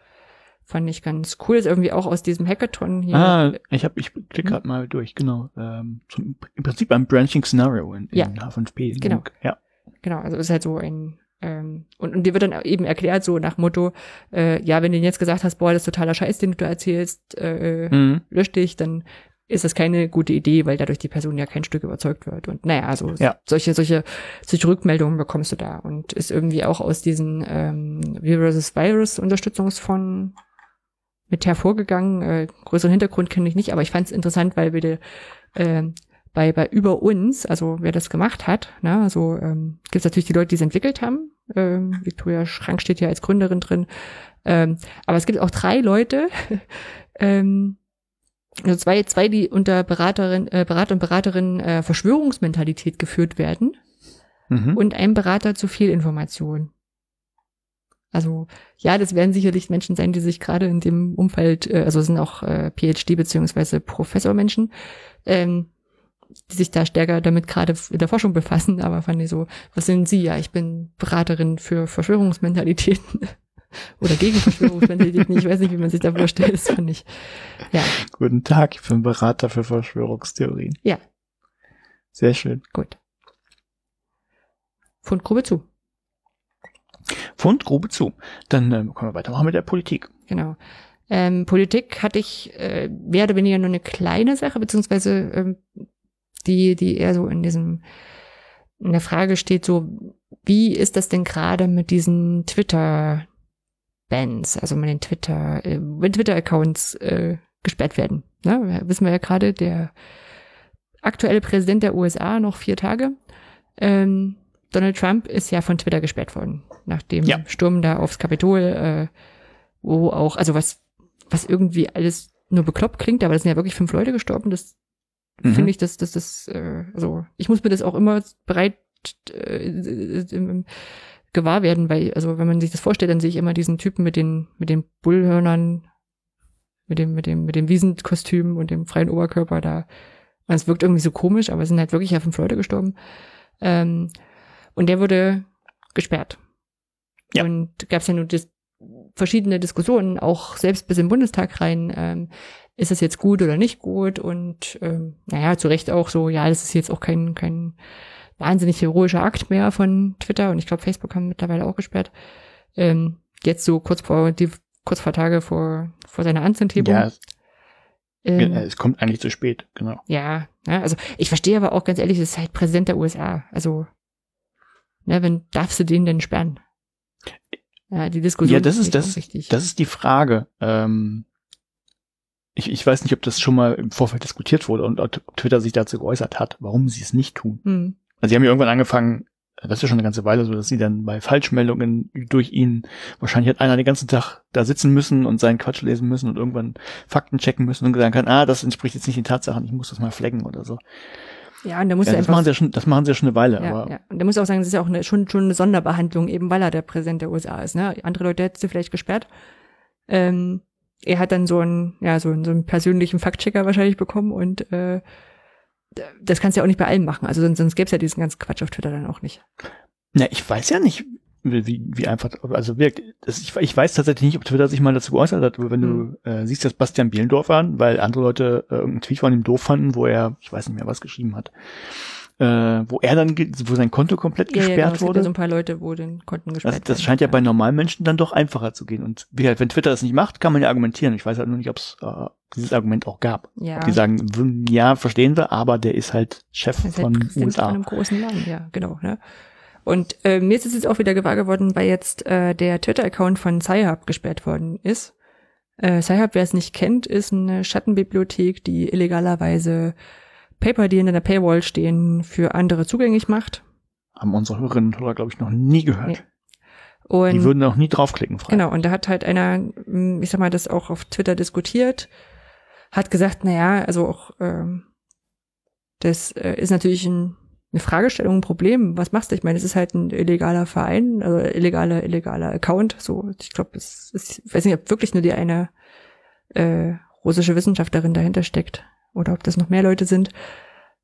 fand ich ganz cool. Ist irgendwie auch aus diesem Hackathon hier. Ah, ich hab, ich klick Mhm. gerade mal durch, genau. Ähm, zum, Im Prinzip ein Branching Scenario in, in Ja. H5P. Genau. Ja. Genau, also ist halt so ein ähm, und, und dir wird dann eben erklärt, so nach Motto, äh, ja, wenn du jetzt gesagt hast, boah, das ist totaler Scheiß, den du da erzählst, äh, Mhm. lösch dich, dann ist das keine gute Idee, weil dadurch die Person ja kein Stück überzeugt wird. Und naja, also Ja. solche, solche, solche Rückmeldungen bekommst du da und ist irgendwie auch aus diesen ähm, Virus Virus Unterstützungsfonds mit hervorgegangen. Äh, größeren Hintergrund kenne ich nicht, aber ich fand es interessant, weil wir ähm, bei, bei über uns, also wer das gemacht hat, ne, also ähm, gibt es natürlich die Leute, die es entwickelt haben. Ähm, Victoria Schrank steht ja als Gründerin drin. Ähm, aber es gibt auch drei Leute, *laughs* ähm, also zwei, zwei, die unter Beraterin, äh, Berater und Beraterin äh, Verschwörungsmentalität geführt werden Mhm. und ein Berater zu viel Information. Also ja, das werden sicherlich Menschen sein, die sich gerade in dem Umfeld, äh, also es sind auch äh, PhD beziehungsweise Professormenschen, ähm, die sich da stärker damit gerade in der Forschung befassen, aber fand ich so, was sind Sie? Ja, ich bin Beraterin für Verschwörungsmentalitäten *laughs* oder gegen Verschwörungsmentalitäten. Ich weiß nicht, wie man sich da vorstellt, das fand ich, ja, Guten Tag, ich bin Berater für Verschwörungstheorien. Ja. Sehr schön. gut. Fundgrube zu. Fundgrube zu. Dann ähm, können wir weitermachen mit der Politik. Genau. Ähm, Politik hatte ich äh, mehr oder weniger nur eine kleine Sache, beziehungsweise ähm, die, die eher so in diesem, in der Frage steht, so, wie ist das denn gerade mit diesen Twitter-Bans, also mit den Twitter, äh, wenn Twitter-Accounts äh, gesperrt werden? Ne? Wissen wir ja gerade, der aktuelle Präsident der USA noch vier Tage. Ähm, Donald Trump ist ja von Twitter gesperrt worden, nach dem Ja. Sturm da aufs Kapitol, äh, wo auch, also was, was irgendwie alles nur bekloppt klingt, aber das sind ja wirklich fünf Leute gestorben, das Mhm. finde ich, dass das, das, äh, also ich muss mir das auch immer bereit äh, gewahr werden, weil, also wenn man sich das vorstellt, dann sehe ich immer diesen Typen mit den, mit den Bullhörnern, mit dem, mit dem, mit dem Wiesenkostüm und dem freien Oberkörper da. Und es wirkt irgendwie so komisch, aber es sind halt wirklich ja fünf Leute gestorben. Ähm, und der wurde gesperrt. Ja. Und gab es ja nur das verschiedene Diskussionen, auch selbst bis im Bundestag rein, ähm, ist das jetzt gut oder nicht gut und ähm, naja, zu Recht auch so, ja, das ist jetzt auch kein, kein wahnsinnig heroischer Akt mehr von Twitter und ich glaube, Facebook haben mittlerweile auch gesperrt. Ähm, jetzt so kurz vor die kurz vor Tage vor vor seiner Amtsenthebung. Ja, ähm, es kommt eigentlich zu spät, genau. Ja, ja, also ich verstehe aber auch ganz ehrlich, das ist halt Präsident der USA. Also, ne, wenn darfst du den denn sperren? Ja, die Diskussion. Ja, das ist das, ist, das ist die Frage. Ähm, ich, ich weiß nicht, ob das schon mal im Vorfeld diskutiert wurde und ob Twitter sich dazu geäußert hat, warum sie es nicht tun. Hm. Also sie haben ja irgendwann angefangen, das ist ja schon eine ganze Weile so, dass sie dann bei Falschmeldungen durch ihn, wahrscheinlich hat einer den ganzen Tag da sitzen müssen und seinen Quatsch lesen müssen und irgendwann Fakten checken müssen und sagen kann, ah, das entspricht jetzt nicht den Tatsachen, ich muss das mal flaggen oder so. Ja, und da muss ja, das machen sie ja schon, das machen sie ja schon eine Weile, ja, aber. Ja. Und da muss auch sagen, das ist ja auch eine, schon, schon eine Sonderbehandlung, eben weil er der Präsident der USA ist, ne? Andere Leute hätten sie vielleicht gesperrt. Ähm, er hat dann so einen, ja, so einen, so einen persönlichen Faktchecker wahrscheinlich bekommen und äh, das kannst du ja auch nicht bei allen machen. Also sonst, sonst gäbe es ja diesen ganzen Quatsch auf Twitter dann auch nicht. Na, ich weiß ja nicht, wie, wie einfach, also wirkt. Das, ich, ich weiß tatsächlich nicht, ob Twitter sich mal dazu geäußert hat, aber wenn mhm. du äh, siehst, dass Bastian Bielendorf an, weil andere Leute äh, irgendeinen Tweet von ihm doof fanden, wo er, ich weiß nicht mehr, was geschrieben hat, äh, wo er dann, wo sein Konto komplett ja, gesperrt ja, genau. wurde. Es gibt ja so ein paar Leute, wo den Konten gesperrt das, das scheint ja, ja bei normalen Menschen dann doch einfacher zu gehen. Und wie halt, wenn Twitter das nicht macht, kann man ja argumentieren. Ich weiß halt nur nicht, ob es äh, dieses Argument auch gab. Ja. Die sagen, ja, verstehen wir, aber der ist halt Chef ist von halt USA. Von einem großen Land, ja, genau. Ne? Und äh, mir ist es jetzt auch wieder gewahr geworden, weil jetzt äh, der Twitter-Account von Sci-Hub gesperrt worden ist. Äh, Sci-Hub, wer es nicht kennt, ist eine Schattenbibliothek, die illegalerweise Paper, die in der Paywall stehen, für andere zugänglich macht. Haben unsere Hörerinnen und Hörer, glaube ich, noch nie gehört. Nee. Und, die würden auch nie draufklicken. Frei. Genau, und da hat halt einer, hm, ich sag mal, das auch auf Twitter diskutiert, hat gesagt, na ja, also auch ähm, das äh, ist natürlich ein, eine Fragestellung, ein Problem. Was machst du? Ich meine, es ist halt ein illegaler Verein, also illegaler, illegaler Account. So, ich glaube, es ist, ich weiß nicht, ob wirklich nur die eine äh, russische Wissenschaftlerin dahinter steckt oder ob das noch mehr Leute sind.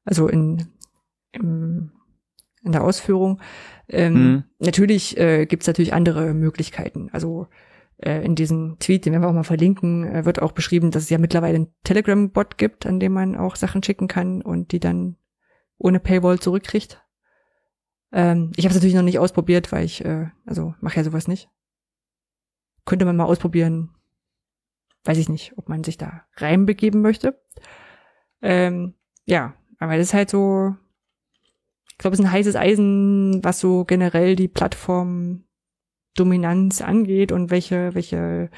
Also in, im, in der Ausführung. Ähm, mhm. Natürlich äh, gibt es natürlich andere Möglichkeiten. Also äh, in diesem Tweet, den werden wir auch mal verlinken, äh, wird auch beschrieben, dass es ja mittlerweile einen Telegram-Bot gibt, an dem man auch Sachen schicken kann und die dann ohne Paywall zurückkriegt. Ähm, ich habe es natürlich noch nicht ausprobiert, weil ich, äh, also mache ja sowas nicht. Könnte man mal ausprobieren. Weiß ich nicht, ob man sich da reinbegeben möchte. Ähm, ja, aber das ist halt so, ich glaube, es ist ein heißes Eisen, was so generell die Plattformdominanz angeht und welche, welche,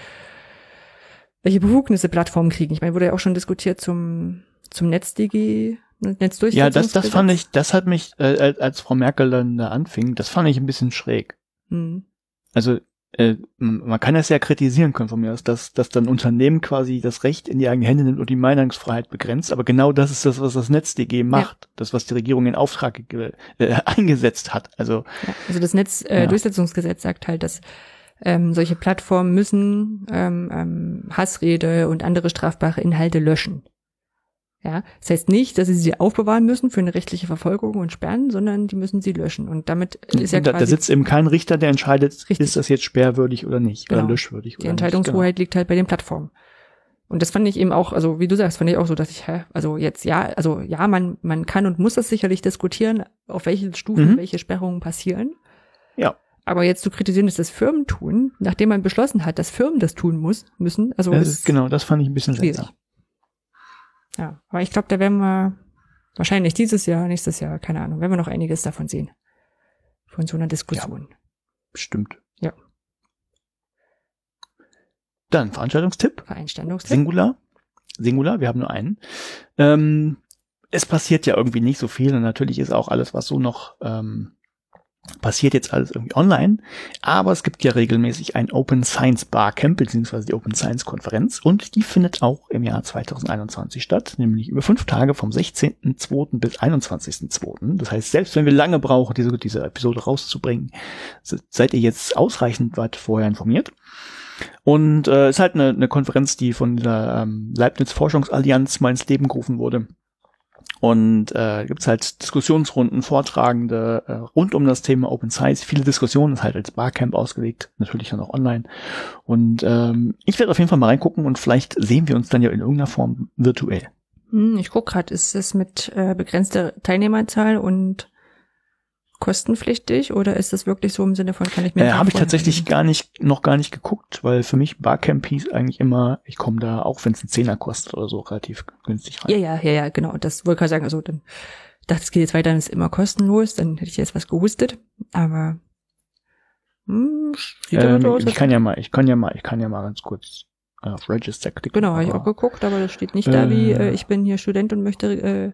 welche Befugnisse Plattformen kriegen. Ich meine, wurde ja auch schon diskutiert zum, zum NetzDG, Ja, das, das fand ich, das hat mich, äh, als Frau Merkel dann da anfing, das fand ich ein bisschen schräg. Hm. Also äh, man kann das ja kritisieren können von mir aus, dass, dass dann Unternehmen quasi das Recht in die eigenen Hände nimmt und die Meinungsfreiheit begrenzt. Aber genau das ist das, was das NetzDG macht. Ja. Das, was die Regierung in Auftrag äh, *laughs* eingesetzt hat. Also, ja, also das Netzdurchsetzungsgesetz äh, ja. sagt halt, dass ähm, solche Plattformen müssen ähm, ähm, Hassrede und andere strafbare Inhalte löschen. Ja, das heißt nicht, dass sie sie aufbewahren müssen für eine rechtliche Verfolgung und sperren, sondern die müssen sie löschen. Und damit ist ja da, quasi. Da sitzt eben kein Richter, der entscheidet, richtig. ist das jetzt sperrwürdig oder nicht, genau. oder löschwürdig oder Die Entscheidungshoheit genau. liegt halt bei den Plattformen. Und das fand ich eben auch, also wie du sagst, fand ich auch so, dass ich, hä, also jetzt ja, also ja, man, man kann und muss das sicherlich diskutieren, auf welchen Stufen mhm. welche Sperrungen passieren. Ja. Aber jetzt zu kritisieren, dass das Firmen tun, nachdem man beschlossen hat, dass Firmen das tun muss, müssen, also. Das ist, genau, das fand ich ein bisschen schwierig. Seltsam. Ja, aber ich glaube, da werden wir wahrscheinlich dieses Jahr, nächstes Jahr, keine Ahnung, werden wir noch einiges davon sehen. Von so einer Diskussion. Ja, bestimmt. Ja. Dann Veranstaltungstipp. Veranstaltungstipp. Singular. Singular, wir haben nur einen. Ähm, es passiert ja irgendwie nicht so viel und natürlich ist auch alles, was so noch ähm, passiert jetzt alles irgendwie online, aber es gibt ja regelmäßig ein Open Science Barcamp beziehungsweise die Open Science Konferenz und die findet auch im Jahr 2021 statt, nämlich über fünf Tage vom 16.02. bis 21.02. Das heißt, selbst wenn wir lange brauchen, diese, diese Episode rauszubringen, seid ihr jetzt ausreichend weit vorher informiert. Und äh, ist halt eine, eine Konferenz, die von der ähm, Leibniz Forschungsallianz mal ins Leben gerufen wurde Und äh, gibt halt Diskussionsrunden, Vortragende äh, rund um das Thema Open Science. Viele Diskussionen ist halt als Barcamp ausgelegt, natürlich auch online. Und ähm, ich werde auf jeden Fall mal reingucken und vielleicht sehen wir uns dann ja in irgendeiner Form virtuell. Hm, ich guck gerade, ist es mit äh, begrenzter Teilnehmerzahl und kostenpflichtig oder ist das wirklich so im Sinne von kann ich mir äh, habe ich tatsächlich gar nicht noch gar nicht geguckt, weil für mich Barcamp hieß eigentlich immer, ich komme da auch wenn es ein Zehner kostet oder so relativ günstig rein. Ja, ja, ja, ja, genau. Das wollte ich sagen. Also dann dachte es geht jetzt weiter, dann ist immer kostenlos. Dann hätte ich jetzt was gehustet, aber hm, sieht ähm, aus, ich kann ja mal, ich kann ja mal, ich kann ja mal ganz kurz auf Register klicken. Genau, habe ich auch geguckt, aber das steht nicht äh, da wie äh, ich bin hier Student und möchte äh,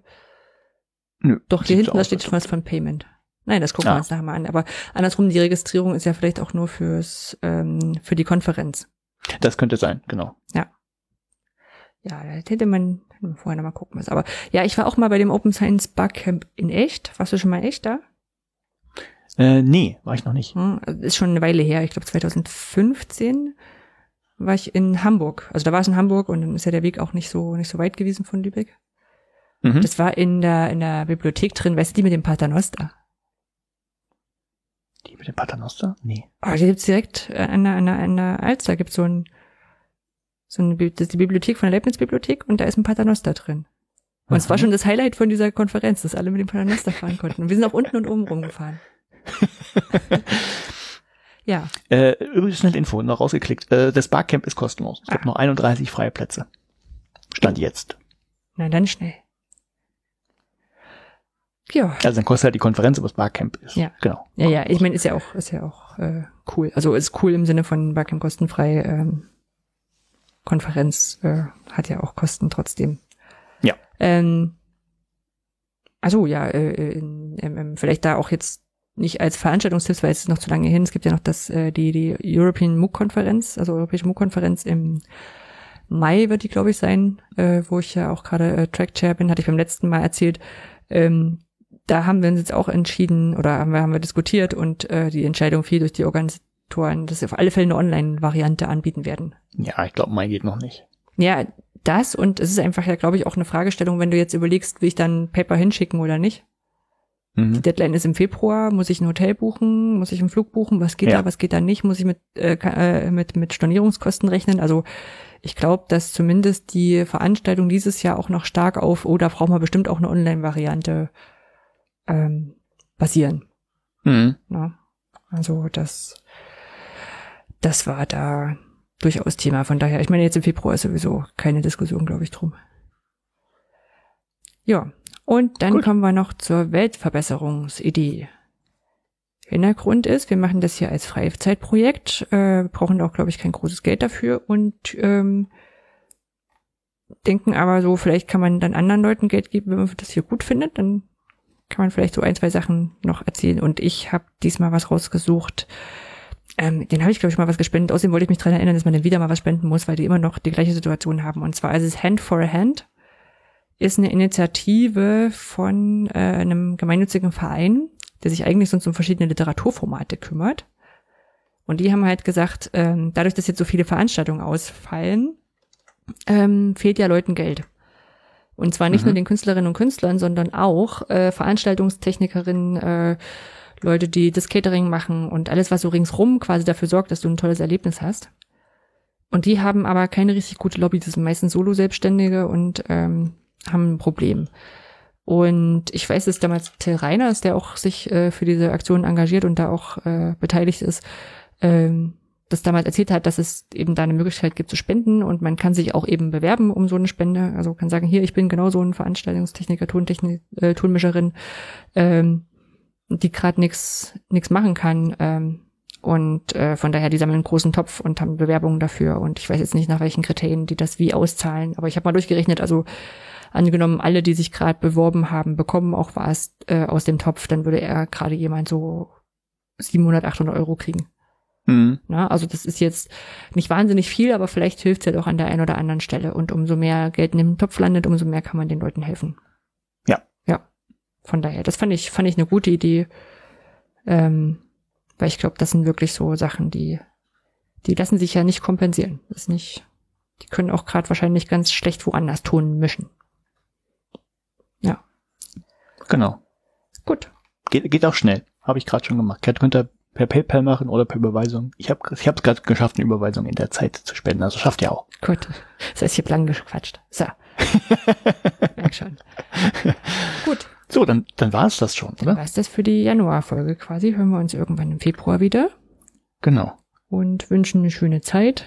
Nö, doch hier hinten, da steht schon was von Payment. Nein, das gucken ja. wir uns nachher mal an. Aber andersrum, die Registrierung ist ja vielleicht auch nur fürs ähm, für die Konferenz. Das könnte sein, genau. Ja. Ja, da hätte man vorher noch mal gucken müssen. Aber ja, ich war auch mal bei dem Open Science Barcamp in echt. Warst du schon mal echt da? Äh, nee, war ich noch nicht. Hm, ist schon eine Weile her. Ich glaube 2015 war ich in Hamburg. Also da war es in Hamburg und dann ist ja der Weg auch nicht so nicht so weit gewesen von Lübeck. Mhm. Das war in der in der Bibliothek drin, weißt du, die mit dem Paternoster. Mit dem Paternoster? Nee. Oh, die gibt's direkt äh, an der, an der, an der Alster gibt's so ein, so eine, das ist die Bibliothek von der Leibniz-Bibliothek und da ist ein Paternoster drin. Und es war schon das Highlight von dieser Konferenz, dass alle mit dem Paternoster fahren konnten. Und wir sind auch unten und oben rumgefahren. *laughs* ja. Äh, übrigens schnell Info, noch rausgeklickt. Äh, das Barcamp ist kostenlos. Es ah. gibt noch 31 freie Plätze. Stand jetzt. Na dann schnell. Ja. Also dann kostet halt die Konferenz, aber das Barcamp ist. Ja. Genau. Ja, ja, ich meine, ist ja auch, ist ja auch äh, cool. Also ist cool im Sinne von Barcamp kostenfrei. Ähm, Konferenz äh, hat ja auch Kosten trotzdem. Ja. Ähm, also ja, äh, in, ähm, vielleicht da auch jetzt nicht als Veranstaltungstipps, weil es ist noch zu lange hin. Es gibt ja noch das äh, die die European MOOC-Konferenz, also Europäische MOOC-Konferenz im Mai wird die, glaube ich, sein, äh, wo ich ja auch gerade äh, Track Chair bin, hatte ich beim letzten Mal erzählt. Ähm, da haben wir uns jetzt auch entschieden oder haben wir, haben wir diskutiert und äh, die Entscheidung fiel durch die Organisatoren, dass sie auf alle Fälle eine Online-Variante anbieten werden. Ja, ich glaube, mein geht noch nicht. Ja, das und es ist einfach ja, glaube ich, auch eine Fragestellung, wenn du jetzt überlegst, will ich dann Paper hinschicken oder nicht. Mhm. Die Deadline ist im Februar, muss ich ein Hotel buchen, muss ich einen Flug buchen, was geht ja. da, was geht da nicht, muss ich mit, äh, äh mit, mit Stornierungskosten rechnen. Also ich glaube, dass zumindest die Veranstaltung dieses Jahr auch noch stark auf, oh, da brauchen wir bestimmt auch eine Online-Variante ähm, basieren. Mhm. Ja, also das, das war da durchaus Thema. Von daher, ich meine, jetzt im Februar ist sowieso keine Diskussion, glaube ich, drum. Ja, und dann Gut. kommen wir noch zur Weltverbesserungsidee. Hintergrund ist, wir machen das hier als Freizeitprojekt, äh, brauchen auch, glaube ich, kein großes Geld dafür und ähm, denken aber so, vielleicht kann man dann anderen Leuten Geld geben, wenn man das hier gut findet, dann kann man vielleicht so ein, zwei Sachen noch erzählen. Und ich habe diesmal was rausgesucht. Ähm, den habe ich, glaube ich, mal was gespendet. Außerdem wollte ich mich daran erinnern, dass man dann wieder mal was spenden muss, weil die immer noch die gleiche Situation haben. Und zwar ist es Hand for a Hand. Ist eine Initiative von äh, einem gemeinnützigen Verein, der sich eigentlich sonst um verschiedene Literaturformate kümmert. Und die haben halt gesagt, ähm, dadurch, dass jetzt so viele Veranstaltungen ausfallen, ähm, fehlt ja Leuten Geld. Und zwar nicht mhm. nur den Künstlerinnen und Künstlern, sondern auch äh, Veranstaltungstechnikerinnen, äh, Leute, die das Catering machen und alles, was so ringsrum quasi dafür sorgt, dass du ein tolles Erlebnis hast. Und die haben aber keine richtig gute Lobby, das sind meistens Solo-Selbstständige und ähm, haben ein Problem. Und ich weiß, dass damals Till Reiners, der auch sich äh, für diese Aktion engagiert und da auch äh, beteiligt ist, ähm, das damals erzählt hat, dass es eben da eine Möglichkeit gibt zu spenden und man kann sich auch eben bewerben um so eine Spende. Also kann sagen, hier, ich bin genau so ein Veranstaltungstechniker, Tontechnik, äh, Tonmischerin, ähm, die gerade nichts nix machen kann. Ähm, und äh, von daher, die sammeln einen großen Topf und haben Bewerbungen dafür. Und ich weiß jetzt nicht, nach welchen Kriterien die das wie auszahlen. Aber ich habe mal durchgerechnet, also angenommen, alle, die sich gerade beworben haben, bekommen auch was äh, aus dem Topf, dann würde er gerade jemand so 700, 800 Euro kriegen. Mhm. Na, also das ist jetzt nicht wahnsinnig viel, aber vielleicht hilft es ja doch an der einen oder anderen Stelle. Und umso mehr Geld in dem Topf landet, umso mehr kann man den Leuten helfen. Ja. Ja. Von daher, das fand ich, fand ich eine gute Idee. Ähm, weil ich glaube, das sind wirklich so Sachen, die, die lassen sich ja nicht kompensieren. Das ist nicht, die können auch gerade wahrscheinlich ganz schlecht woanders Ton mischen. Ja. Genau. Gut. Geht, geht auch schnell. Habe ich gerade schon gemacht. Könnt ihr per PayPal machen oder per Überweisung. Ich habe ich es gerade geschafft, eine Überweisung in der Zeit zu spenden. Also schafft ihr auch. Gut. Das heißt, ich habe lang gequatscht. So. *laughs* Merk schon. Gut. So, dann, dann war es das schon, oder? Was das für die Januarfolge quasi. Hören wir uns irgendwann im Februar wieder Genau. und wünschen eine schöne Zeit.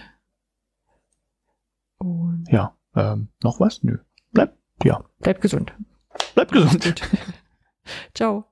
Und Ja. Ähm, noch was? Nö. Bleib, ja. bleibt gesund. Bleib gesund. *laughs* Ciao.